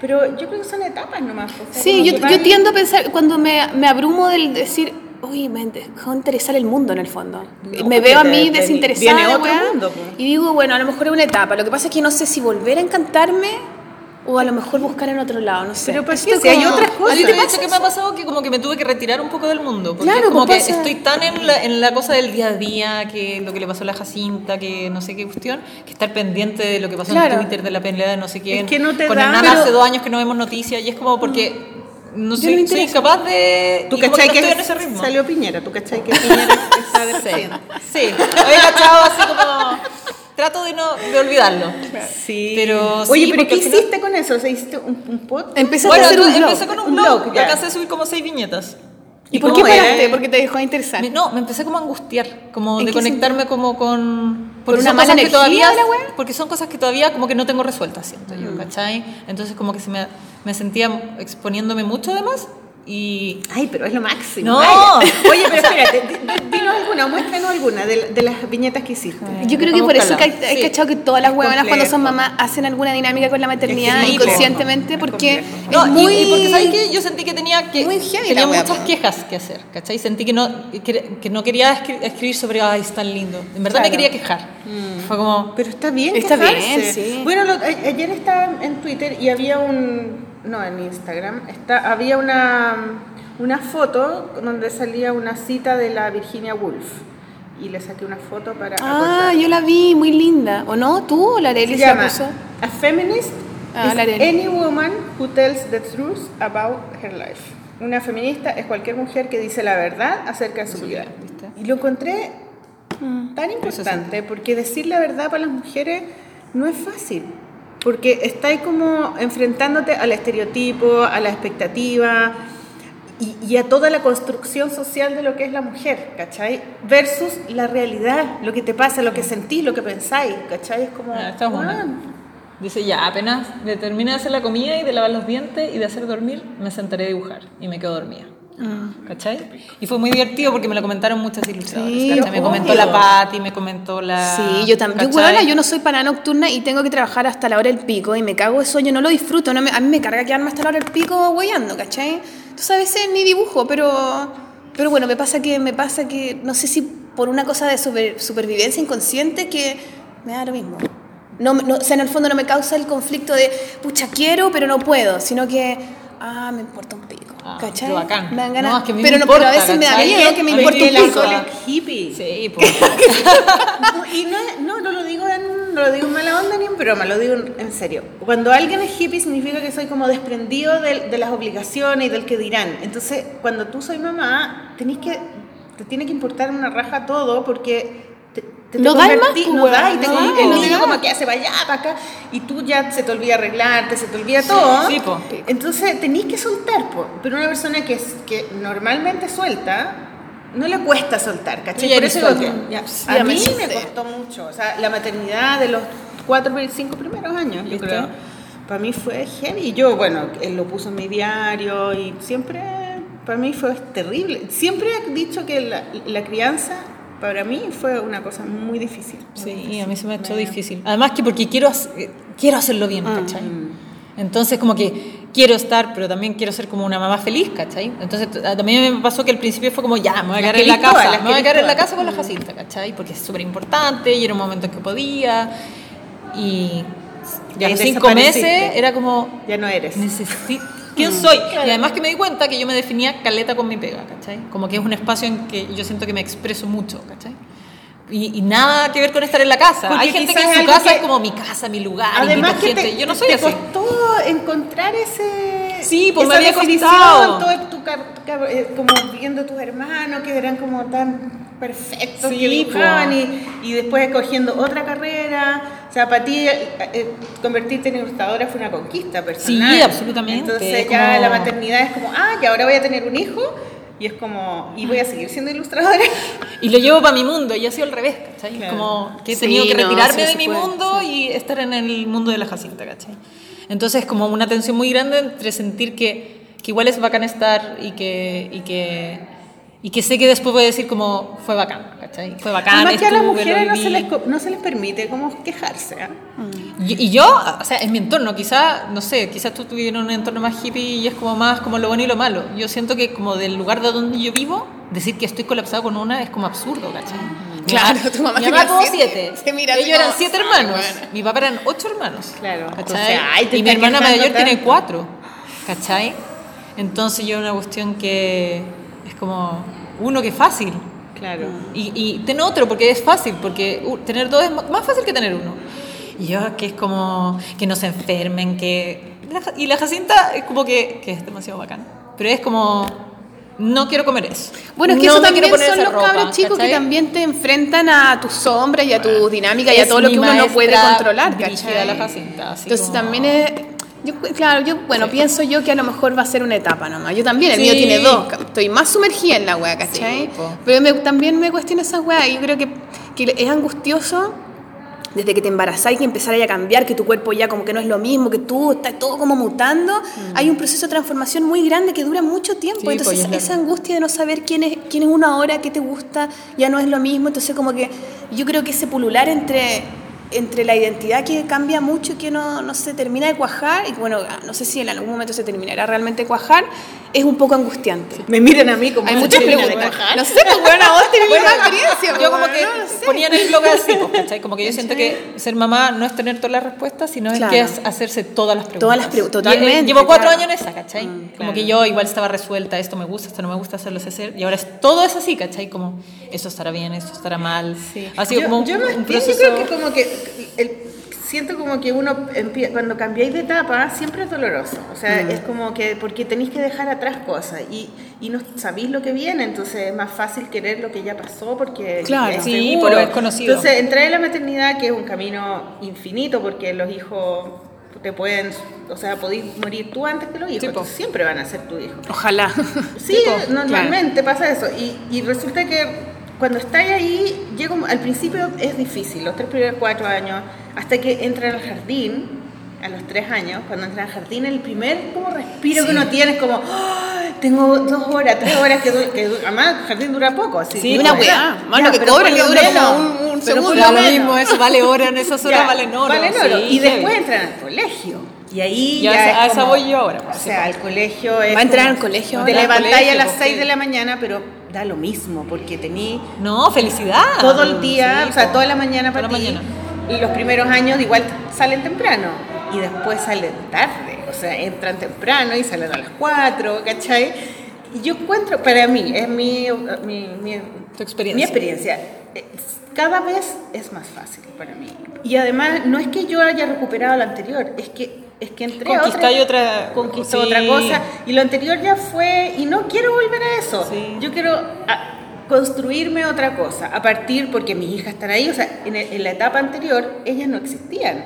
Pero yo creo que son etapas nomás. o sea, Sí, yo, yo tiendo a pensar, cuando me, me abrumo del decir, uy, me dejó de interesar el mundo en el fondo. No, me veo a mí te- desinteresada. viene otro weá, mundo, po. y digo, bueno, a lo mejor es una etapa. Lo que pasa es que no sé si volver a encantarme o a lo mejor buscar en otro lado, no sé. Pero ¿por Estoy qué? Si hay otras ¿A cosas. ti te pasa que me ha pasado que como que me tuve que retirar un poco del mundo? Porque Claro, es como pues que pasa. estoy tan en la, en la cosa del día a día, que lo que le pasó a la Jacinta, que no sé qué cuestión, que estar pendiente de lo que pasó Claro. en Twitter, de la pelea de no sé quién. Es que no te Con da, Hernán pero- hace dos años que no vemos noticias y es como porque no Ya soy, soy incapaz de... ¿Tú que cachai no que estoy en ese ritmo. salió Piñera? ¿Tú cachai que Piñera está de Sí, sí. Había cachado así como... Trato de no de olvidarlo. Sí. Pero Oye, sí, pero porque ¿qué al final- hiciste con eso? O sea, ¿hiciste un, un podcast? Empecé Bueno, a hacer un blog. empecé con un, un blog, blog, ya. alcancé a subir como seis viñetas. ¿Y por qué paraste? Porque te dejó interesar. Me- no, me empecé como a angustiar, como ¿En de conectarme como con... porque una son mala cosas que energía todavía, de la? Porque son cosas que todavía como que no tengo resueltas, siento Mm. yo, ¿cachai? Entonces como que se me, me sentía exponiéndome mucho además y... Ay, pero es lo máximo. No. Ay, Oye, pero espérate, di- di- dinos alguna, muéstranos alguna de, de las viñetas que hiciste. Yo creo que por eso que hay, hay Sí. cachado que todas las huevonas cuando son mamás hacen alguna dinámica con la maternidad Es que es inconscientemente complejo, porque. No, es y- muy... y, porque ¿sabes qué? Yo sentí que tenía que Muy heavy tenía muchas quejas que hacer, ¿cachai? Sentí que no que, que no quería escri- escribir sobre ay, es tan lindo. En verdad me quería quejar. Fue como Pero está bien Está quejarse. bien, sí. Bueno, lo- ayer estaba en Twitter y había un... No, en Instagram. Está, había una, una foto donde salía una cita de la Virginia Woolf. Y le saqué una foto para... Ah, yo la vi, muy linda. ¿O no? ¿Tú o la Arely Se se llama puso? A Feminist Ah, is any woman who tells the truth about her life. Una feminista es cualquier mujer que dice la verdad acerca de su vida. ¿viste? Y lo encontré tan importante porque decir la verdad para las mujeres no es fácil. Porque estáis como enfrentándote al estereotipo, a la expectativa y, y a toda la construcción social de lo que es la mujer, ¿cachai? Versus la realidad, lo que te pasa, lo que sentís, lo que pensáis, ¿cachai? Es como... Ah, esta es una. "Weón, Dice, ya, apenas de terminé de hacer la comida y de lavar los dientes y de hacer dormir, me sentaré a dibujar y me quedo dormida. ¿Cachai? Y fue muy divertido porque me lo comentaron muchas ilustradoras. Sí, ¿cachai? Me comentó la Patti, me comentó la... Sí, yo también. Yo, huevona, yo no soy para nocturna y tengo que trabajar hasta la hora del pico y me cago de sueño, no lo disfruto. No me- a mí me carga quedarme hasta la hora del pico hueando, ¿cachai? Entonces a veces ni dibujo, pero, pero bueno, me pasa que, me pasa que, no sé si por una cosa de super- supervivencia inconsciente que me da lo mismo. No, no, o sea, en el fondo no me causa el conflicto de, pucha, quiero, pero no puedo, sino que, ah, me importa un pico, Ah, ¿cachai? qué bacán. Me dan ganas, No, es que a mí me pero, no, importa, pero a veces me da miedo que me importe un la pico. hippie. Sí, pues. Y no, no, no lo digo en, no lo digo en mala onda ni en broma, lo digo en, en serio. Cuando alguien es hippie significa que soy como desprendido de, de las obligaciones y del que dirán. Entonces, cuando tú soy mamá, tenés que, te tiene que importar una raja todo porque te, No te da el más, no da, y te no con- da, el no niño da. como que hace para allá, para acá, y tú ya se te olvida arreglarte, se te olvida todo. sí, po. Entonces tenés que soltar, po. pero una persona que, que normalmente suelta, no le cuesta soltar, ¿cachai? Sí, Por eso digo que- Sí, a mí me costó mucho, o sea, la maternidad de los cuatro, cinco primeros años, yo creo. Para mí fue heavy. Y yo, bueno, él lo puso en mi diario y siempre, para mí fue terrible. Siempre he dicho que la, la crianza, para mí, fue una cosa muy difícil. muy Sí, difícil. a mí se me ha hecho difícil. Además que porque quiero, eh, quiero hacerlo bien, ¿cachai? Entonces como que quiero estar, pero también quiero ser como una mamá feliz, ¿cachai? Entonces también me pasó que al principio fue como, ya, me voy a quedar en la casa, me voy a quedar en la casa con la Jacinta, ¿cachai? Porque es súper importante y era un momento en que podía. Y ya cinco meses era como, Ya no eres. necesito... ¿Quién soy? Y además que me di cuenta que yo me definía caleta con mi pega, ¿cachai? Como que es un espacio en que yo siento que me expreso mucho, ¿cachai? Y, y nada que ver con estar en la casa. Porque Hay gente que en su casa que- es como mi casa, mi lugar, Además invito que te, yo no soy te así. costó encontrar ese Sí, pues me esa había definición, costado. todo tu eh, como viendo tus hermanos que eran como tan perfectos Sí, que dibujaban y, y después escogiendo otra carrera sea para ti eh, eh, convertirte en ilustradora fue una conquista personal Sí, absolutamente, entonces ya como- la maternidad es como ah y ahora voy a tener un hijo y es como y voy a seguir siendo ilustradora Y lo llevo para mi mundo y ha sido al revés, ¿cachai? Claro. Como que he Sí, tenido que no, retirarme sí de mi puede, mundo y estar en el mundo de la Jacinta, ¿cachai? Entonces como una tensión muy grande entre sentir que, que igual es bacán estar y que, y que, y que sé que después voy a decir como fue bacán, ¿cachai? Fue bacán, además que a las mujeres no se, les, no se les permite como quejarse ¿ah? Y, y yo, o sea, en mi entorno, quizá, no sé, quizás tú tuvieras un entorno más hippie y es como más como lo bueno y lo malo. Yo siento que como del lugar de donde yo vivo, decir que estoy colapsado con una es como absurdo, ¿cachai? Mi Claro, mamá- tu mamá Mi mamá tenía tuvo siete. siete. Se mira Ellos eran siete "Ay, hermanos. bueno". Mi papá eran ocho hermanos. Claro, ¿cachai? entonces, ay, te y mi hermana mayor tiene tanto. cuatro, ¿cachai? Entonces yo una cuestión que como, uno que es fácil. claro Y, y tener otro, porque es fácil, porque uh, tener dos es más fácil que tener uno. Y yo, que es como que no se enfermen, que... y la Jacinta es como que, que es demasiado bacán. Pero es como, no quiero comer eso. Bueno, es que No eso también son los ropa, cabros chicos que también te enfrentan a tus sombras y a tu dinámica y a todo lo que uno no puede controlar, la Jacinta, así Entonces como- también es... Yo, claro, yo, bueno, pienso yo que a lo mejor va a ser una etapa nomás. Yo también, el Sí. mío tiene dos. Estoy más sumergida en la wea, ¿cachai? Sí. Pero me- también me cuestiono esa wea. Yo creo que, que es angustioso desde que te embarazás y que empezar a cambiar, que tu cuerpo ya como que no es lo mismo, que tú estás todo como mutando. Hay un proceso de transformación muy grande que dura mucho tiempo. Mm. Sí, Entonces, esa angustia de no saber quién es, quién es uno ahora, qué te gusta, ya no es lo mismo. Entonces, como que yo creo que ese pulular entre entre la identidad que cambia mucho y que no, no se termina de cuajar, y bueno, no sé si en algún momento se terminará realmente de cuajar, es un poco angustiante. Me miran a mí como Hay muchas preguntas. cuajar. No sé, pues bueno, vos tenés más experiencia. Yo como que bueno, no sé. ponía en el blog así, pues, ¿cachai? Como que yo siento que ser mamá no es tener todas las respuestas, sino Claro. es que es hacerse todas las preguntas. Todas las pregu- Y, eh, totalmente, llevo cuatro claro. años en esa, ¿cachai? Mm, Como que yo igual estaba resuelta, esto me gusta, esto no me gusta, hacerlo sé hacer. Y ahora es, todo es así, ¿cachai? Como, eso estará bien, esto estará mal. Ha sido yo, como un, yo más un bien, proceso... yo creo que como que el- siento como que uno cuando cambiáis de etapa siempre es doloroso o sea Mm. es como que porque tenéis que dejar atrás cosas y, y no sabéis lo que viene entonces es más fácil querer lo que ya pasó porque Claro. Sí, por lo desconocido. entonces entrar en la maternidad que es un camino infinito porque los hijos te pueden o sea podéis morir tú antes que los hijos entonces siempre van a ser tu hijo Ojalá. Sí, normalmente pasa eso. Y, y resulta que cuando estáis ahí, llega un- al principio es difícil, los tres primeros cuatro años, hasta que entran al jardín, a los tres años, cuando entran al jardín, el primer como respiro que uno tiene es como, "Ay, tengo dos horas, tres horas, que, que además el jardín dura poco. Así, Sí, que una weá, Ya, mano, que pero cobran lo dura como menos, un- un pero por segundo. lo Da lo menos. mismo, eso vale oro, en esas horas Ya, valen oro. Valen oro. sí, y después entran al colegio. Y ahí Ya ya a es esa- como- voy yo ahora, pues, O sí, sea, al colegio es Va a entrar como- al colegio Te levantáis a las pues, 6 sí. de la mañana, pero da lo mismo, porque tení No, felicidad. todo el día, Sí, o sea, toda la mañana Toda para la ti. mañana. Y los primeros años igual salen temprano y después salen tarde, o sea, entran temprano y salen a las 4, ¿cachai? Y yo encuentro, para mí, es mi, mi, mi- Tu experiencia. mi experiencia, cada vez es más fácil para mí. Y además, no es que yo haya recuperado lo anterior, es que, es que entré a Conquistáis otra- conquistó sí. otra cosa y lo anterior ya fue y no quiero volver a eso. Sí. Yo quiero ah, construirme otra cosa a partir porque mis hijas están ahí, o sea, en, el- en la etapa anterior ellas no existían.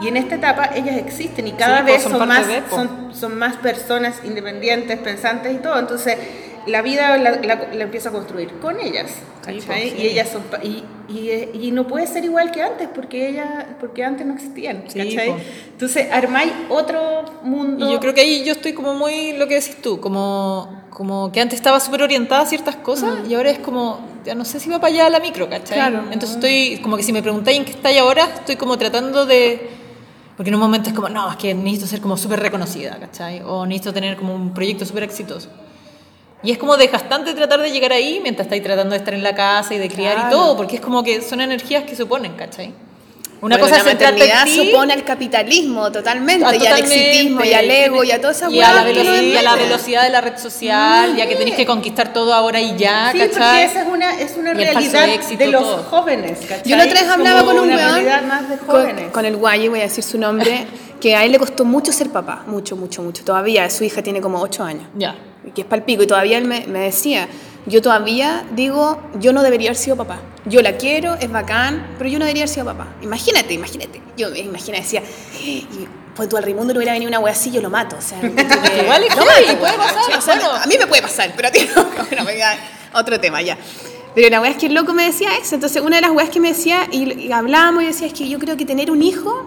Y en esta etapa ellas existen y cada Sí, pues, vez son son, más pues. son, son más personas independientes, pensantes y todo. Entonces, la vida la, la- la empiezo a construir con ellas. Sí, pues, sí. Y ellas son y, y, y no puede ser igual que antes porque ellas porque antes no existían, Sí, pues. Entonces, armáis otro mundo. Y yo creo que ahí yo estoy como muy lo que decís tú, como, como que antes estaba súper orientada a ciertas cosas y ahora es como, ya no sé si va para allá la micro, ¿cachai? Claro. Entonces estoy, como que si me preguntáis en qué estáis ahora, estoy como tratando de... Porque en un momento es como, no, es que necesito ser como súper reconocida, ¿cachai? O necesito tener como un proyecto súper exitoso. Y es como desgastante tratar de llegar ahí mientras estáis tratando de estar en la casa y de criar Claro. y todo, porque es como que son energías que se oponen, ¿cachai? Una Bueno, cosa es la maternidad ti, supone al capitalismo totalmente, Ah, y al exitismo, y al ego, y a toda esa y a, la velocidad, y a la velocidad de la red social, ya que tenéis que conquistar todo ahora y ya, Sí, porque ¿cachai? esa es una, es una realidad éxito, de los todo. jóvenes, ¿cachai? Yo la otra vez hablaba Como con un weón, realidad más de con, con el guayi, voy a decir su nombre, que a él le costó mucho ser papá, mucho, mucho, mucho. Todavía su hija tiene como 8 años, Ya. Que es palpico, y todavía él me, me decía, yo todavía digo, yo no debería haber sido papá. Yo la quiero, es bacán, pero yo no debería haber sido papá. Imagínate, imagínate. Yo me imagino, decía, y pues tú al Raimundo no hubiera venido una wea así, yo lo mato. O sea, que- Igual es lo heavy, mato, puede weón, pasar. O sea, bueno. a mí me puede pasar, pero a ti no. Bueno, venga, otro tema ya. Pero la weá es que el loco me decía eso. Entonces, una de las weas que me decía, y, y hablábamos, y decía, es que yo creo que tener un hijo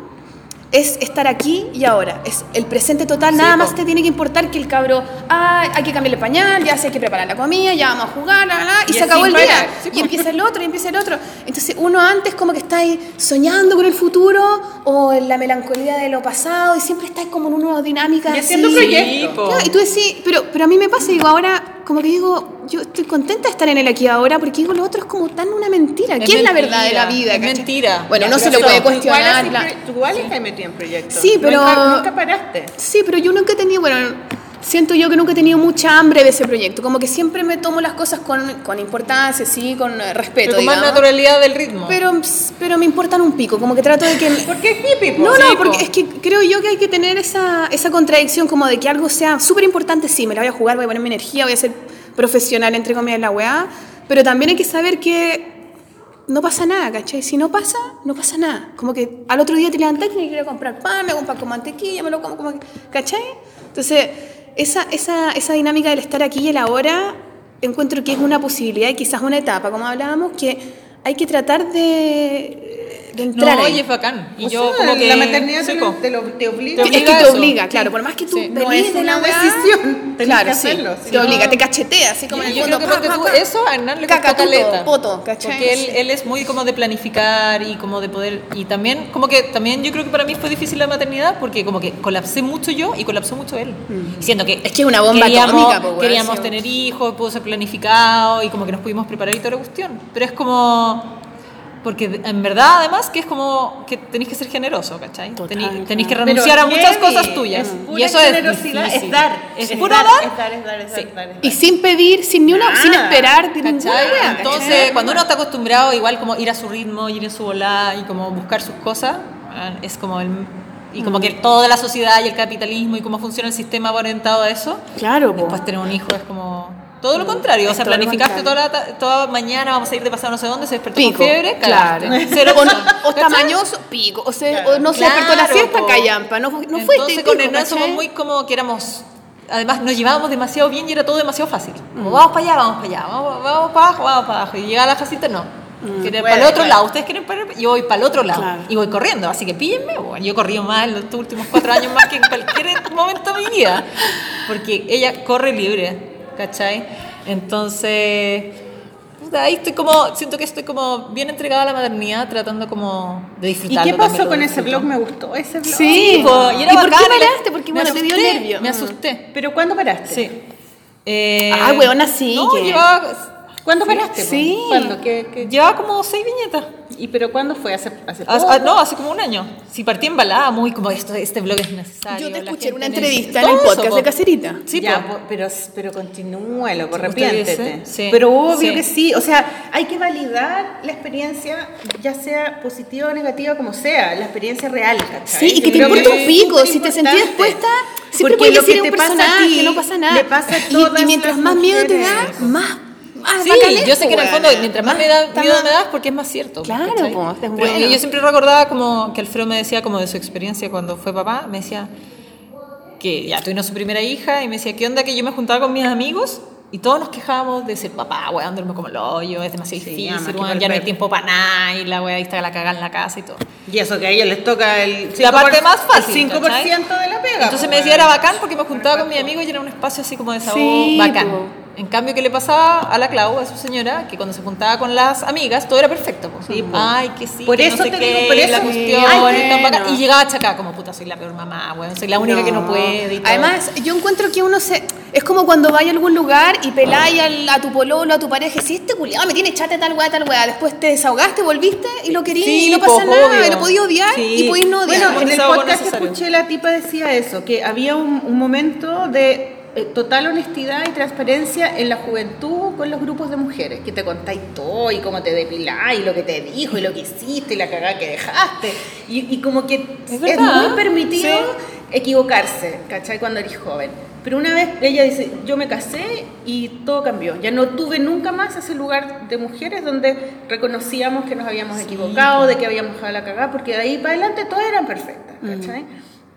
es estar aquí y ahora. Es el presente total. Sí, Nada po. más te tiene que importar que el cabro, ah, hay que cambiarle pañal, ya sé hay que preparar la comida, ya vamos a jugar, la, la, y, Y se acabó el día. parar. Sí, y empieza el otro, y empieza el otro. Entonces, uno antes como que está ahí soñando con el futuro o en la melancolía de lo pasado y siempre está como en una dinámica Y así. haciendo proyectos. Claro, y tú decís, pero, pero a mí me pasa, digo, ahora, como que digo, yo estoy contenta de estar en el aquí y ahora, porque digo, lo otro es como tan una mentira. Es ¿Qué es la verdad de la vida? es cachai? mentira. Bueno, no se lo puede Tú igual cuestionar. así la- igual metido en proyectos. Sí, pero- Nunca, nunca paraste. Sí, pero yo nunca he tenido, bueno, siento yo que nunca he tenido mucha hambre de ese proyecto. Como que siempre me tomo las cosas con, con importancia, sí, con eh, respeto. Pero con más naturalidad del ritmo. Pero, pero me importan un pico, como que trato de que... Porque es hippie, po. No, Sí, no, po. porque es que creo yo que hay que tener esa, esa contradicción como de que algo sea súper importante, sí, me la voy a jugar, voy a poner mi energía, voy a ser profesional, entre comillas, en la weá, pero también hay que saber que no pasa nada, ¿cachai? Si no pasa, no pasa nada. Como que al otro día te levantas y quiero comprar pan, me hago un pan con mantequilla, me lo como, como ¿cachai? Entonces, esa, esa, esa dinámica del estar aquí y el ahora, encuentro que es una posibilidad y quizás una etapa, como hablábamos, que hay que tratar de, de entrar No, ahí. oye, es bacán. Y O yo sea, como que... la maternidad te, Sí, lo- te, lo- te obliga. es que obliga te eso. obliga, claro, por más que tú Sí. No es de una la decisión, claro, que sí, hacerlo, si te obliga, te cachetea, así como en el yo fondo, creo que pa, tú, eso a Hernán le caleta. poto, ¿cachai? Porque él, Sí. él es muy como de planificar y como de poder... Y también, como que también yo creo que para mí fue difícil la maternidad porque como que colapsé mucho yo y colapsó mucho él. Siendo que... Mm. Es que es una bomba queríamos, atómica, weón, Queríamos sí. tener hijos, pudo ser planificado y como que nos pudimos preparar y toda la cuestión. Pero es como... Porque en verdad, además, que es como que tenéis que ser generoso, ¿cachai? Tenéis que Pero renunciar a muchas cosas tuyas. es pura y eso es generosidad, difícil. es dar. Es, es puro dar, dar. es dar, es dar, es Sí. es dar, es. Y sin pedir, sin ni una, Nada. sin esperar, de ninguna ¿Cachai? wea, Entonces, ¿cachai? cuando uno está acostumbrado igual como ir a su ritmo, ir en su volada y como buscar sus cosas, ah, es como el... Y como que toda la sociedad y el capitalismo y cómo funciona el sistema va orientado a eso. Claro, po. Después tener un hijo es como... Todo lo contrario, o sea, planificaste toda, la toda mañana, vamos a ir de pasado no sé dónde, se despertó Pico, con fiebre, claro. Cero opción. o está ¿Cachai? mañoso, pico. O, se, Claro. o no se despertó a la Claro, siesta, po. callampa. No, no fuiste. Entonces con pico, Hernán somos muy como que éramos... Además nos llevábamos demasiado bien y era todo demasiado fácil. Como vamos para allá, vamos para allá, vamos, vamos para abajo, vamos para abajo. Y llegaba la casita, no. Quieren para el otro claro. lado, ustedes quieren para el- yo voy para el otro lado Claro. y voy corriendo, así que píllenme, bueno, yo he corrido más en los últimos cuatro años más que en cualquier momento de mi vida, porque ella corre libre, ¿cachai? Entonces, ahí estoy como, siento que estoy como bien entregada a la maternidad, tratando como de ¿Y disfrutar. qué pasó con ese blog? Me gustó ese blog. Sí, po, y era ¿Y por qué paraste? Porque, me bueno, te dio asusté, nervio. Me asusté. ¿Pero cuándo paraste? Sí. Eh, Ah, weona, sí, No, llevaba, ¿Cuándo paraste? po? Sí. ¿Cuándo? ¿Qué, qué? llevaba como seis viñetas. ¿Y pero cuándo fue? ¿Hace, hace poco? ah, no, hace como un año. Si partí embalada, muy como esto, este blog es necesario. Yo te escuché en una entrevista en el podcast po. de Cacerita. Sí, ya, po. po, pero, pero continúalo, ¿usted arrepiéntete. Sí. Pero obvio Sí. que sí, o sea, hay que validar la experiencia, ya sea positiva o negativa, como sea, la experiencia real, ¿cachai? Sí, y que te importa un pico, si te sentís dispuesta, siempre Porque puedes lo decir que a un te pasa a ti, no pasa nada. le pasa a Y- todas y, mientras las más miedo te da, más, más Sí, bacán yo sé que en el fondo, mientras más me da miedo me das, porque es más cierto. Claro, ¿cachai? po, es Pero bueno. Yo siempre recordaba como que Alfredo me decía como de su experiencia cuando fue papá, me decía que ya tuvimos su primera hija y me decía, ¿qué onda que yo me juntaba con mis amigos? Y todos nos quejábamos de ser papá, weón, duerme como el hoyo, es demasiado Sí, difícil, weón, ya no hay tiempo para nada, y la weá ahí está la cagada en la casa y todo. Y eso que a ellos les toca el 5%, La parte más fácil, el 5% de la pega. Entonces me decía, era bacán porque me juntaba con mi amigo y era un espacio así como de desahogo Sí, bacán. po. En cambio, ¿qué le pasaba a la Clau, a su señora? Que cuando se juntaba con las amigas, todo era perfecto. po. Sí. Ay, que sí, Por que eso no sé te qué, digo, por la eso- cuestión, Ay, y llegaba acá como, puta, soy la peor mamá, weón, soy la única que no puede y todo. Además, yo encuentro que uno se. Es como cuando vaya a algún lugar y peláis al- a tu pololo, a tu pareja, si este culiado me tiene chate tal weá, tal weá. Después te desahogaste, volviste y lo querías Sí, y no po, pasa nada. obvio. Y lo podías odiar Sí. y podías no odiar. Bueno, en el podcast que escuché la tipa decía eso, que había un, un momento de total honestidad y transparencia en la juventud con los grupos de mujeres, que te contáis todo y cómo te depiláis, y lo que te dijo y lo que hiciste y la cagada que dejaste. Y, y como que es, muy permitido sí. equivocarse, ¿cachai? Cuando eres joven. Pero una vez ella dice, yo me casé y todo cambió. Ya no tuve nunca más ese lugar de mujeres donde reconocíamos que nos habíamos equivocado, de que habíamos dejado la cagada, porque de ahí para adelante todas eran perfectas, ¿cachai?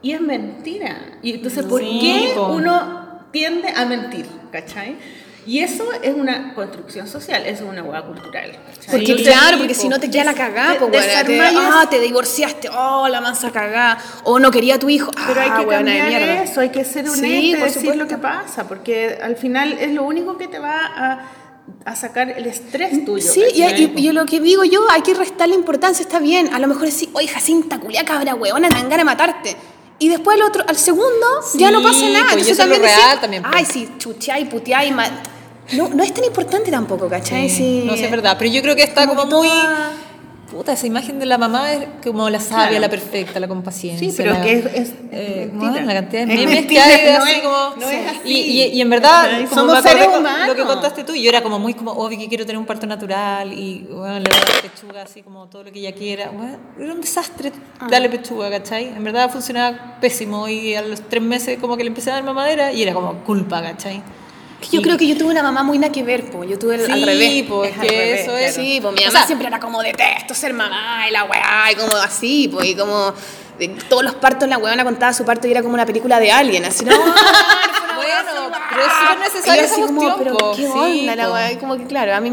Y es mentira. Y entonces, ¿por Sí, qué po. uno tiende a mentir, ¿cachai? Y eso es una construcción social, eso es una hueá cultural. ¿cachai? Porque Sí, claro, sí, porque po. si no te queda la cagada, weona, te, ah, te divorciaste, oh, la mansa cagada, o no quería a tu hijo, Pero hay ah, que de cambiar mierda. eso, hay que ser Sí, y por decir lo que pasa, porque al final es lo único que te va a, a sacar el estrés tuyo. Sí, y, y- y lo que digo yo, hay que restarle importancia, está bien. A lo mejor decir, oye, Jacinta, culia cabra, weona, me ganas de matarte. Y después al otro, al segundo, ya no Sí, pasa nada. pues, y Entonces eso es lo también real decir, también, pues. Ay, si chucheáis, puteáis, ma- no, no es tan importante tampoco, ¿cachai? Sí. No sé, es verdad. Pero yo creo que está Como muy. toda- Puta, esa imagen de la mamá es como la sabia, Claro. la perfecta, la con paciencia. Sí, pero la- que es- es eh, bueno, la cantidad de Es memes mentira, que hay no así es- como. no es así. Y, y, y en verdad, como somos seres humanos. Lo que contaste tú, yo era como muy como, obvio que quiero tener un parto natural y bueno, le dar pechuga así como todo lo que ella quiera. Bueno, era un desastre Ah. darle pechuga, ¿cachai? En verdad funcionaba pésimo y a los tres meses como que le empecé a dar mamadera y era como culpa, ¿cachai? Yo creo que yo tuve una mamá muy nada que ver, po. Yo tuve el- al revés. Es al que revés, eso es. Sí, pues mi O mamá sea, siempre era como detesto ser mamá y la weá, y como así, pues, y como de todos los partos la weona contaba su parto y era como una película de alguien, así, no, Bueno, pero es súper como, cuestión, pero po. qué Sí, onda la po. weá, como que claro, a mí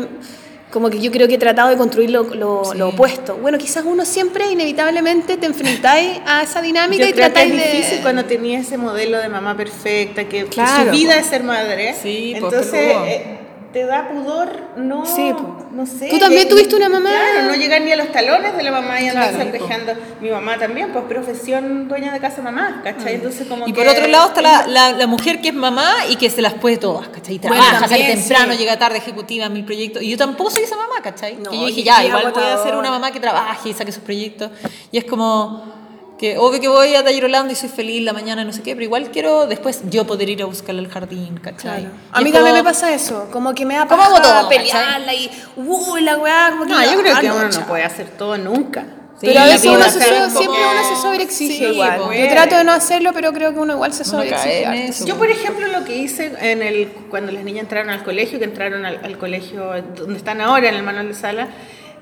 como que yo creo que he tratado de construir lo, lo- lo opuesto. Bueno, quizás uno siempre inevitablemente te enfrentáis a esa dinámica Yo y creo que tratáis es de difícil cuando tenía ese modelo de mamá perfecta, que, que Claro, su vida po. es ser madre. Sí, Entonces, peludo. Te da pudor no, Sí, no sé. ¿Tú también de- tuviste una mamá? Claro, no llegar ni a los talones de la mamá y andarse Claro, quejando. Mi mamá también, pues profesión dueña de casa mamá, ¿cachai? Entonces como Mm. Y que- por otro lado está la, la, la mujer que es mamá y que se las puede todas, ¿cachai? Bueno, Trabaja, sale también, temprano, sí. llega tarde, ejecutiva, mil proyectos. Y yo tampoco soy esa mamá, ¿cachai? No, que yo dije, y- ya, y igual voy a ser una mamá que trabaje y saque sus proyectos. Y es como que obvio que voy a Taller y soy feliz la mañana, no sé qué, pero igual quiero después yo poder ir a buscarle al jardín, ¿cachai? Claro. A mí también me como- pasa eso, como que me da ¿Cómo hago paja todo, pelearla y uy, la weá, como que No, yo creo ah, que uno no puede hacer todo nunca. Sí, pero a veces uno es se, como- siempre uno se sobreexige Sí, igual. po. Yo trato de no hacerlo, pero creo que uno igual se sobreexige. Yo, por ejemplo, lo que hice en el, cuando las niñas entraron al colegio, que entraron al, al colegio donde están ahora, en el manual de sala,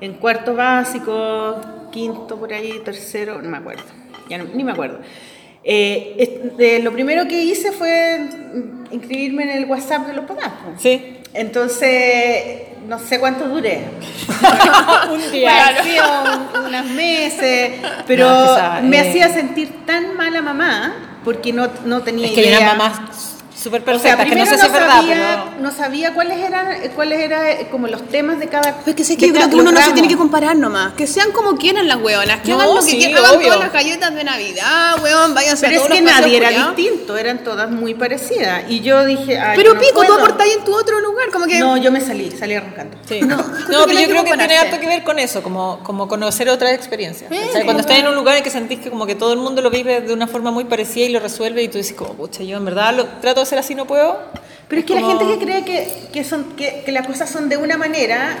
en cuarto básico, quinto por ahí, tercero, no me acuerdo, ya no- ni me acuerdo. Eh, es- eh, lo primero que hice fue inscribirme en el WhatsApp de los papás. Sí. Entonces, no sé cuánto duré. Un Pareció un- unos meses, pero No, me eh, hacía sentir tan mala mamá porque no, no tenía Es que idea. mamás súper O sea, perfectas, que no sé si es verdad, sabía, pero... no sabía cuáles eran, cuáles eran eh, como los temas de cada. Pero es que sé que yo creo cada- que uno no se tiene que comparar nomás. Que sean como quieran las hueonas. Que No, hagan lo que quieran. Hagan todas las galletas de Navidad, hueón. Váyanse Pero a es que los nadie era distinto, eran todas muy parecidas. Y yo dije, ay, Pero no pico, tú puedo. aportáis en tu otro lugar. Como que. No, yo me salí, salí arrancando. Sí. No, No, pero no yo creo que tiene harto que ver con eso, como, como conocer otras experiencias. Cuando estás en un lugar en que sentís que como que todo el mundo lo vive de una forma muy parecida y lo resuelve y tú dices como, pucha, yo en verdad lo trato de hacer así, no puedo. Pero es que la como- gente que cree que, que, son, que, que las cosas son de una manera,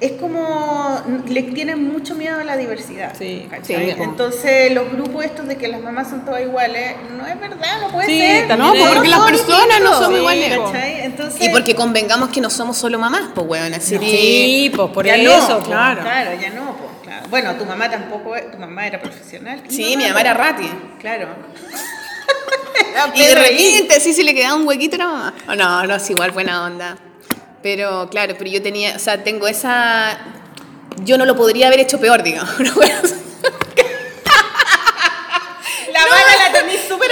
es como, le tienen mucho miedo a la diversidad. Sí, sí. Entonces los grupos estos de que las mamás son todas iguales, no es verdad, no puede Sí, ser. también No, es- pues porque las son personas no sí, iguales. ¿cachai? Entonces, Y porque convengamos que no somos solo mamás, pues hueón. Así que- Sí, pues por ya eso. no, pues. claro. Claro, ya no, pues, claro. Bueno, tu mamá tampoco, tu mamá era profesional. Sí, mi mamá era rati. Claro. Y de repente sí se le quedaba un huequito a la mamá. Oh, no, no, es igual buena onda. Pero claro, pero yo tenía, o sea, tengo esa... Yo no lo podría haber hecho peor, digamos. La vara la tenís súper.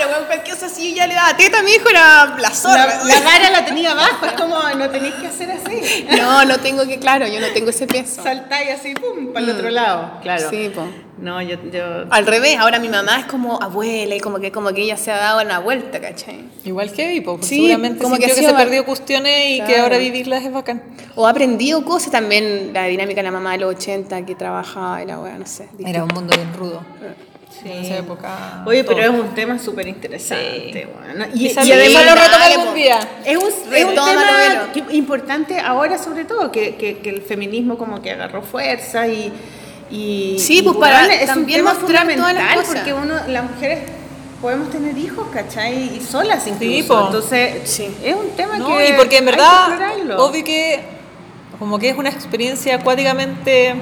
Claro, weón, cualquier cosa así, ya le daba teta a mi hijo, era la zorra. La, la vara la tenía abajo, es como, no tenéis que hacer así. No, no tengo que, claro, yo no tengo ese peso. Saltáis así, pum, para el otro lado. Claro. Mm. Sí, po. No, yo, yo... Al revés, ahora mi mamá es como abuela y como que, como que ella se ha dado una vuelta, ¿cachai? Igual que Evi, pues Sí, seguramente como que que, se va- perdió cuestiones y que Claro. ahora vivirlas es bacán. O ha aprendido cosas también, la dinámica de la mamá de los 80 que trabajaba y la wea, no sé. Era un mundo bien rudo. En esa época. Oye, pero es un tema súper interesante. bueno. Y, y además lo retoma algún día. Es un, es un tema que- importante ahora sobre todo, que, que, que el feminismo como que agarró fuerza y... y Sí, pues, para es un también tema mostrar todas las fundamental cosas. porque uno, las mujeres podemos tener hijos, ¿cachai? Y solas incluso. po. Entonces, Sí. es un tema No, que y porque en hay que verdad, explorarlo. obvio que como que es una experiencia acuáticamente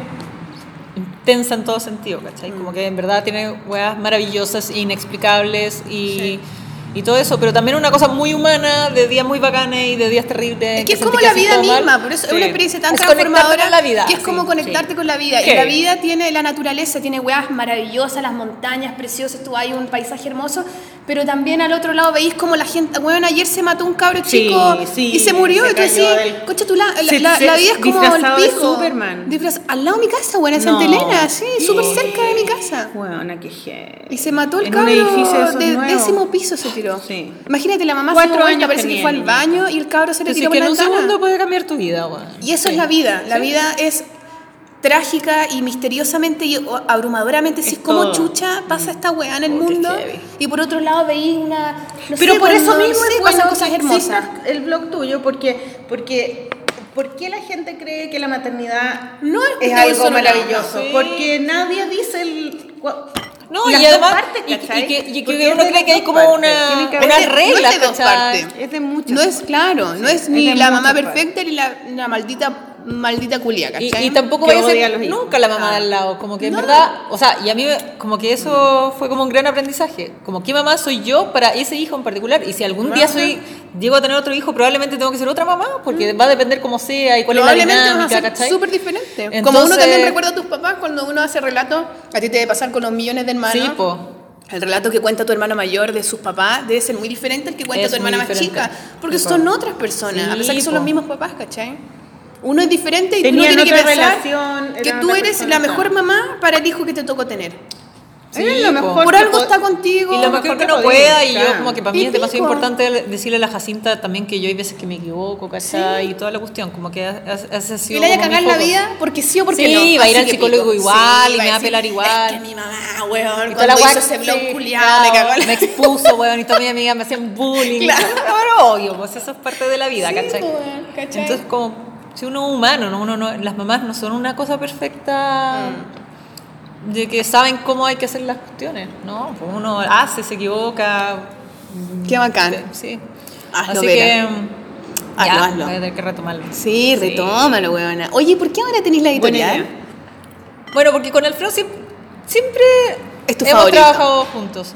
intensa en todo sentido, ¿cachai? Mm. Como que en verdad tiene weas maravillosas, inexplicables y, y todo eso, pero también una cosa muy humana, de días muy bacanes y de días terribles. Es que es como la vida todo mal. misma, por eso es Sí. una experiencia tan Es conectarte transformadora con la vida. que es como sí, conectarte sí. con la vida. Sí. Y la vida tiene la naturaleza, tiene weas maravillosas, las montañas preciosas, tú hay un paisaje hermoso, pero también al otro lado veis como la gente, bueno, ayer se mató un cabro Sí, chico sí, y se murió se y tú decís, del- cocha, tú la, la, la- la vida es como el disfrazado de pico. Superman. Disfraz- al lado de mi casa, buena en No. Santa Elena, sí, súper Sí. cerca de mi casa. Bueno, qué heavy. Y se mató el En cabro un edificio de de décimo piso se tiró. Sí. Imagínate, la mamá Cuatro se vuelta, años parece que fue al baño y el cabro se le tiró por que la en un ventana. segundo puede cambiar tu vida, weón. Y eso es la vida. La vida es trágica y misteriosamente y abrumadoramente. Si Es como chucha, pasa esta weá en el Oh, mundo. Y por otro lado veí una. no Pero sé, por eso no mismo sé, es pasan bueno cosas hermosas. el blog tuyo, porque, porque ¿por qué la gente cree que la maternidad No es algo maravilloso? sí. Porque nadie dice el... No, Las y dos además, partes, y, y que, y que uno cree que hay como partes. una, que Es de- no es de dos partes. Es de muchas. No es claro, no es ni la mamá perfecta ni la, la maldita maldita culia, Y, ¿cachai? y tampoco Que vaya a a ser nunca la mamá de al lado, como que en verdad, o sea, y a mí como que eso fue como un gran aprendizaje, como qué mamá soy yo para ese hijo en particular, y si algún día soy llego a tener otro hijo, probablemente tengo que ser otra mamá, porque va a depender cómo sea y cuál es la a dinámica, ¿cachai? súper diferente. Como Entonces- uno también recuerda a tus papás cuando uno hace relato, a ti te debe pasar con los millones de hermanos. Sí, po. El relato que cuenta tu hermano mayor de sus papás debe ser muy diferente al que cuenta Es tu hermana más chica. Porque son otras personas, a Sí, pesar que son po. los mismos papás, ¿cachai? Uno es diferente y Tenían uno tiene que pensar relación, que tú eres la mejor mamá para el hijo que te tocó tener. Sí, Era lo mejor Por algo está contigo. Y lo mejor mejor que que no pueda, y yo claro. como que para mí Y es demasiado pico. importante decirle a la Jacinta también que yo hay veces que me equivoco, ¿cachai? Y toda la cuestión, como que ese ha sido Y le vaya a cagar la vida porque sí o porque Sí, no. va a ir al psicólogo pico. igual y me va a pelar igual. Es que mi mamá, weón, Y cuando la hizo ese blog sí, culiado, me cagó la... me expuso, weón, y todas mis amigas me hacían bullying. Claro. Obvio, pues eso es parte de la vida, Sí, weón, ¿cachai? Entonces, como, si uno es humano, ¿no? Uno no, las mamás no son una cosa perfecta Mm. de que saben cómo hay que hacer las cuestiones, ¿no? Pues uno hace, se equivoca. Qué bacán. Sí. Hazlo, Así Vera. que. Hazlo, ya, hazlo. voy a tener que retomarlo. Sí, retómalo, weona. Oye, ¿por qué ahora tenéis la editorial? Bueno, porque con Alfredo siempre, siempre Es tu hemos favorito. trabajado juntos.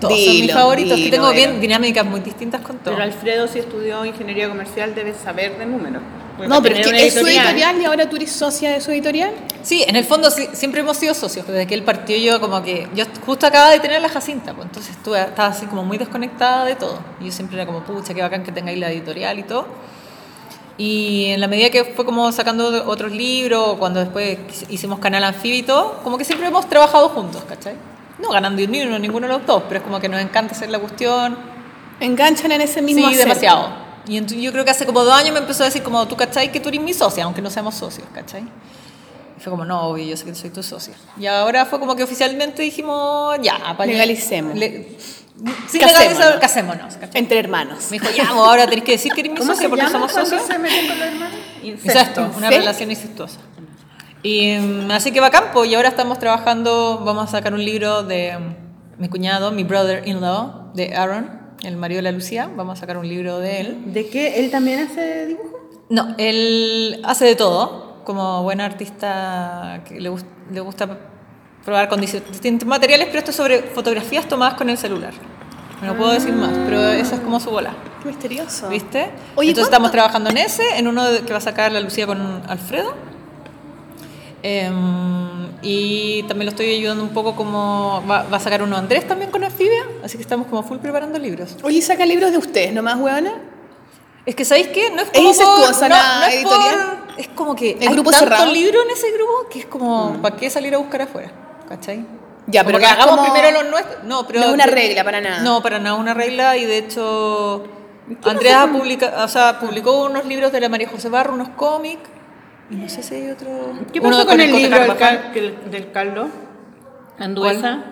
Todos son mis Dilo, favoritos, que dilo, tengo bien dinámicas muy distintas con todos. Pero Alfredo, si estudió ingeniería comercial, debe saber de números. No, pero es que es su editorial y ahora tú eres socia de su editorial. Sí, en el fondo sí, siempre hemos sido socios. Desde que él partió yo como que... Yo justo acababa de tener la Jacinta, pues entonces estuve, estaba así como muy desconectada de todo. Y yo siempre era como, pucha, qué bacán que tengáis la editorial y todo. Y en la medida que fue como sacando otros libros, cuando después hicimos Canal Anfibio y todo, como que siempre hemos trabajado juntos, ¿cachai? No ganando ni uno, ninguno de los dos, pero es como que nos encanta hacer la cuestión. Enganchan en ese mismo Sí, hacer. demasiado. Y yo creo que hace como dos años me empezó a decir como, tú, ¿cachai? Que tú eres mi socia, aunque no seamos socios, ¿cachai? Y fue como, no, obvio, yo sé que soy tu socia. Y ahora fue como que oficialmente dijimos, ya, Legalicemos. Le, sin Casémonos. legalizar, casémonos, ¿cachai? Entre hermanos. Me dijo, ya, ahora tenés que decir que eres mi ¿Cómo socia se porque somos socios. se meten con los hermanos? Incesto, una ¿Incesto? relación incestuosa. Y mm, así que va a campo y ahora estamos trabajando, vamos a sacar un libro de mm, mi cuñado, mi brother-in-law, de Aaron, el marido de la Lucía, vamos a sacar un libro de él. ¿De qué? ¿Él también hace dibujo? No, él hace de todo, como buen artista que le, gust- le gusta probar con dis- distintos materiales, pero esto es sobre fotografías tomadas con el celular. No puedo decir más, pero esa es como su bola. Misterioso. ¿Viste? Oye, Entonces ¿cuánto- estamos trabajando en ese, en uno que va a sacar la Lucía con Alfredo. Em, y también lo estoy ayudando un poco como va, va a sacar uno Andrés también con Anfibia, así que estamos como full preparando libros. Oye, saca libros de ustedes, nomás, weona. Es que ¿sabéis qué? No es ¿Es como por- la no es editorial? por- es como que ¿El hay grupo tanto cerrado? Mm. libro en ese grupo que es como ¿para qué salir a buscar afuera? ¿Cachai? Ya, pero que no hagamos como- primero los nuestros. No, pero No es una regla para nada. No, para nada una regla y de hecho Andrea publica, o sea, publicó unos libros de la María José Barro, unos cómics no sé si hay otro. ¿Qué uno pasó con el libro del, Carvajal. Cal- del Carlos Anduesa?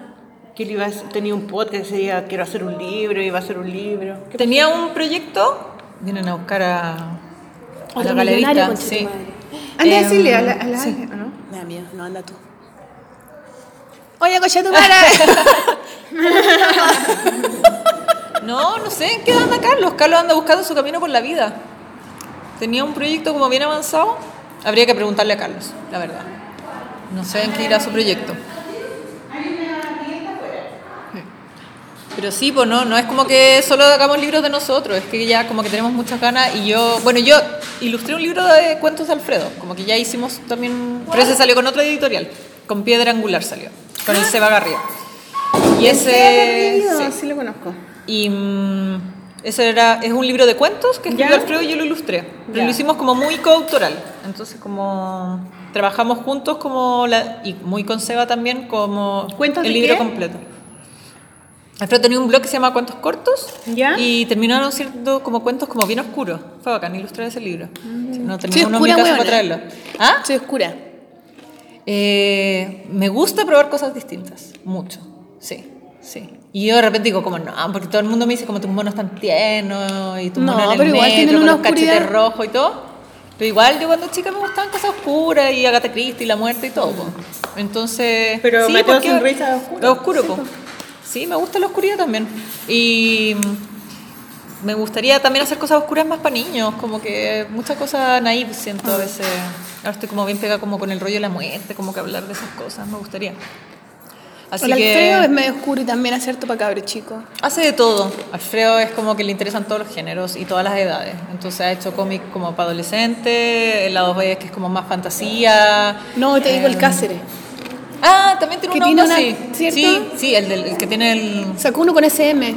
Que él iba a, tenía un podcast que decía, quiero hacer un libro, iba a hacer un libro. ¿Qué Tenía un proyecto, vienen a buscar a, a la galerista. Sí. Anda a decirle a la, a la sí. ¿o ¿no? Me da miedo, no anda tú. Oye, coche tu madre. No, no sé en qué anda Carlos. Carlos anda buscando su camino por la vida. Tenía un proyecto como bien avanzado. Habría que preguntarle a Carlos, la verdad. No sé en qué irá su proyecto. Pero sí, pues no, no es como que solo hagamos libros de nosotros, es que ya como que tenemos muchas ganas y yo, bueno, yo ilustré un libro de cuentos de Alfredo, como que ya hicimos también, pero ese salió con otra editorial, con Piedra Angular salió, con el Seba Garrido. Y ese... Sí, sí. lo conozco. Y mm, ese era, es un libro de cuentos que escribió. Alfredo y yo lo ilustré. Pero Ya. lo hicimos como muy coautoral. Entonces como trabajamos juntos como la, y muy con Seba también como ¿Cuentos el de libro qué? completo. Alfredo tenía un blog que se llama Cuentos Cortos ¿Ya? y terminaron siendo como cuentos como bien oscuros. Fue bacán ilustrar ese libro. Sí, no Soy tenía uno en mi oscura, casa huevona. para traerlo. ¿Ah? Soy oscura. Eh, me gusta probar cosas distintas, mucho, sí, sí. Y yo de repente digo como, no, porque todo el mundo me dice como tus monos tan tiernos y tu No, mono en el pero igual metro tienen una oscuridad. y todo. Pero igual yo cuando chica me gustaban cosas oscuras y Agatha Christie y la muerte y todo. po. Entonces. Pero sí, Mateo porque- sin risa es oscuro. Es oscuro, po. Sí, me gusta la oscuridad también. Y me gustaría también hacer cosas oscuras más para niños, como que muchas cosas naive siento a veces. Ahora estoy como bien pegada como con el rollo de la muerte, como que hablar de esas cosas, me gustaría. Así el que Alfredo es medio oscuro y también acerto para cabros chicos. hace de todo. Alfredo es como que le interesan todos los géneros y todas las edades. Entonces ha hecho cómic como para adolescentes, el lado B que es como más fantasía. No, te digo el Em, Cáceres. Ah, también tiene Que un tiene hongo, una- sí. ¿cierto? Sí, sí, el, del, el que tiene el... Sacó uno con SM.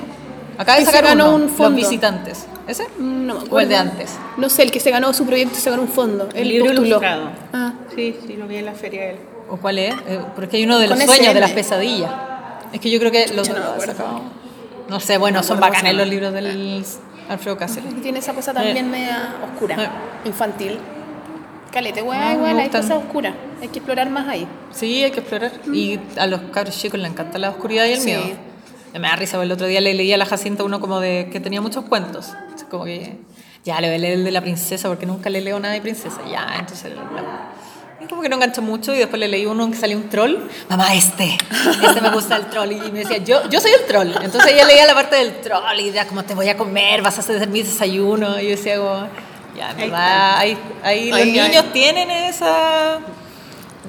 Acaba de sacar uno, un fondo. Los visitantes. ¿Ese? Mm, No me acuerdo. O el de antes. No sé, el que se ganó su proyecto se ganó un fondo. El Él libro postuló. ilustrado. Ah. Sí, sí, lo vi en la feria él. ¿O cuál es? Eh, porque hay uno de los sueños, SM. de las pesadillas. Es que yo creo que los Yo no me. No sé, bueno, son acuerdo bacanes los libros del Alfredo Cáceres. Tiene esa cosa también Sí. media oscura, Sí. infantil. Calete, No, weá, igual hay cosas oscuras. Hay que explorar más ahí. Sí, hay que explorar. Y a los cabros chicos les encanta la oscuridad y el Sí. miedo. Me da risa, el otro día le leía a la Jacinta uno como de que tenía muchos cuentos. Como que ya le voy a leer el de la princesa porque nunca le leo nada de princesa. Ya, entonces la- como que no enganchó mucho y después le leí uno que salía un troll. Mamá, este, este me gusta el troll. Y me decía, yo, yo soy el troll. Entonces ella leía la parte del troll y decía, como te voy a comer, vas a hacer mi desayuno. Y yo decía, como, ya, en Ahí ahí, ahí los niños tienen esa...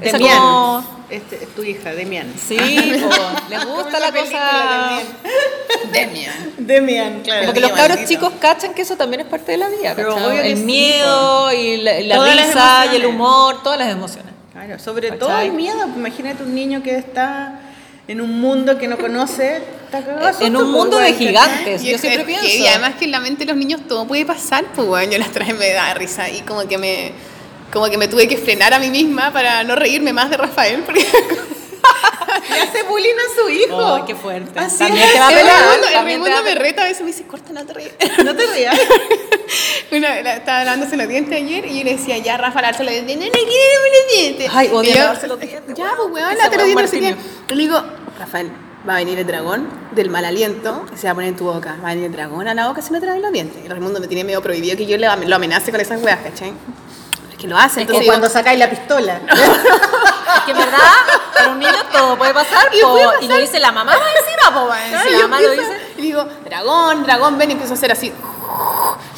esa como- Este, es tu hija, Demian. Sí, po, les gusta la cosa. Demian. Demian, claro. Como que los cabros maldito. chicos cachan que eso también es parte de la vida. Pero obvio que el sí, miedo y la, risa y el humor, todas las emociones. Claro, sobre ¿Cachai? todo el miedo. Imagínate un niño que está en un mundo que no conoce. está de En un mundo de gigantes, Y yo siempre que- pienso. Y además que en la mente de los niños todo puede pasar, pues bueno, yo las traje me da risa y como que me como que me tuve que frenar a mí misma para no reírme más de Rafael porque Le hace bullying a su hijo. Oh, qué fuerte. Así También es. te va a el pelar. Raimundo, me reta a veces me dice, corta, no te ríes. No te rías. Una, la- estaba lavándose los dientes ayer y yo le decía, ya, Rafa, lavarse los dientes. No, no quiero lavarme los dientes. Ay, odio yo, lavarse los dientes, Ya, weón. pues, weón, lávate los dientes. no sé qué. martirio. Y le digo, Rafael, va a venir el dragón del mal aliento y se va a poner en tu boca. Va a venir el dragón a la boca si no te lavas los dientes. Y el Raimundo me tiene medio prohibido que yo le, lo amenace con esas weas, ¿cachai? Es que lo hace, O entonces cuando sacáis la pistola. Es que en verdad, para un niño todo puede pasar, Y po, puede y lo dice la mamá encima, po, weón. Claro, la mamá lo dice. Y digo, dragón, dragón, ven y empiezo a hacer así.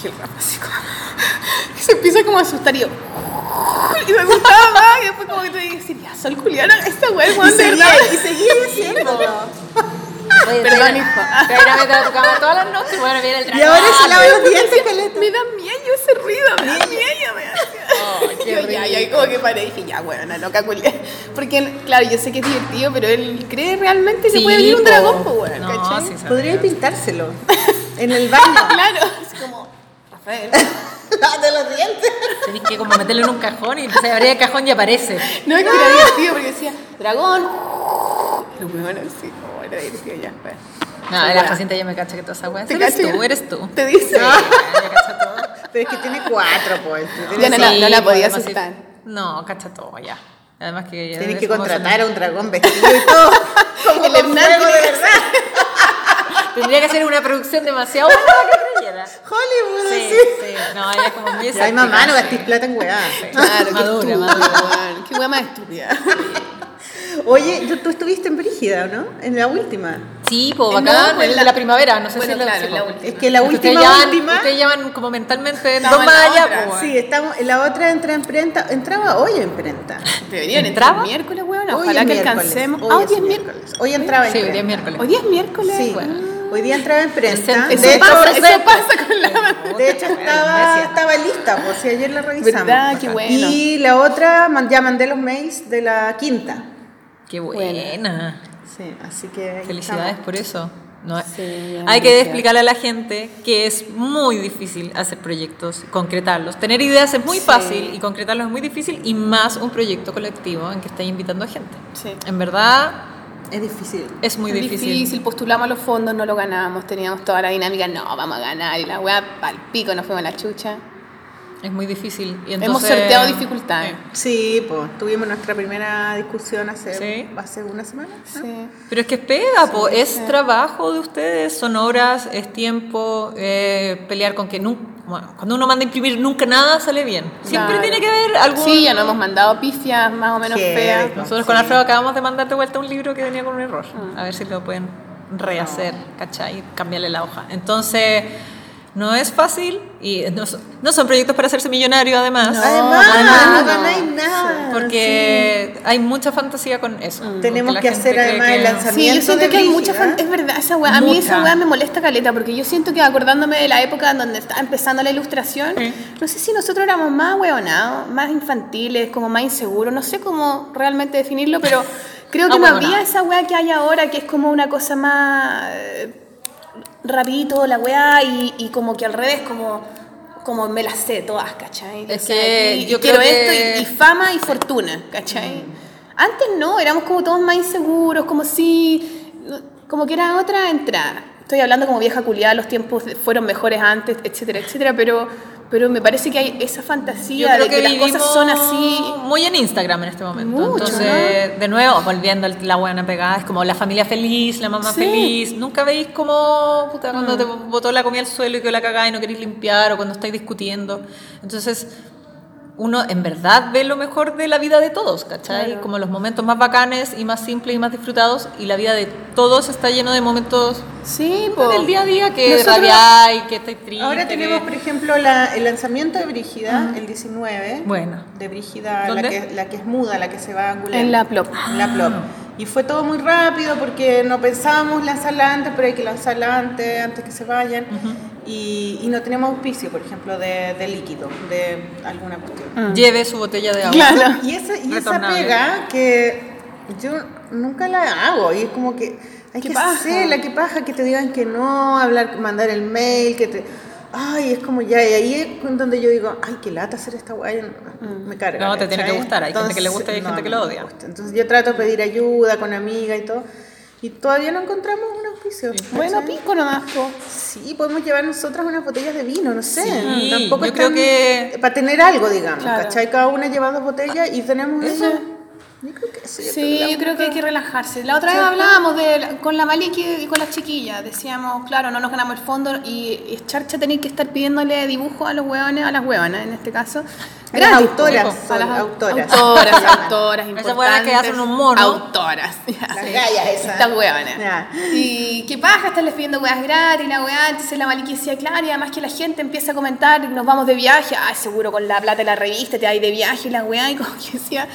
Y el Rafa así como. y se empieza como a asustar y yo. Y me gustaba más. Y después como que te dije, ya, sol culiana, esta weá, Y weón, de verdad. seguía, y seguía diciendo. Oye, Perdón, hijo. Meter a tu cama todas las noches. Bueno, viene el dragón. Y ahora se lava los dientes, Caleta. Me da miedo ese ruido, me da miedo, me da Ay, qué Yo ya, ya, y como que paré y dije, ya, bueno, una loca culia. Porque, claro, yo sé que es divertido, pero él cree realmente que Sí, puede venir un dragón, pues, bueno, No, ¿cachai? sí. Podría pintárselo. En el baño. Claro, así como, Rafael. Lávate los dientes. Tenés que como meterlo en un cajón y a abrir el cajón y aparece. No, es que era divertido porque decía, dragón. Pero bueno, sí, divertido ya. Bueno. No, la paciente ya me cacha que toda esa weá. ¿Te Eres cacha? tú, eres tú. Te dice. Sí, ya cacha todo. Pero es que tiene cuatro, pues. Ya no la- no la pues, podía asustar. No, cacha todo ya. Además que ya Tienes es que contratar a un dragón vestido y todo. Como El Hernán de verdad. Tendría que ser una producción demasiado buena para que creyera. Hollywood, Sí, sí. sí. No, ella es como muy Ay, mamá, no sí. gastéis plata en weá. Claro, qué Madura, madura. Qué weá más estúpida. Oye, tú, tú estuviste en Brígida, ¿no? En la última. Sí, po, No, bacán, pues el la- de la primavera, no sé Bueno, si es la, claro, sí, la última. Es que la última, ustedes llevan, última. ustedes llevan como mentalmente Estaba dos en más allá, po, Sí, estamos, la otra entra en prenta, entraba hoy en prenta. Deberían ¿Entraba? entrar miércoles, weón. Ojalá que miércoles. alcancemos. Hoy Ah, hoy es es miércoles. Hoy entraba en Sí, hoy es miércoles. Hoy es miércoles. Sí, weón. Hoy día entraba en prenta. Eso- De Eso hecho, pasa, eso eso pasa con la de hecho estaba, estaba lista, por si ayer la revisamos. ¿Verdad? Qué bueno. Y la otra, ya mandé los mails de la quinta. Qué buena. Sí, así que. Felicidades estamos. por eso. No, Sí, hay que explicarle a la gente que es muy difícil hacer proyectos, concretarlos. Tener ideas es muy fácil y concretarlos es muy difícil y más un proyecto colectivo en que estáis invitando a gente. Sí. En verdad Es difícil. es muy Es difícil. postulamos a los fondos, no lo ganamos, teníamos toda la dinámica, no, vamos a ganar, y la weá, pal pico, nos fuimos a la chucha. Es muy difícil. Y Hemos entonces- sorteado dificultades. Sí, pues tuvimos nuestra primera discusión hace, Sí. hace una semana. ¿no? Sí. Pero es que es pega, po, es trabajo de ustedes, son horas, es tiempo, eh, pelear con que nunca, bueno, cuando uno manda a imprimir nunca nada sale bien. Siempre Claro. tiene que haber algún... Sí, ya nos hemos mandado pifias más o menos feas. rico. Nosotros con Alfredo acabamos de mandar de vuelta un libro que venía con un error. A ver si lo pueden rehacer, ¿cachai? Cambiarle la hoja. Entonces, no es fácil y no, son- no son proyectos para hacerse millonario además. Además, Además, no no. ganáis nada. Porque hay mucha fantasía con eso. Mm. Tenemos que hacer además que- el lanzamiento. Sí, yo siento de que hay mucha fan- Es verdad, esa weá. A mí esa weá me molesta caleta porque yo siento que acordándome de la época en donde estaba empezando la ilustración, Sí. no sé si nosotros éramos más weonados, más infantiles, como más inseguros, no sé cómo realmente definirlo, pero creo que no había esa weá que hay ahora que es como una cosa más eh, rapidito la weá y, y como que al revés, como, como me las sé todas, ¿cachai? Es O sea, que y- yo y quiero esto y, y fama y fortuna, ¿cachai? Antes no, éramos como todos más inseguros, como si, como que era otra entrada. Estoy hablando como vieja culiada, los tiempos fueron mejores antes, etcétera, etcétera, pero, pero me parece que hay esa fantasía de que, que las cosas son así. muy en Instagram en este momento. Mucho, Entonces, de nuevo, volviendo a la buena pegada, es como la familia feliz, la mamá Sí. feliz. Nunca veis como puta, cuando te botó la comida al suelo y quedó la cagada y no queréis limpiar o cuando estáis discutiendo. Entonces, uno en verdad ve lo mejor de la vida de todos, ¿cachai? Claro. Como los momentos más bacanes y más simples y más disfrutados y la vida de todos está lleno de momentos Sí, po. del día a día que Nosotros- rabiáis, que estáis tristes. Ahora tenemos, por ejemplo, la- el lanzamiento de Brígida, el 19. Bueno. De Brígida, la que, la que es muda, la que se va a Angulem. En la Plop. En la Plop. Y fue todo muy rápido porque no pensábamos lanzarla antes, pero hay que lanzarla antes, antes que se vayan. y, y no tenemos auspicio, por ejemplo, de, de líquido, de alguna cuestión. Lleve su botella de agua. Claro. Y esa, y esa pega que yo nunca la hago y es como que hay que paja. hacerla, qué paja que te digan que no, hablar, mandar el mail, que te... Ay, es como ya, y ahí es donde yo digo, ay, qué lata hacer esta guay, me carga. No, te tiene que gustar, hay gente que le gusta y hay gente que lo no odia. gusta. Entonces yo trato de pedir ayuda con amigas y todo, y todavía no encontramos un auspicio. Bueno, pico nomás. Sí, podemos llevar nosotras unas botellas de vino, no sé. Sí, Tampoco yo creo tan- que- Para tener algo, digamos, Claro. ¿cachai? Cada una lleva dos botellas y tenemos Eso. eso. Yo creo que eso. yo Sí, yo creo que hay que relajarse. La otra vez hablábamos de, con la Maliki y con las chiquillas. Decíamos, claro, no nos ganamos el fondo y, y es charcha tener que estar pidiéndole dibujo a los hueones, a las hueonas en este caso. A las Gratis, autoras, son a las au- autoras. Autoras, autoras, Esas hueonas que hacen un mono. Autoras. Las gallas esas. Estas hueonas. Y qué paja estarles pidiendo hueas gratis, la hueá. Entonces la Maliki decía, claro, y además que la gente empieza a comentar, nos vamos de viaje, ay, seguro con la plata de la revista te vas de viaje, la weá, y como que decía,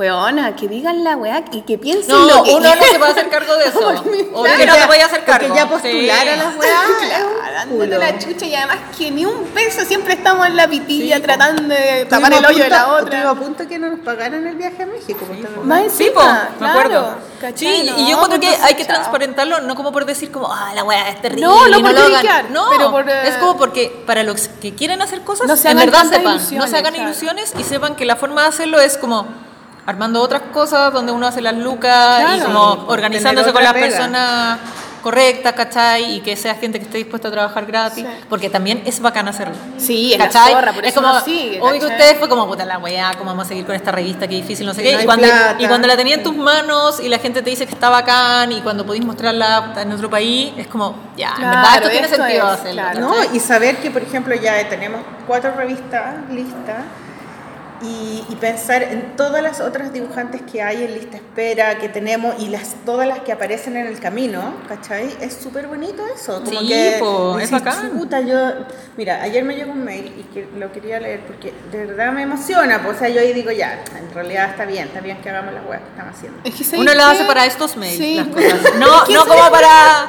weona, que digan la weá y que piensen No, lo que uno no se puede hacer cargo de eso. Obvio que no voy a hacer cargo. Porque ya postular Sí. a las weas. Claro, la chucha y además que ni un peso siempre estamos en la pitilla Sí, tratando de tapar el hoyo de la otra. Estuvimos a punto que no nos pagaran el viaje a México. pues, ¿te Más acordás? Sí, encima, me claro, acuerdo. ¿cachai? Sí, No, y yo encuentro que pues, hay que transparentarlo, no como por decir como, ah, la weá es terrible. No, no por lo hagan. No, pero por, eh, es como porque para los que quieren hacer cosas, No se en verdad sepan, no se hagan claro. ilusiones y sepan que la forma de hacerlo es como armando otras cosas donde uno hace las lucas y como organizándose con las pega. personas correctas, ¿cachai? Y que sea gente que esté dispuesta a trabajar gratis, Sí. porque también es bacán hacerlo. Sí, ¿Cachai? zorra, por es eso como, sigue, obvio que ustedes fue como, puta la weá, ¿cómo vamos a seguir con esta revista? Qué difícil, no sé Sí, qué. no y, cuando, plata. y cuando la tenía en tus manos y la gente te dice que está bacán y cuando podís mostrarla en otro país, es como, ya, en Claro, verdad esto tiene sentido es, hacerlo. claro. No, y saber que, por ejemplo, ya tenemos cuatro revistas listas y, y pensar en todas las otras dibujantes que hay en lista espera, que tenemos y las todas las que aparecen en el camino, ¿cachai? Es súper bonito eso. Como Sí, que po, es bacán. "Chuta, yo, mira, ayer me llegó un mail y que lo quería leer porque de verdad me emociona. pues, o sea, yo ahí digo, ya, en realidad está bien, está bien que hagamos las weas que estamos haciendo. Es que ¿sabes Uno lo hace para estos mails, Sí. las cosas. No, no como para...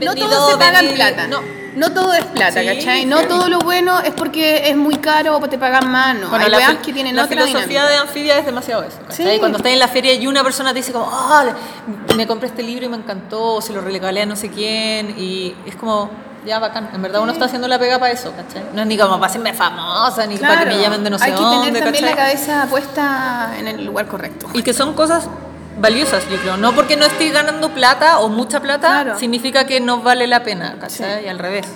No vendido, todo se paga en vendido- plata. No. No todo es plata, Sí, ¿cachai? No sí. todo lo bueno es porque es muy caro o te pagan más, no. Bueno, Hay la, que tienen la otra filosofía dinámica. de anfibia es demasiado eso. ¿cachai? Sí. Cuando estás en la feria y una persona te dice como, "Ah, me compré este libro y me encantó, o se lo regalé a no sé quién, y es como, ya bacán. En verdad uno está haciendo la pega para eso, ¿cachai? No es ni como para hacerme famosa, ni para que me llamen de no sé Hay que dónde, tener también ¿cachai? la cabeza puesta en el lugar correcto. Y que son cosas valiosas, yo creo. No porque no estés ganando plata o mucha plata, Claro. significa que no vale la pena, ¿cachai? Y al revés.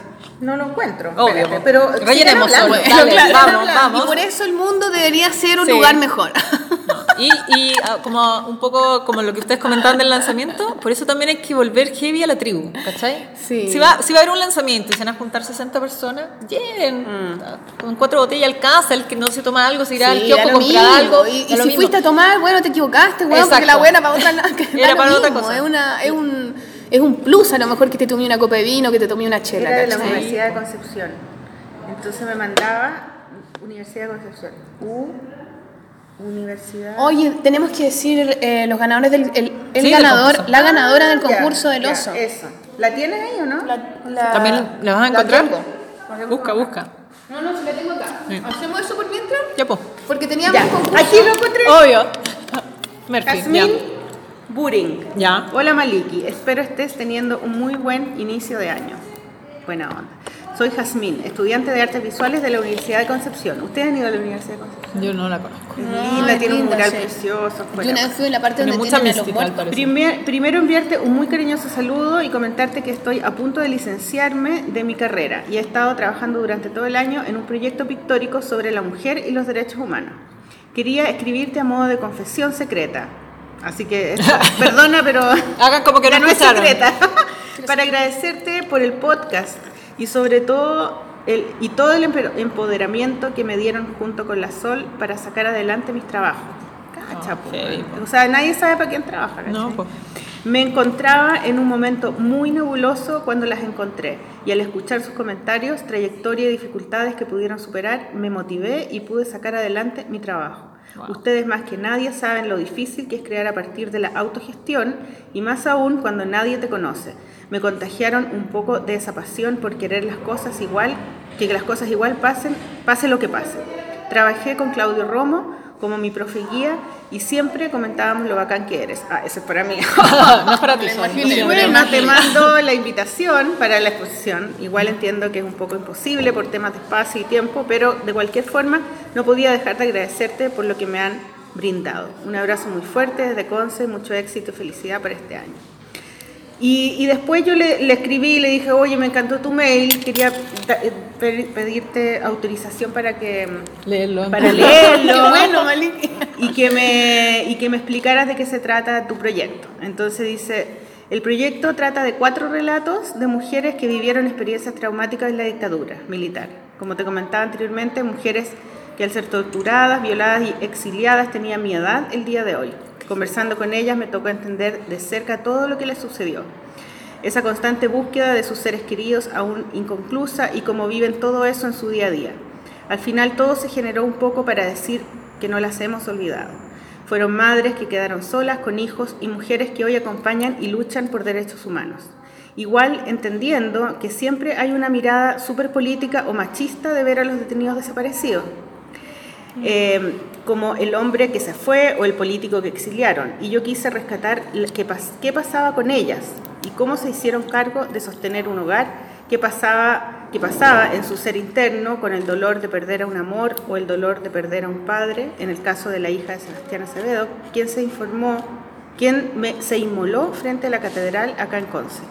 No lo encuentro. Obvio, espérate, pero rellenemos solo. Dale, Sigan vamos, vamos. Y por eso el mundo debería ser un Sí. lugar mejor. Y, y ah, como un poco como lo que ustedes comentaban del lanzamiento, por eso también hay que volver heavy a la tribu, ¿cachai? Sí. Si va, si va a haber un lanzamiento y se van a juntar 60 personas, lleven. Con cuatro botellas alcanza, el que no se toma algo se irá al Sí, kiosco da a comprar mismo. algo. Y, y si mismo. fuiste a tomar, bueno, te equivocaste, weón, porque la buena para otra Era para otra cosa. Es, una, es, un, es un plus a lo mejor que te tomé una copa de vino, que te tomé una chela. Era de la ¿cachai? Universidad de Concepción. Entonces me mandaba Universidad de Concepción. U Universidad. Oye, tenemos que decir eh, los ganadores del el, el Sí, del ganador, la ganadora del Ya, concurso del ya, oso. Eso. ¿La tienes ahí o no? ¿También la vas a encontrar? Busca, busca. No, no, si la tengo acá. Sí. ¿Hacemos eso por mientras? Ya, pues. Porque teníamos Ya, un concurso. aquí lo encontré. Obvio. Murphy, Jazmín ya. Buring. Ya. Hola Maliki, espero estés teniendo un muy buen inicio de año. Buena onda. Soy Jazmín, estudiante de artes visuales de la Universidad de Concepción. ¿Ustedes han ido a la Universidad de Concepción? Yo no la conozco. Es Ah, linda, es tiene un linda, mural sí. precioso. Yo una vez fui en la parte Tiene donde mucha tienen a los mística. Primer- primero enviarte un muy cariñoso saludo y comentarte que estoy a punto de licenciarme de mi carrera y he estado trabajando durante todo el año en un proyecto pictórico sobre la mujer y los derechos humanos. Quería escribirte a modo de confesión secreta. Así que, esto- perdona, pero Hagan como que no no es secreta. Para agradecerte por el podcast y sobre todo el, y todo el empoderamiento que me dieron junto con la Sol para sacar adelante mis trabajos. Cacha, po, heavy, o sea, nadie sabe para quién trabaja. No. Me encontraba en un momento muy nebuloso cuando las encontré y al escuchar sus comentarios, trayectoria y dificultades que pudieron superar, me motivé y pude sacar adelante mi trabajo. Ustedes más que nadie saben lo difícil que es crear a partir de la autogestión y más aún cuando nadie te conoce. Me contagiaron un poco de esa pasión por querer las cosas igual, que las cosas igual pasen, pase lo que pase. Trabajé con Claudio Romo como mi profe guía y siempre comentábamos lo bacán que eres. Ah, ese es para mí. no es para ti. Bueno, te mando la invitación para la exposición. Igual entiendo que es un poco imposible por temas de espacio y tiempo, pero de cualquier forma no podía dejar de agradecerte por lo que me han brindado. Un abrazo muy fuerte desde Conce, mucho éxito y felicidad para este año. Y, y después yo le, le escribí y le dije, oye, me encantó tu mail, quería eh, pe- pedirte autorización para que Leerlo. para leerlo bueno, Malik. y que me y que me explicaras de qué se trata tu proyecto. Entonces dice, el proyecto trata de cuatro relatos de mujeres que vivieron experiencias traumáticas en la dictadura militar. Como te comentaba anteriormente, mujeres que al ser torturadas, violadas y exiliadas tenían mi edad el día de hoy. Conversando con ellas me tocó entender de cerca todo lo que les sucedió. Esa constante búsqueda de sus seres queridos aún inconclusa y cómo viven todo eso en su día a día. Al final todo se generó un poco para decir que no las hemos olvidado. Fueron madres que quedaron solas con hijos y mujeres que hoy acompañan y luchan por derechos humanos. Igual entendiendo que siempre hay una mirada súper política o machista de ver a los detenidos desaparecidos. Eh, como el hombre que se fue o el político que exiliaron. Y yo quise rescatar qué, pas- qué pasaba con ellas y cómo se hicieron cargo de sostener un hogar, qué pasaba, qué pasaba en su ser interno con el dolor de perder a un amor o el dolor de perder a un padre, en el caso de la hija de Sebastián Acevedo, quien se informó, quien se inmoló frente a la catedral acá en Conce.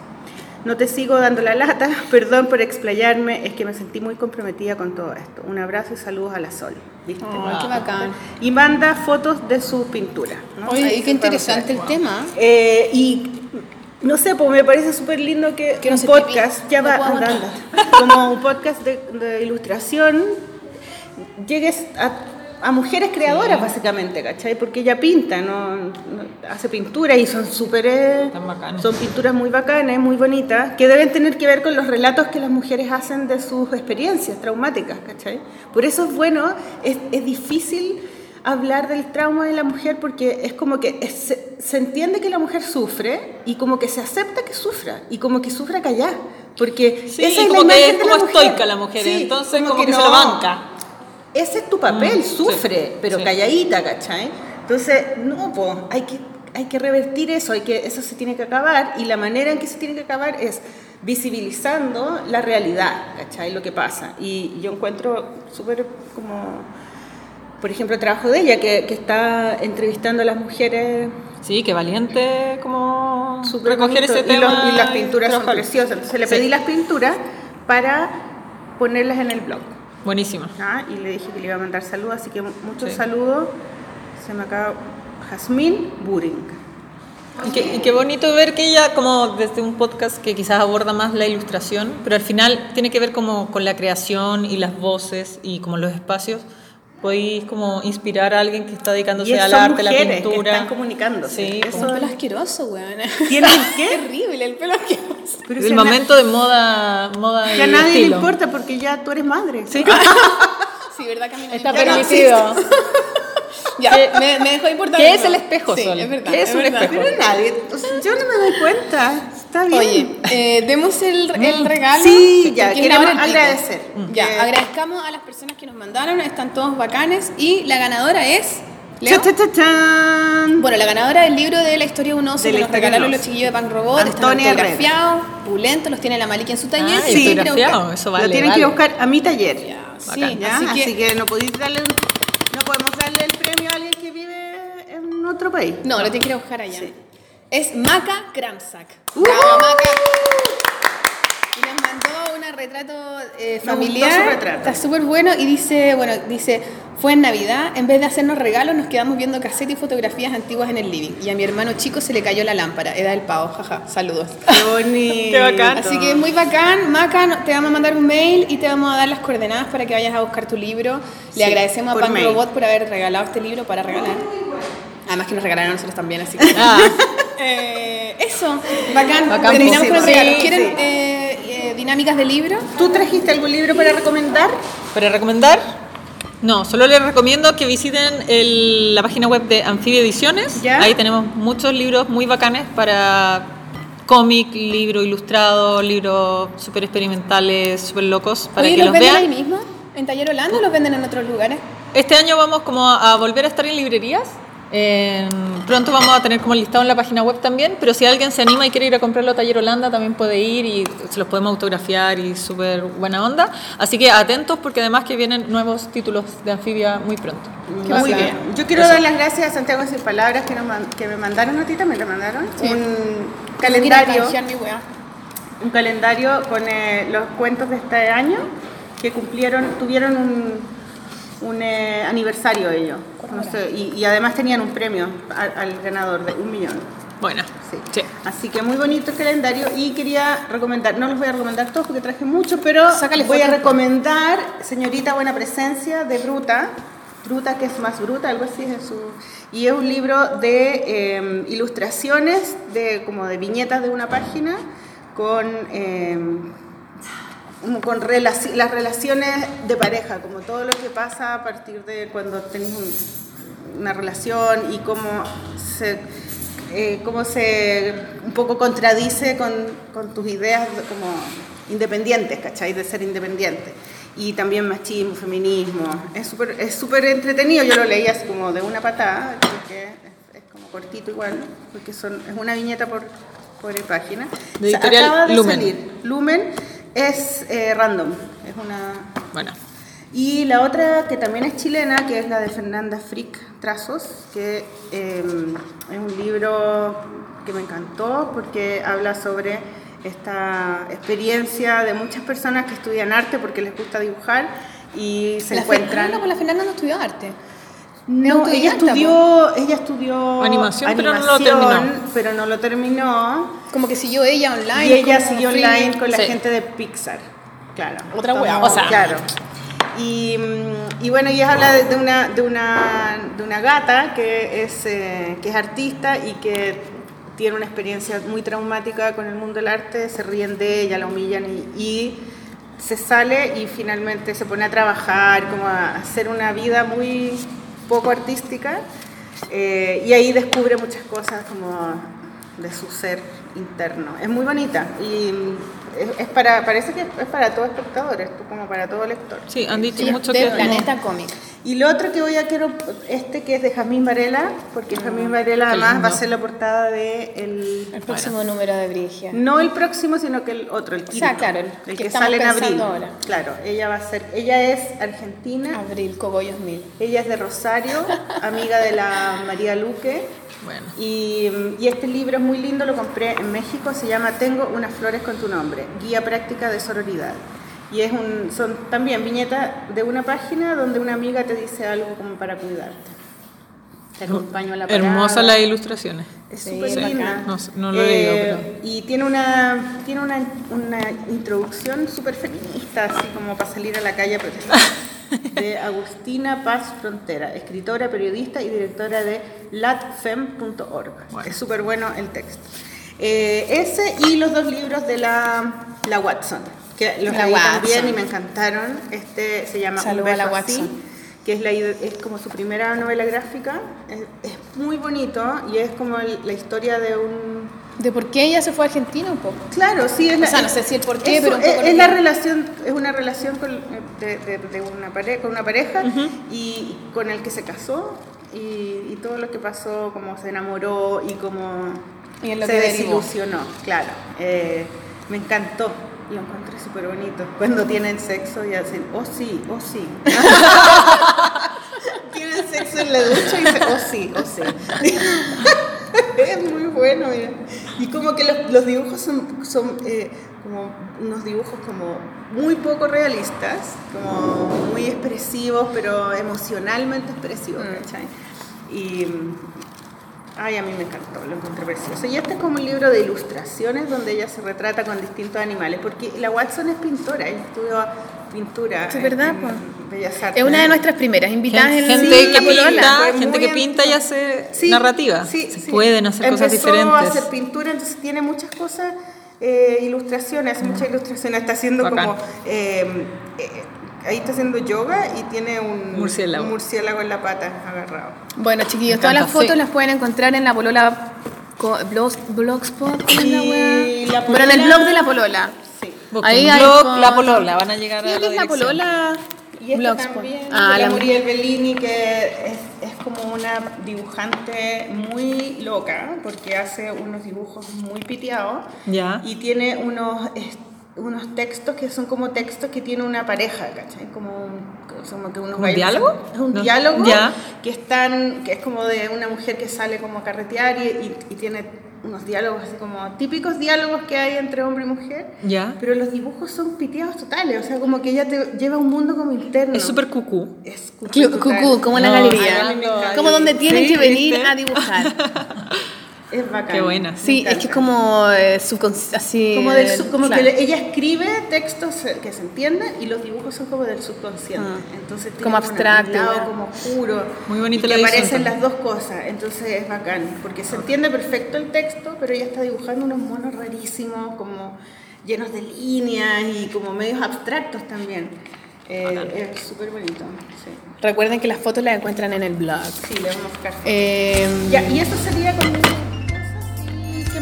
No te sigo dando la lata, perdón por explayarme, es que me sentí muy comprometida con todo esto. Un abrazo y saludos a la Sol. ¿viste? Ay, qué bacán. Y manda fotos de sus pinturas. ¿no? Oye, y qué interesante el tema. Eh, y no sé, pues me parece súper lindo que, un podcast, pipí. ya No va puedo anda, aguantar. anda. como un podcast de, de ilustración, llegues a, a mujeres creadoras básicamente, ¿cachai? Porque ella pinta, no, no- hace pintura y son súper... eh, son pinturas muy bacanas, muy bonitas, que deben tener que ver con los relatos que las mujeres hacen de sus experiencias traumáticas, ¿cachai? Por eso es bueno, es, es difícil hablar del trauma de la mujer porque es como que es- se, se entiende que la mujer sufre y como que se acepta que sufra y como que sufra callada. Porque Sí, esa es como la que es de la como mujer. estoica la mujer, Sí, entonces como que se lo no, banca. Ese es tu papel, Mm, sí, sufre, pero sí. calladita, ¿cachai? Entonces, no, pues, hay que, hay que revertir eso, hay que, eso se tiene que acabar, y la manera en que se tiene que acabar es visibilizando la realidad, ¿cachai? Lo que pasa. Y yo encuentro súper como, por ejemplo, el trabajo de ella, que, que está entrevistando a las mujeres Sí, qué valiente como súper recoger bonito, ese y tema. los- y, las pinturas son preciosas. Entonces le Sí. pedí las pinturas para ponerlas en el blog. Buenísimo. ¿ah? Y le dije que le iba a mandar saludos, así que muchos sí. saludos. Se me acaba Jazmín Buring. Y qué, y qué, bonito ver que ella, como desde un podcast que quizás aborda más la ilustración, pero al final tiene que ver como con la creación y las voces y como los espacios. Podéis como inspirar a alguien que está dedicándose al arte, la pintura. Que están comunicándose. Sí, eso como el pelo asqueroso, weón. ¿Tiene el qué? Terrible, el pelo asqueroso. Pero el momento de moda, moda Que a nadie estilo. le importa porque ya tú eres madre. Sí, sí ¿verdad, Camila? Está permitido. Ya, me, me, dejó importar. ¿Qué es el espejo, sí, Sol? Es verdad, ¿Qué es, es un verdad. espejo? Pero nadie, o sea, yo no me doy cuenta. Está bien. Oye, eh, demos el, el regalo. Sí, ya, ¿Quién queremos agradecer. Ya, Que- agradezcamos a las personas que nos mandaron, están todos bacanes. Y la ganadora es. Leo. Cha, cha. Bueno, la ganadora del libro de la historia de un oso De la que nos regalaron los chiquillos de Punk Robot. Están Antonia autografiados, pulentos, los tiene la Maliki en su taller. Ah, Sí, eso vale. Lo tienen que vale. buscar a mi taller. Sí, ¿ya? así Así, que- no podéis darle no podemos darle el premio a alguien que vive en otro país. No, lo tienen que ir a buscar allá. Es Maca Kramsak. ¡Uh! Bravo, Maca. Y mandó retrato eh, Me gustó familiar. su retrato. Está súper bueno y dice, bueno, dice, fue en Navidad, en vez de hacernos regalos, nos quedamos viendo casetes y fotografías antiguas en el living. Y a mi hermano chico se le cayó la lámpara. Era del pavo, jaja. Saludos. Qué bonito. Qué bacán. Así que muy bacán. Maca, te vamos a mandar un mail y te vamos a dar las coordenadas para que vayas a buscar tu libro. Le Sí, agradecemos a Pan mail. Robot por haber regalado este libro para regalar. Además que nos regalaron a nosotros también, así que... Ah, Eh, eso, bacán. Bacán, Terminamos con el regalo. sí. ¿Quieren eh, dinámicas de libro? ¿Tú trajiste algún libro para recomendar? ¿Para recomendar? No, solo les recomiendo que visiten el- la página web de Amphibia Ediciones. ¿Ya? Ahí tenemos muchos libros muy bacanes para cómic, libro ilustrado, libros súper experimentales, súper locos, para Oye, que ¿los los venden vean. ahí mismo? ¿En Taller Holanda o los venden en otros lugares? Este año vamos como a volver a estar en librerías. Eh, pronto vamos a tener como listado en la página web también, pero si alguien se anima y quiere ir a comprarlo a Taller Holanda, también puede ir y se los podemos autografiar y súper buena onda. Así que atentos porque además que vienen nuevos títulos de Anfibia muy pronto. Muy bien. Yo quiero dar las gracias a Santiago Sin Palabras que, nos que me mandaron a ti también, ¿te mandaron? Sí. Un calendario, un calendario con eh, los cuentos de este año que cumplieron, tuvieron un, un eh, aniversario ellos. No sé, y, y además tenían un premio al, al ganador de un millón. Bueno, Sí. sí. Así que muy bonito el calendario y quería recomendar, no los voy a recomendar todos porque traje mucho, pero Sácale voy a recomendar Señorita Buena Presencia de Bruta, Bruta que es más bruta, algo así es su... Y es un libro de eh, ilustraciones, de, como de viñetas de una página, con, eh, con relaci- las relaciones de pareja, como todo lo que pasa a partir de cuando tenés un- una relación y cómo se, eh, cómo se un poco contradice con, con tus ideas de- como independientes, ¿cachai? De ser independiente. Y también machismo, feminismo. Es súper es entretenido, yo lo leí así como de una patada, porque es, es como cortito igual, porque son, es una viñeta por, por página. De editorial acaba de Lumen. salir. Lumen es eh, random, es una Bueno. y la otra que también es chilena, que es la de Fernanda Frick Trazos, que eh, es un libro que me encantó porque habla sobre esta experiencia de muchas personas que estudian arte porque les gusta dibujar y se la encuentran... Fernanda, pues la Fernanda no estudió arte. No, ella estudió, ella estudió Animación, pero no lo terminó. pero no lo terminó. Como que siguió ella online. Y ella siguió online con la Sí. gente de Pixar. Claro. Otra O sea. Claro. Y, mm, y bueno, ella habla de, de una, de, una, de una gata que es, eh, que es artista y que tiene una experiencia muy traumática con el mundo del arte, se ríen de ella, la humillan y, y se sale y finalmente se pone a trabajar, como a hacer una vida muy poco artística eh, y ahí descubre muchas cosas como de su ser interno. Es muy bonita y es, para, parece que es para todo espectador, es como para todo lector. Sí, han dicho Ella mucho de que es como- Planeta Cómic. Y lo otro que voy a quiero, este que es de Jazmín Varela, porque Jazmín Varela además lindo. va a ser la portada de el, El próximo número de Brigia. no el próximo, sino que el otro, el O quinto, sea, claro, el el que que, sale en abril. ahora. Claro, ella va a ser, ella es argentina, Abril, Cogollos Mil. ella es de Rosario, amiga de la María Luque Bueno. Y, y este libro es muy lindo, lo compré en México, se llama Tengo unas flores con tu nombre, Guía Práctica de Sororidad. Y es un, son también viñetas de una página donde una amiga te dice algo como para cuidarte. Te acompaño a la parada. Hermosas las ilustraciones. Es súper linda. No lo he leído, Eh, Y tiene una, tiene una, una introducción súper feminista, así como para salir a la calle a protestar. De Agustina Paz Frontera, escritora, periodista y directora de latfem.org. Es súper bueno el texto. Eh, ese y los dos libros de la, la Watson, que los leí Watson. también y me encantaron. Este se llama Saludo Un a la beso así, Watson. que es, la, es como su primera novela gráfica. Es, es muy bonito y es como el- la historia de un... De por qué ella se fue a Argentina un poco. Claro, sí, es O la, sea, no sé si el por qué, eso pero un poco es, es la relación, es una relación con, de, de- de una pareja, con una pareja y con el que se casó y, y todo lo que pasó, como se enamoró y como Y en lo se que desilusionó, claro. Eh, me encantó, lo encontré súper bonito. Cuando tienen sexo y hacen, oh sí, oh sí. tienen sexo en la ducha y dicen, oh sí, oh sí. es muy bueno, mira. Y como que los, los dibujos son, son eh, como unos dibujos como muy poco realistas, como muy expresivos, pero emocionalmente expresivos, ¿cachai? Y, mm, ay, a mí me encantó, lo encontré precioso. Y este es como un libro de ilustraciones donde ella se retrata con distintos animales, porque la Watson es pintora, ella estudió pintura Sí, ¿verdad, en? Bellas Artes. Es una de nuestras primeras invitadas Gente, en gente Sí, que la polola, pinta, gente que pinta y hace Sí, narrativa. sí, Se sí. pueden hacer cosas Empezó diferentes. a hacer pintura, entonces tiene muchas cosas, eh, ilustraciones, hace muchas ilustraciones. Está haciendo Bacán. como. eh, eh, ahí está haciendo yoga y tiene un Murciélago. un murciélago en la pata agarrado. Bueno, chiquillos, Me todas las encanta, fotos sí. las pueden encontrar en la polola blogspot. ¿cómo es la Y la Pero en el polola- blog de la polola. Ahí hay blog. La Polola, van a llegar a ¿Qué la es la polola? Y esta Blogspot. también, Ah, de la Muriel Bellini, que es, es como una dibujante muy loca, porque hace unos dibujos muy piteados. Ya. Y tiene unos, unos textos que son como textos que tiene una pareja, ¿cachai? Como, un- como que unos ¿Un diálogo? Es un No. diálogo Ya. que, están, que es como de una mujer que sale como a carretear y, y- y tiene unos diálogos así como típicos diálogos que hay entre hombre y mujer. Ya. Pero los dibujos son piteados totales, o sea, como que ella te lleva a un mundo como interno. Es súper cucú. Es cucú. Cucú, como en la No, galería. a mí me encanta. Como donde tienen Sí, que venir ¿viste? a dibujar. Es bacán. Qué buena. Sí, es que es como eh, así. Como, del sub- como claro. que ella escribe textos eh, que se entienden y los dibujos son como del subconsciente. Ah. Entonces tiene Como abstracto, lado como oscuro. Muy bonita y la que aparecen también. las dos cosas. Entonces es bacán. Porque se entiende perfecto el texto, pero ella está dibujando unos monos rarísimos, como llenos de líneas y como medios abstractos también. Eh, es súper bonito. Sí. Recuerden que las fotos las encuentran en el blog. Sí, le vamos a buscar. Eh, Ya, y eso sería con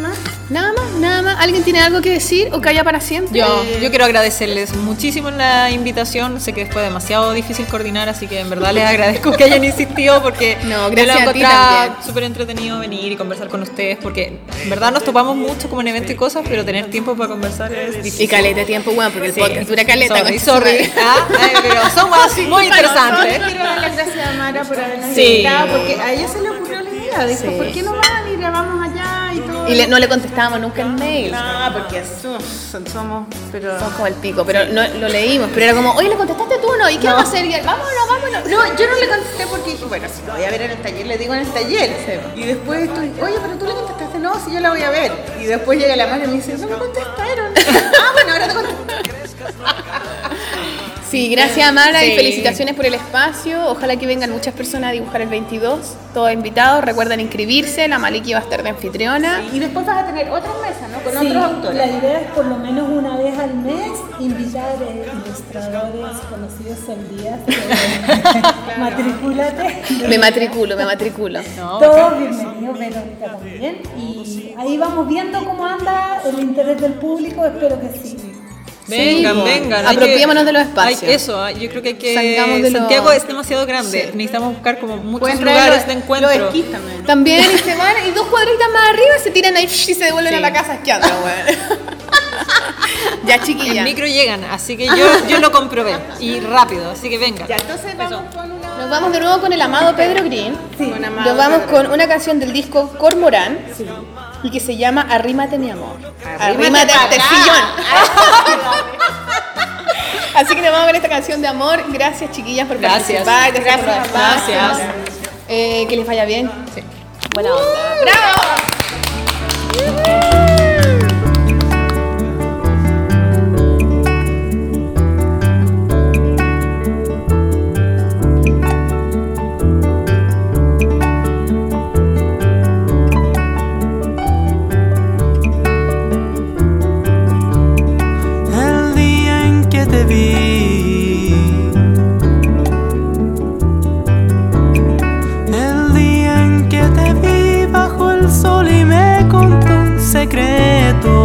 más. Nada más, nada más. ¿Alguien tiene algo que decir o calla para siempre? Yo, yo quiero agradecerles muchísimo la invitación. Sé que fue demasiado difícil coordinar, así que en verdad les agradezco que hayan insistido porque No, yo gracias lo a ti encontraba también. súper entretenido venir y conversar con ustedes porque en verdad nos topamos mucho como en eventos y cosas, pero tener tiempo para conversar es difícil. Y caleta de tiempo, bueno, porque el Sí. podcast dura caleta. Sorry, sorry. Ah, ay, pero son cosas muy interesantes. Quiero dar las gracias a Mara por habernos Sí. invitado, porque a ella se le ocurrió la idea. Dijo, Sí. ¿por qué no van y grabamos allá y todo? Y le- no le contestábamos nunca el mail. No, porque somos, pero... Somos como el pico, pero no lo leímos. Pero era como, oye, ¿le contestaste tú o no? ¿Y qué vamos a hacer? Y él, vámonos, vámonos. No, yo no le contesté porque dije, bueno, si lo voy a ver en el taller, le digo en el taller. Sí. Y después oye, pero tú le contestaste, no, si yo la voy a ver. Y después llega la mano y me dice, no me contestaron. ah, bueno, ahora te contesto. Sí, gracias Amara y felicitaciones por el espacio. Ojalá que vengan muchas personas a dibujar el 22. Todos invitados. Recuerden inscribirse. La Maliki va a estar de anfitriona. Y después vas a tener otras mesas, ¿no? Con Sí, otros autores. La idea es por lo menos una vez al mes invitar eh, ilustradores conocidos en días. Matricúlate. Me matriculo, me matriculo. Todos bienvenidos, Verónica también. Y ahí vamos viendo cómo anda el interés del público, espero que sí. Vengan, sí, vengan. Apropiémonos de los espacios. Eso, ah, yo creo que hay que. Santiago es demasiado grande. Necesitamos buscar como muchos lugares de encuentro. También. Y se van, y dos cuadritas más arriba se tiran ahí y se devuelven a la casa esquiando, weón. ya chiquilla. El micro llegan, así que yo, lo comprobé. Y rápido, así que vengan. Ya, entonces vamos con una... Nos vamos de nuevo con el amado Pedro Green. Sí. Nos vamos con una canción del disco Cormorán. Sí y que se llama Arrímate mi amor. Arrímate, este sillón. Así que nos vamos a ver esta canción de amor. Gracias chiquillas por gracias. participar. Gracias. Gracias. gracias. Eh, que les vaya bien. Sí. Buena ¡Bravo! segredo.